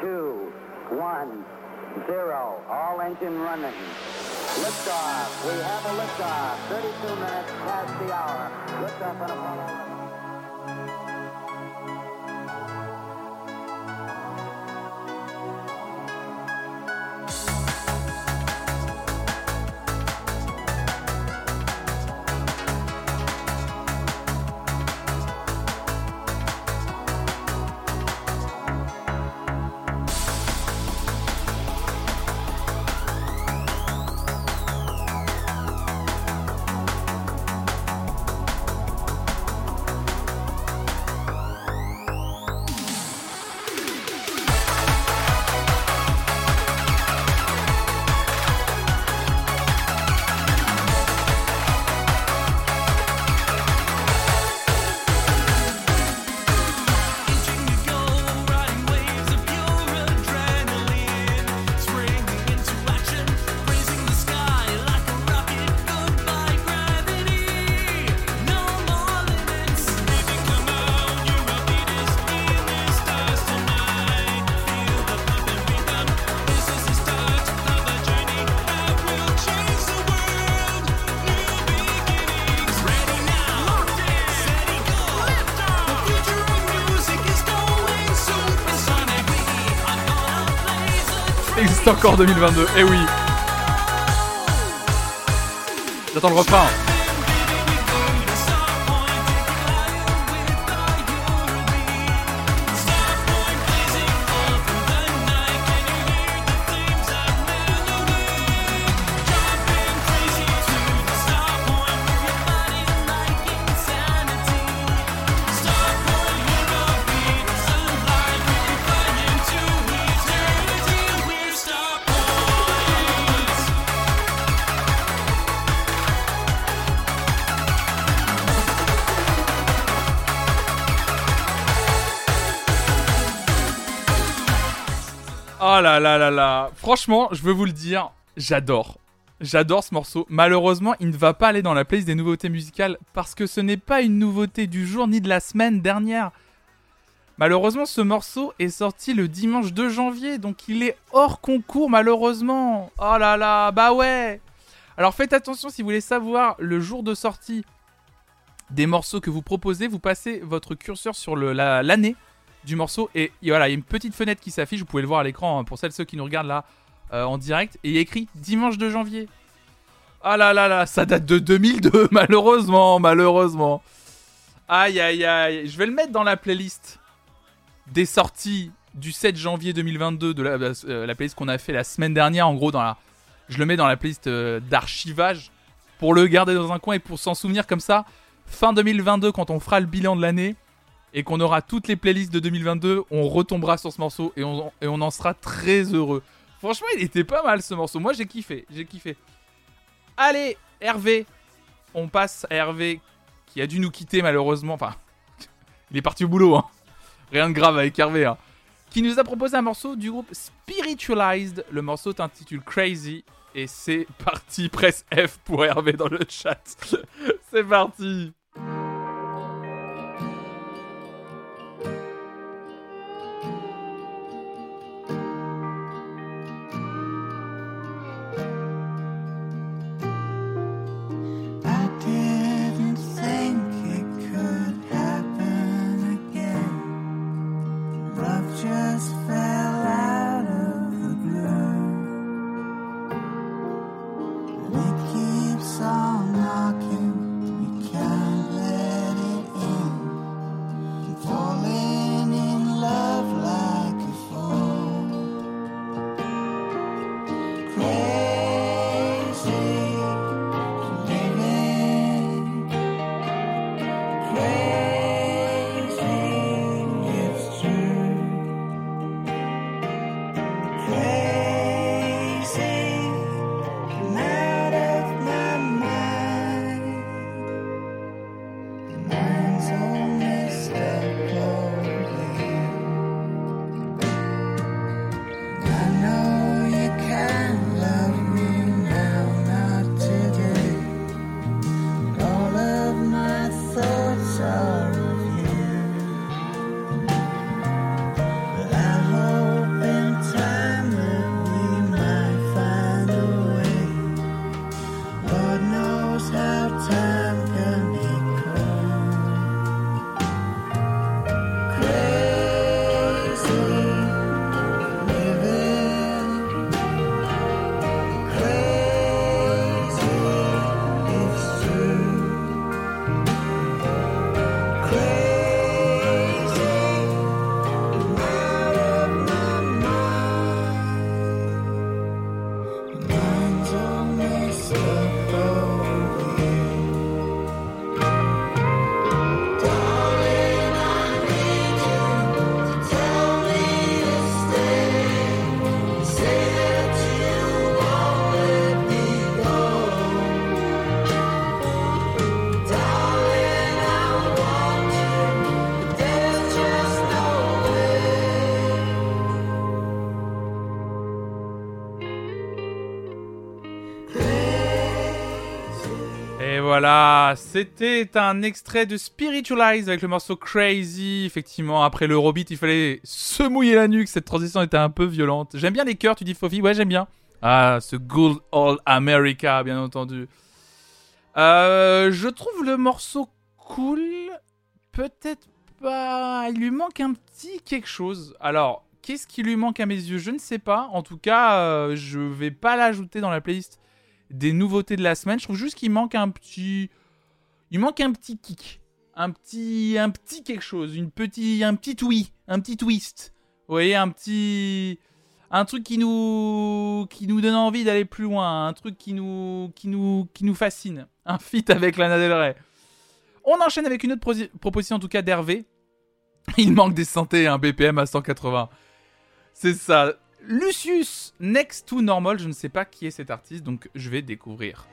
two, one, zero. All engine running. Liftoff. We have a liftoff. 32 minutes past the hour. Liftoff on Apollo. Encore 2022. Eh oui. J'attends le refrain. Franchement, je veux vous le dire, j'adore. J'adore ce morceau. Malheureusement, il ne va pas aller dans la playlist des nouveautés musicales parce que ce n'est pas une nouveauté du jour ni de la semaine dernière. Malheureusement, ce morceau est sorti le dimanche 2 janvier, donc il est hors concours malheureusement. Oh là là, bah ouais. Alors faites attention si vous voulez savoir le jour de sortie des morceaux que vous proposez, vous passez votre curseur sur l'année du morceau. Et, voilà, il y a une petite fenêtre qui s'affiche, vous pouvez le voir à l'écran hein, pour celles ceux qui nous regardent là euh, en direct. Et il y a écrit dimanche 2 janvier. Ah là là là, ça date de 2002 malheureusement, malheureusement. Aïe aïe aïe, je vais le mettre dans la playlist des sorties du 7 janvier 2022 de la, euh, la playlist qu'on a fait la semaine dernière en gros dans la je le mets dans la playlist euh, d'archivage pour le garder dans un coin et pour s'en souvenir comme ça. Fin 2022 quand on fera le bilan de l'année et qu'on aura toutes les playlists de 2022 on retombera sur ce morceau et on, et on en sera très heureux franchement il était pas mal ce morceau moi j'ai kiffé j'ai kiffé allez Hervé on passe à Hervé qui a dû nous quitter malheureusement enfin il est parti au boulot hein rien de grave avec Hervé hein qui nous a proposé un morceau du groupe Spiritualized. Le morceau s'intitule Crazy. Et c'est parti, presse F pour Hervé dans le chat. c'est parti. C'était un extrait de Spiritualize avec le morceau Crazy. Effectivement, après le Robit, il fallait se mouiller la nuque. Cette transition était un peu violente. J'aime bien les chœurs, tu dis Fofi? Ouais, j'aime bien. Ah, ce Good Old America, bien entendu. Euh, je trouve le morceau cool. Peut-être pas. Il lui manque un petit quelque chose. Alors, qu'est-ce qui lui manque à mes yeux? Je ne sais pas. En tout cas, euh, je vais pas l'ajouter dans la playlist des nouveautés de la semaine. Je trouve juste qu'il manque un petit. Il manque un petit kick. Un petit, un petit quelque chose. Une petit, un petit oui. Un petit twist. Vous voyez, un petit. Un truc qui nous, qui nous donne envie d'aller plus loin. Un truc qui nous, qui nous, qui nous fascine. Un feat avec Lana Del Rey. On enchaîne avec une autre proposition, en tout cas d'Hervé. Il manque des santé, un BPM à 180. C'est ça. Lucius Next to Normal, je ne sais pas qui est cet artiste, donc je vais découvrir.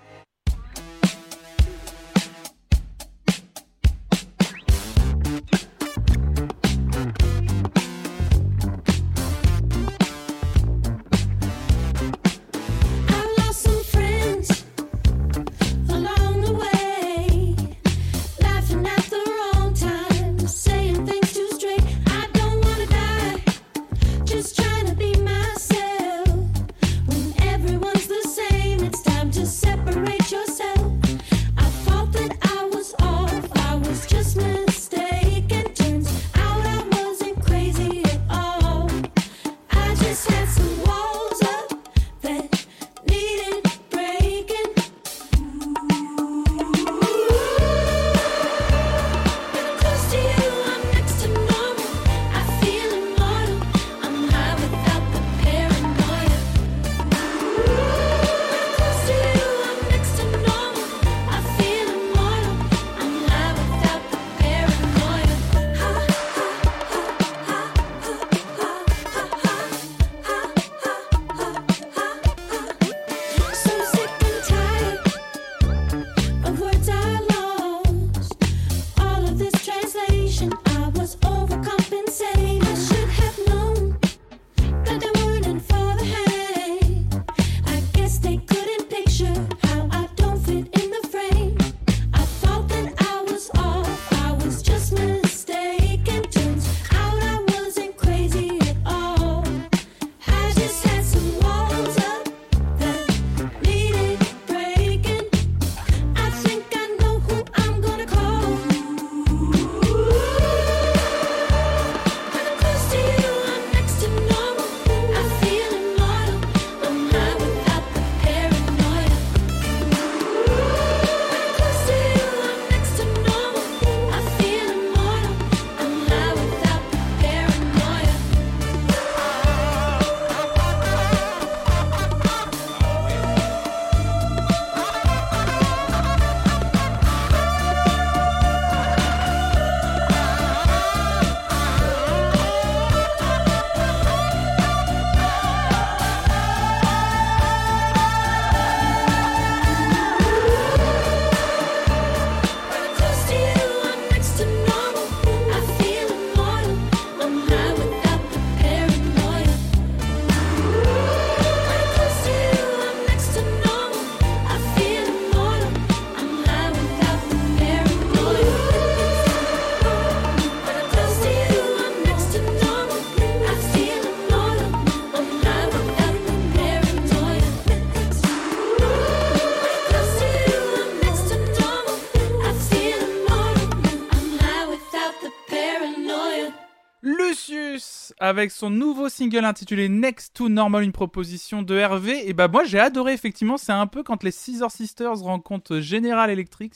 Avec son nouveau single intitulé Next to Normal, une proposition de Hervé. Et bah moi j'ai adoré effectivement, c'est un peu quand les Scissor Sisters rencontrent General Electric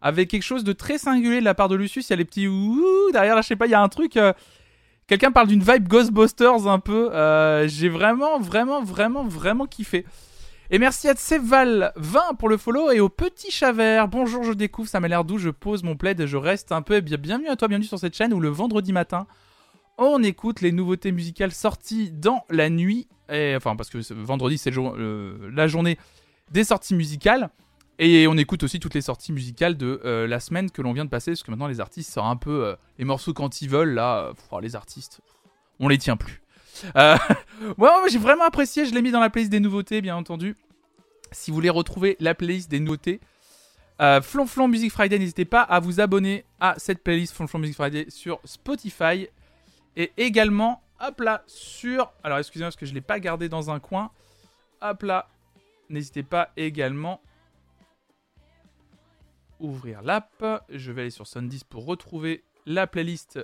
avec quelque chose de très singulier de la part de Lucius. Il y a les petits ouh derrière là, je sais pas, il y a un truc. euh, Quelqu'un parle d'une vibe Ghostbusters un peu. euh, j'ai vraiment, vraiment, vraiment, vraiment kiffé. Et merci à Tseval20 pour le follow et au petit Chavert. Bonjour, je découvre, ça m'a l'air doux, je pose mon plaid et je reste un peu. Eh bien, bienvenue à toi, bienvenue sur cette chaîne où le vendredi matin, on écoute les nouveautés musicales sorties dans la nuit. Enfin, parce que vendredi, c'est euh, la journée des sorties musicales. Et on écoute aussi toutes les sorties musicales de euh, la semaine que l'on vient de passer. Parce que maintenant, les artistes sortent un peu euh, les morceaux quand ils veulent. Là, oh, les artistes, on les tient plus. Ouais, ouais, j'ai vraiment apprécié. Je l'ai mis dans la playlist des nouveautés, bien entendu. Si vous voulez retrouver la playlist des nouveautés, Euh, Flonflon Music Friday, n'hésitez pas à vous abonner à cette playlist Flonflon Music Friday sur Spotify. Et également, hop là, sur... Alors excusez-moi parce que je ne l'ai pas gardé dans un coin. Hop là, n'hésitez pas également ouvrir l'app. Je vais aller sur Sundis pour retrouver la playlist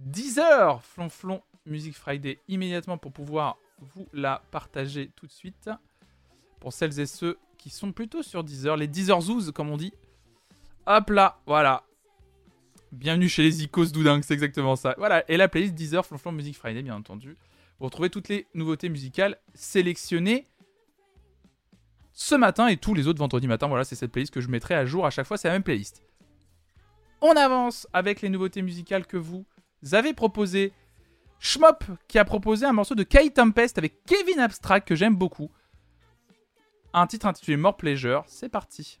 Deezer Flonflon Music Friday immédiatement pour pouvoir vous la partager tout de suite. Pour celles et ceux qui sont plutôt sur Deezer, les Deezer Zoos comme on dit. Hop là, voilà. Bienvenue chez les Icos Doudingue, c'est exactement ça. Voilà, et la playlist Deezer Flonflon Music Friday, bien entendu. Vous retrouvez toutes les nouveautés musicales sélectionnées ce matin et tous les autres vendredis matin. Voilà, c'est cette playlist que je mettrai à jour à chaque fois, c'est la même playlist. On avance avec les nouveautés musicales que vous avez proposées. Schmop qui a proposé un morceau de Kay Tempest avec Kevin Abstract que j'aime beaucoup. Un titre intitulé More Pleasure, c'est parti.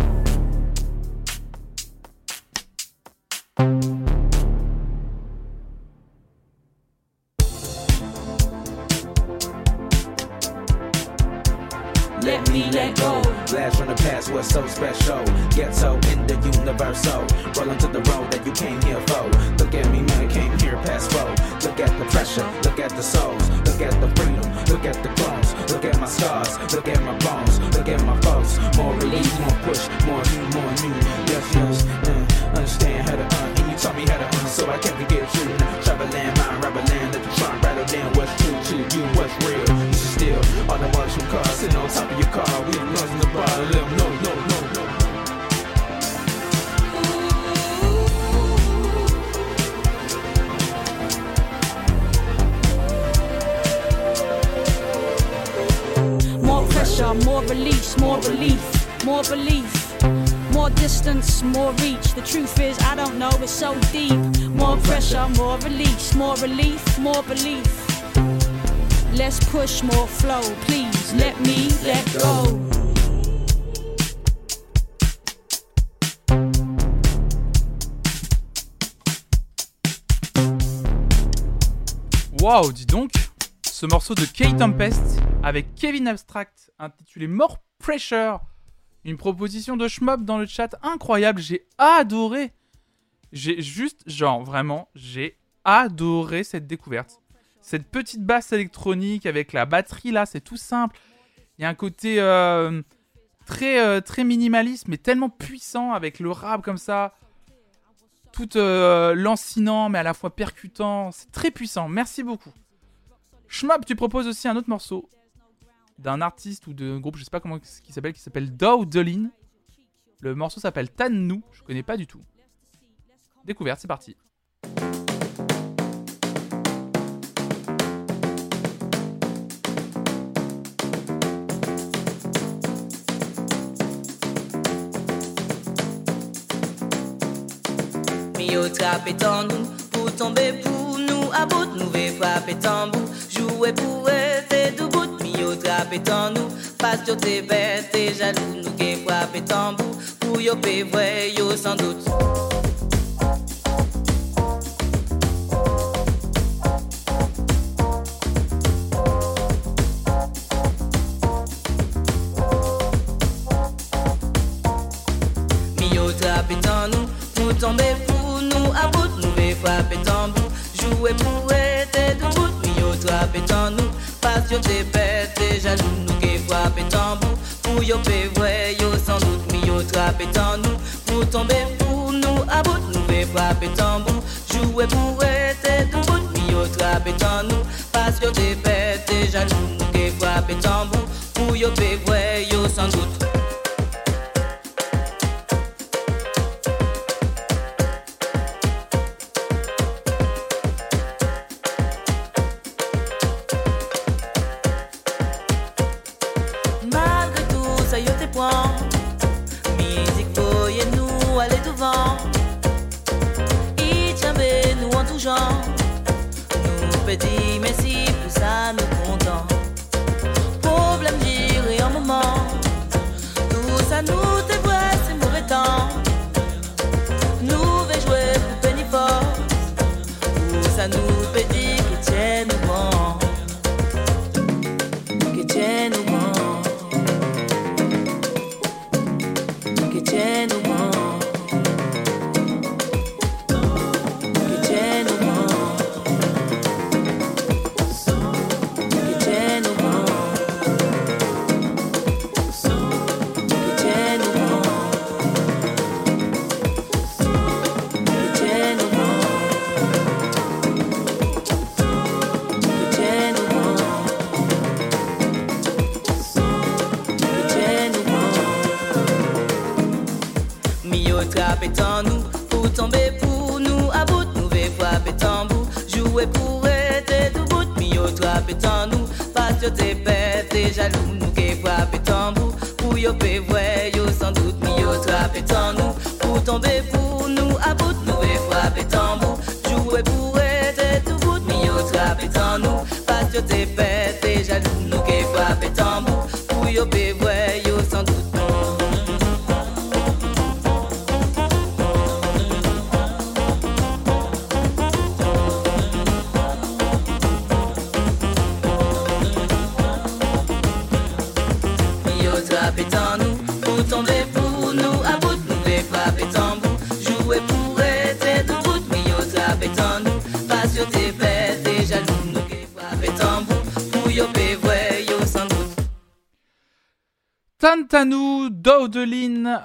De Kate Tempest avec Kevin Abstract intitulé More Pressure. Une proposition de Schmob dans le chat incroyable, j'ai adoré. J'ai juste, genre vraiment, j'ai adoré cette découverte. Cette petite basse électronique avec la batterie là, c'est tout simple. Il y a un côté euh, très, euh, très minimaliste, mais tellement puissant avec le rap comme ça. Tout euh, lancinant, mais à la fois percutant. C'est très puissant. Merci beaucoup. Schmab, tu proposes aussi un autre morceau d'un artiste ou d'un groupe, je sais pas comment qui s'appelle, qui s'appelle Dowdolin. Le morceau s'appelle Tan Nou, je connais pas du tout. Découverte, c'est parti. Pou bout pour rester debout, mio trapper en nous, pas yo t'es bête, t'es jaloux, nous qui frapper tambour, pour yo payer vrai, yo sans doute. Mio trapper en nous, pour tomber pour nous, à yo payer vrai, yo sans doute, mio trapper en nous, pour tomber pour nous, à bout, nous vais frapper tambour, jouer pour rester debout, mio trapper en nous, pas yo t'es bête, t'es jaloux, nous qui frapper tambour, pour yo payer vrai, yo sans doute.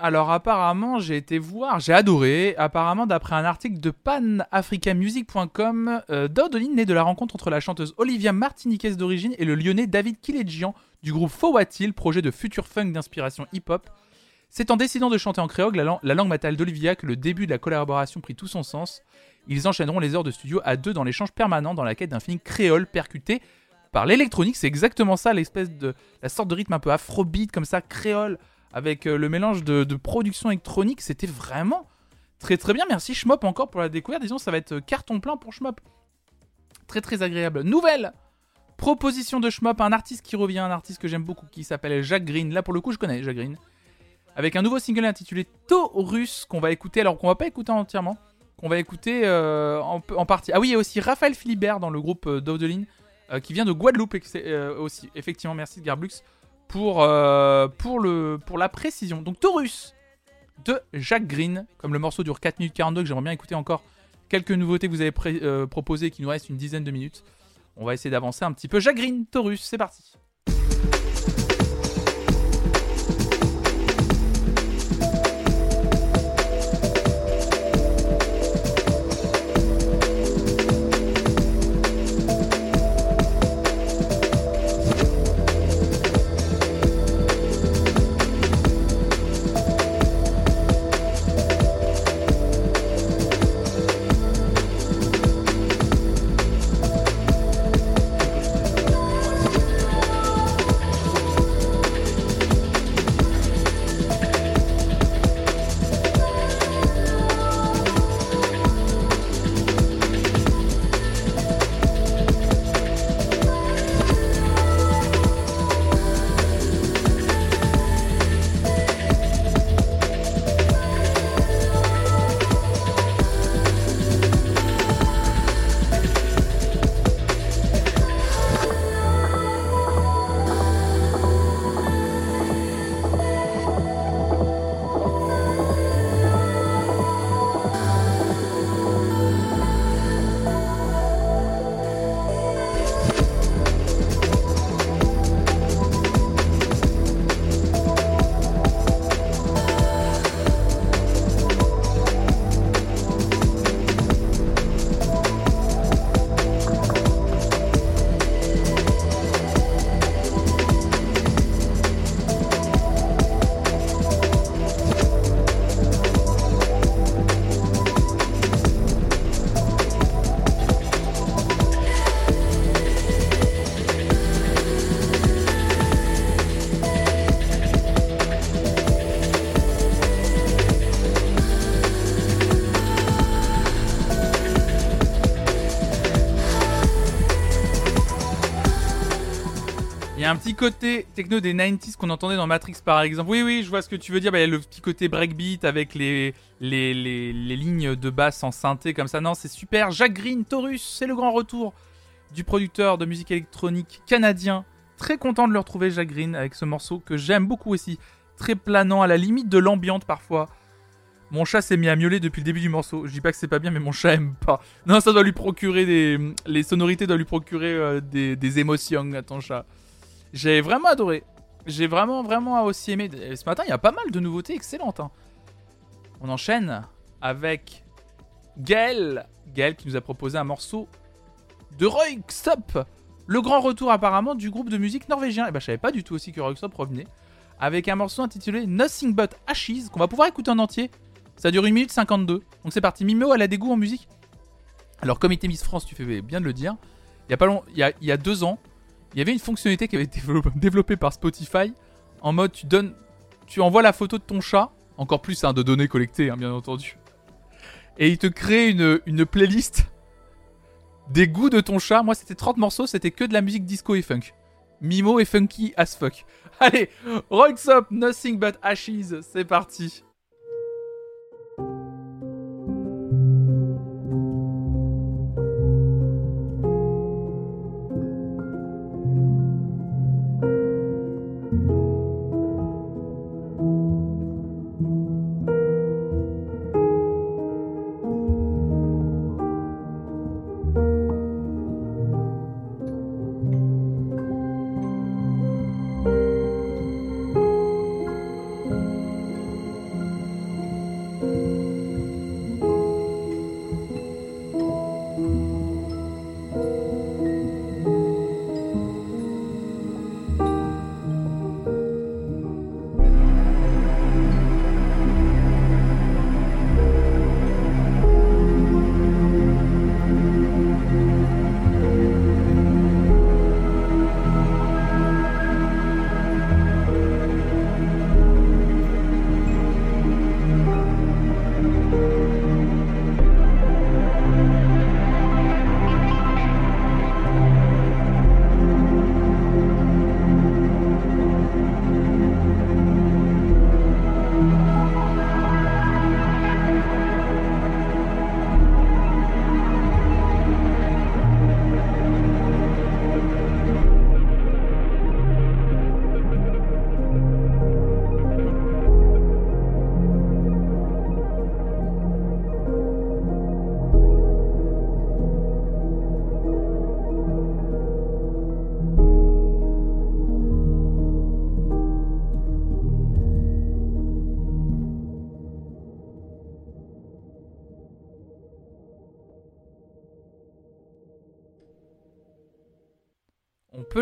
Alors apparemment, j'ai été voir, j'ai adoré. Apparemment, d'après un article de panafricamusic.com, euh, Dowdelin naît de la rencontre entre la chanteuse Olivia Martiniquez d'origine et le lyonnais David Kiledjian du groupe Fowatil, projet de future funk d'inspiration hip-hop. C'est en décidant de chanter en créole, la, lan- la langue matale d'Olivia, que le début de la collaboration prit tout son sens. Ils enchaîneront les heures de studio à deux dans l'échange permanent dans la quête d'un film créole percuté par l'électronique. C'est exactement ça, l'espèce de la sorte de rythme un peu afrobeat comme ça, créole, avec euh, le mélange de, production électronique. C'était vraiment très très bien. Merci Schmop encore pour la découverte. Disons, ça va être euh, carton plein pour Schmop. Très très agréable. Nouvelle proposition de Schmop, un artiste qui revient, un artiste que j'aime beaucoup, qui s'appelle Jacques Green. Là pour le coup, je connais Jacques Green. Avec un nouveau single intitulé Taurus qu'on va écouter, alors qu'on va pas écouter entièrement, qu'on va écouter euh, en, partie. Ah oui, il y a aussi Raphaël Philibert dans le groupe euh, qui vient de Guadeloupe aussi. Effectivement, merci de Garblux pour, euh, pour, le, pour la précision. Donc Taurus de Jacques Green, comme le morceau dure 4 minutes 42, que j'aimerais bien écouter encore quelques nouveautés que vous avez euh, proposées, qui nous reste une dizaine de minutes. On va essayer d'avancer un petit peu. Jacques Green, Taurus, c'est parti. Y a un petit côté techno des 90s qu'on entendait dans Matrix par exemple. Oui, oui, je vois ce que tu veux dire. Bah, il y a le petit côté breakbeat avec les, les, les, les lignes de basse en synthé comme ça. Non, c'est super. Jack Green, Taurus, c'est le grand retour du producteur de musique électronique canadien. Très content de le retrouver, Jack Green, avec ce morceau que j'aime beaucoup aussi. Très planant, à la limite de l'ambiante parfois. Mon chat s'est mis à miauler depuis le début du morceau. Je dis pas que c'est pas bien, mais mon chat aime pas. Non, ça doit lui procurer des. Les sonorités doivent lui procurer euh, des, des émotions à ton chat. J'ai vraiment adoré. J'ai vraiment, vraiment aussi aimé. Ce matin, il y a pas mal de nouveautés excellentes. hein. On enchaîne avec Gaël. Gaël qui nous a proposé un morceau de Roykstop. Le grand retour apparemment du groupe de musique norvégien. Et ben, je savais pas du tout aussi que Roykstop revenait. Avec un morceau intitulé Nothing But Ashes qu'on va pouvoir écouter en entier. Ça dure 1 minute 52. Donc c'est parti. Mimo, elle a des goûts en musique. Alors, Comité Miss France, tu fais bien de le dire. Y a, pas long... il y a deux ans, il y avait une fonctionnalité qui avait été développée- par Spotify. En mode, tu donnes. Tu envoies la photo de ton chat. Encore plus, hein, de données collectées, hein, bien entendu. Et il te crée une, une playlist des goûts de ton chat. Moi, c'était 30 morceaux, c'était que de la musique disco et funk. Mimo et funky as fuck. Allez, Rocks Up, Nothing But Ashes, c'est parti.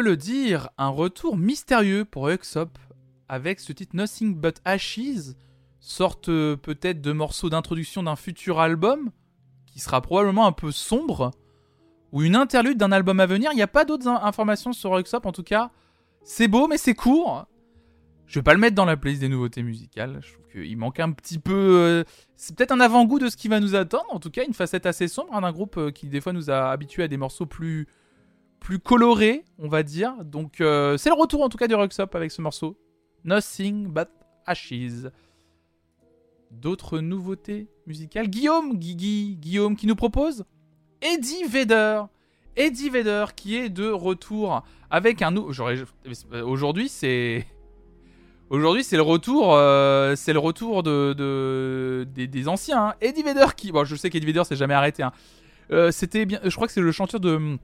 Le dire, un retour mystérieux pour Uxop avec ce titre Nothing But Ashes, sorte euh, peut-être de morceau d'introduction d'un futur album qui sera probablement un peu sombre ou une interlude d'un album à venir. Il n'y a pas d'autres in- informations sur Uxop en tout cas. C'est beau mais c'est court. Je vais pas le mettre dans la playlist des nouveautés musicales. Je trouve qu'il manque un petit peu. euh, C'est peut-être un avant-goût de ce qui va nous attendre. En tout cas, une facette assez sombre hein, d'un groupe euh, qui des fois nous a habitués à des morceaux plus plus colorés, on va dire. Donc euh, c'est le retour en tout cas du Roxop avec ce morceau. Nothing but Ashes. D'autres nouveautés musicales. Guillaume, Guigui, Guillaume qui nous propose Eddie Vedder. Eddie Vedder qui est de retour avec un nou- j'aurais- euh, Aujourd'hui c'est Aujourd'hui, c'est le retour, euh, c'est le retour de, de- des, anciens. hein. Eddie Vedder qui, bon, je sais qu'Eddie Vedder s'est jamais arrêté. hein. C'était bien, je crois que c'est le chanteur de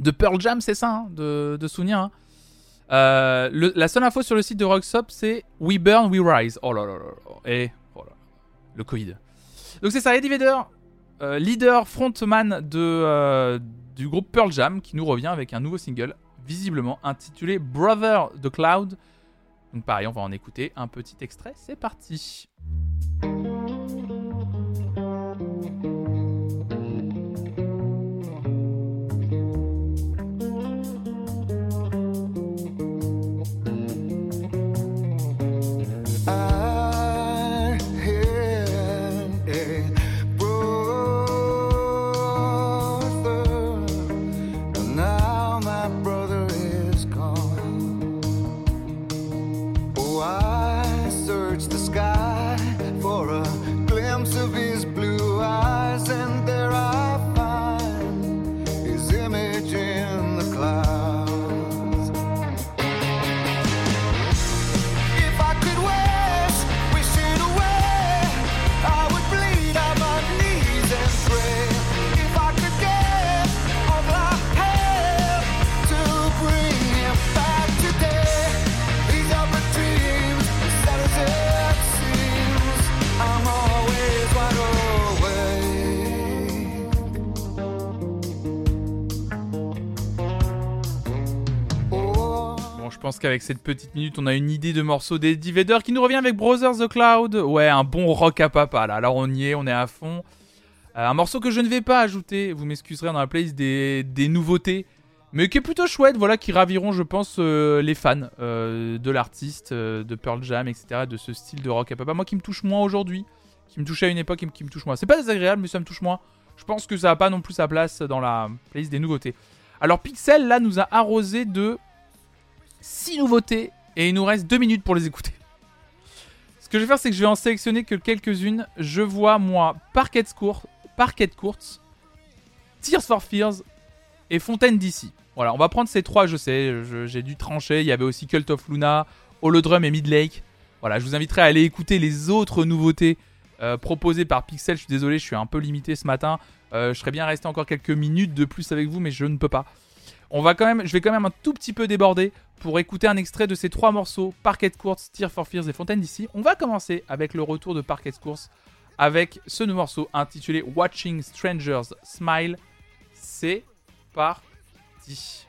de Pearl Jam, c'est ça, hein, de, de souvenir. hein. Euh, la seule info sur le site de Rocksop, c'est We Burn, We Rise. Oh là là là là. Et oh là. le Covid. Donc c'est ça, Eddie Vedder, euh, leader frontman de, euh, du groupe Pearl Jam, qui nous revient avec un nouveau single, visiblement intitulé Brother the Cloud. Donc pareil, on va en écouter un petit extrait. C'est parti. Qu'avec cette petite minute, on a une idée de morceau d'Eddie Vedder qui nous revient avec Brothers the Cloud. Ouais, un bon rock à papa là. Alors on y est, on est à fond. Euh, un morceau que je ne vais pas ajouter, vous m'excuserez dans la playlist des, des nouveautés, mais qui est plutôt chouette, voilà, qui raviront, je pense, euh, les fans euh, de l'artiste, de Pearl Jam, etc., de ce style de rock à papa. Moi qui me touche moins aujourd'hui, qui me touchait à une époque et qui me touche moins. C'est pas désagréable, mais ça me touche moins. Je pense que ça n'a pas non plus sa place dans la playlist des nouveautés. Alors Pixel, là, nous a arrosé de 6 nouveautés et il nous reste 2 minutes pour les écouter. Ce que je vais faire, c'est que je vais en sélectionner que quelques-unes. Je vois, moi, Parquet Court, Parquet Courts, Tears for Fears et Fontaine d'ici. Voilà, on va prendre ces trois, je sais, j'ai dû trancher. Il y avait aussi Cult of Luna, Holodrum et Midlake. Voilà, je vous inviterai à aller écouter les autres nouveautés euh, proposées par Pixel. Je suis désolé, je suis un peu limité ce matin. Euh, je serais bien resté encore quelques minutes de plus avec vous, mais je ne peux pas. On va quand même, je vais quand même un tout petit peu déborder pour écouter un extrait de ces trois morceaux Parquet Courts, Tear for Fears et Fontaine d'ici. On va commencer avec le retour de Parquet Courts avec ce nouveau morceau intitulé Watching Strangers Smile. C'est parti.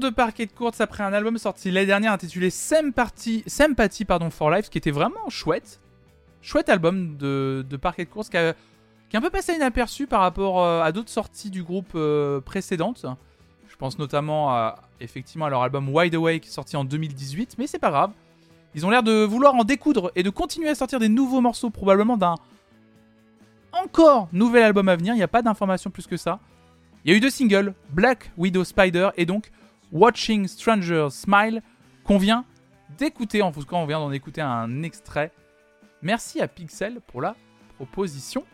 De Parquet Courts après un album sorti l'année dernière intitulé Sympathy, Sympathy pardon, for Life, qui était vraiment chouette. Chouette album de, de Parquet Courts qui a, qui est un peu passé inaperçu par rapport euh, à d'autres sorties du groupe euh, précédentes. Je pense notamment à, effectivement à leur album Wide Awake sorti en 2018, mais c'est pas grave. Ils ont l'air de vouloir en découdre et de continuer à sortir des nouveaux morceaux, probablement d'un encore nouvel album à venir. Il n'y a pas d'informations plus que ça. Il y a eu deux singles, Black Widow Spider et donc Watching Strangers Smile, qu'on vient d'écouter. En tout cas, on vient d'en écouter un extrait. Merci à Pixel pour la proposition.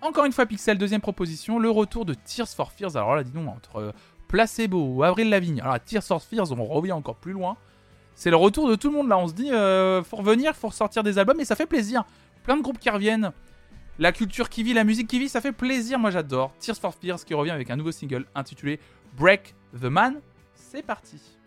Encore une fois, Pixel, deuxième proposition, le retour de Tears for Fears. Alors là, dis donc, entre euh, Placebo ou Avril Lavigne, alors Tears for Fears, on revient encore plus loin. C'est le retour de tout le monde là. On se dit, euh, faut revenir, faut ressortir des albums et ça fait plaisir. Plein de groupes qui reviennent. La culture qui vit, la musique qui vit, ça fait plaisir. Moi j'adore. Tears for Fears qui revient avec un nouveau single intitulé Break the Man. C'est parti.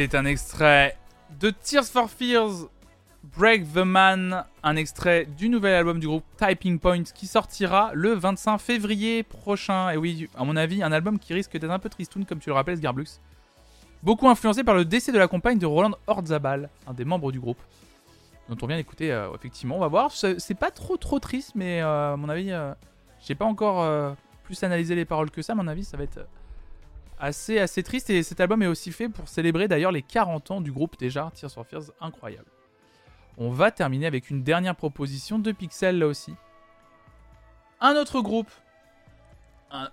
C'était un extrait de Tears for Fears, Break the Man, un extrait du nouvel album du groupe Typing Point qui sortira le 25 février prochain. Et oui, à mon avis, un album qui risque d'être un peu tristoun, comme tu le rappelles, Sgarblux. Beaucoup influencé par le décès de la compagne de Roland Orzabal, un des membres du groupe, dont on vient d'écouter, euh, effectivement. On va voir, c'est pas trop trop triste, mais euh, à mon avis, euh, j'ai pas encore euh, plus analysé les paroles que ça. À mon avis, ça va être assez assez triste. Et cet album est aussi fait pour célébrer d'ailleurs les 40 ans du groupe déjà, Tears for Fears, incroyable. On va terminer avec une dernière proposition de Pixel là aussi. Un autre groupe,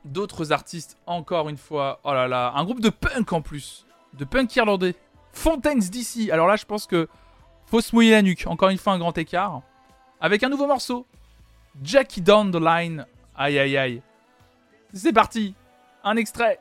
d'autres artistes encore une fois. Oh là là, un groupe de punk en plus, de punk irlandais. Fontaines d'ici. Alors là, je pense que faut se mouiller la nuque. Encore une fois, un grand écart. Avec un nouveau morceau. Jackie Down the Line. Aïe aïe aïe. C'est parti. Un extrait.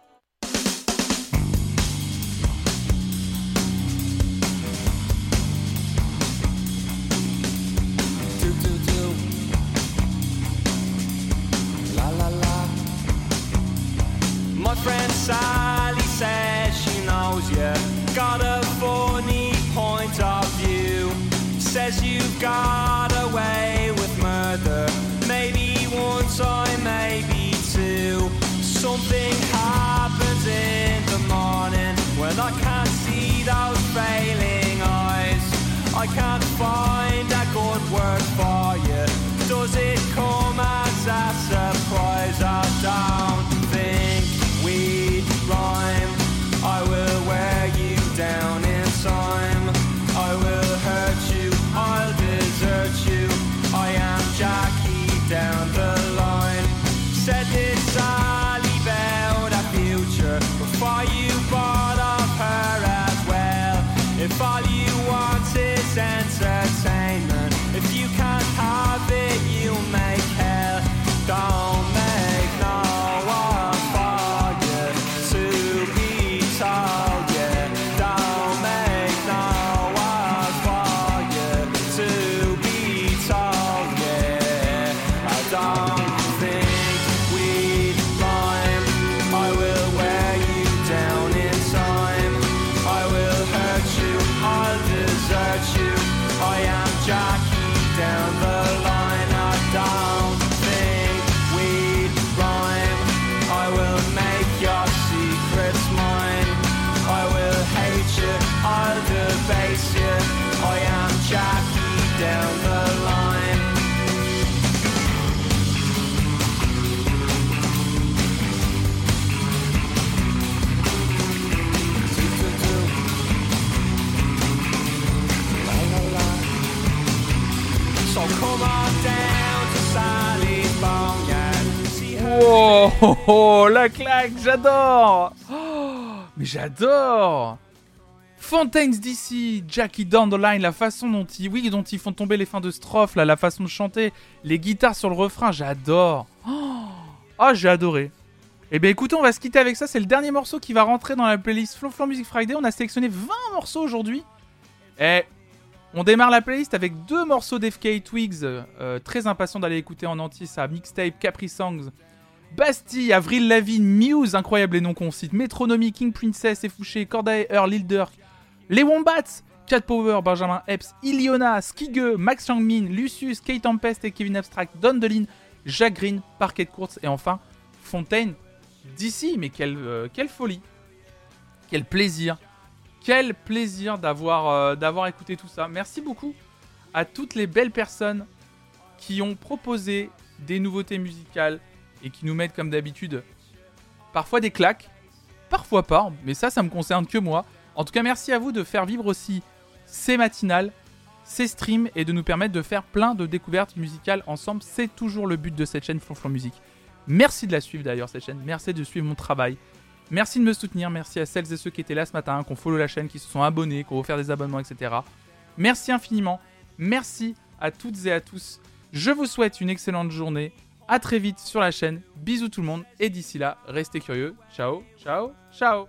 Sally says she knows you got a funny point of view. Says you've got away with murder. Maybe one time, maybe two. Something happens in the morning when I can't see those failing eyes. I can't find a good word for you. Does it come as a surprise? I don't Oh, oh, oh, la claque, j'adore. Oh, Mais j'adore. Fontaines d'ici, Jackie Down la façon dont ils, oui, dont ils font tomber les fins de strophes, là, la façon de chanter, les guitares sur le refrain, j'adore. Oh, oh, j'ai adoré. Eh bien écoutez, on va se quitter avec ça, c'est le dernier morceau qui va rentrer dans la playlist Flonflon Music Friday, on a sélectionné 20 morceaux aujourd'hui. Et on démarre la playlist avec deux morceaux d'FK Twigs, euh, très impatient d'aller écouter en entier sa mixtape Capri Songs. Bastille, Avril Lavigne, Muse, incroyable les noms qu'on cite, Metronomy, King Princess, Effouché, Cordae, Earl, Lil Durk, Les Wombats, Cat Power, Benjamin Epps, Iliona, Skige, Max Changmin, Lucius, Kate Tempest et Kevin Abstract, Don Delin, Green, Parquet Courts et enfin Fontaine d'ici. Mais quelle, euh, folie, quel plaisir, quel plaisir euh, d'avoir écouté tout ça. Merci beaucoup à toutes les belles personnes qui ont proposé des nouveautés musicales et qui nous mettent comme d'habitude parfois des claques, parfois pas, mais ça, ça me concerne que moi. En tout cas, merci à vous de faire vivre aussi ces matinales, ces streams et de nous permettre de faire plein de découvertes musicales ensemble. C'est toujours le but de cette chaîne Flonflon Musique. Merci de la suivre d'ailleurs, cette chaîne. Merci de suivre mon travail. Merci de me soutenir. Merci à celles et ceux qui étaient là ce matin, qui ont follow la chaîne, qui se sont abonnés, qui ont offert des abonnements, etc. Merci infiniment. Merci à toutes et à tous. Je vous souhaite une excellente journée. À très vite sur la chaîne. Bisous tout le monde. Et d'ici là, restez curieux. Ciao, ciao, ciao.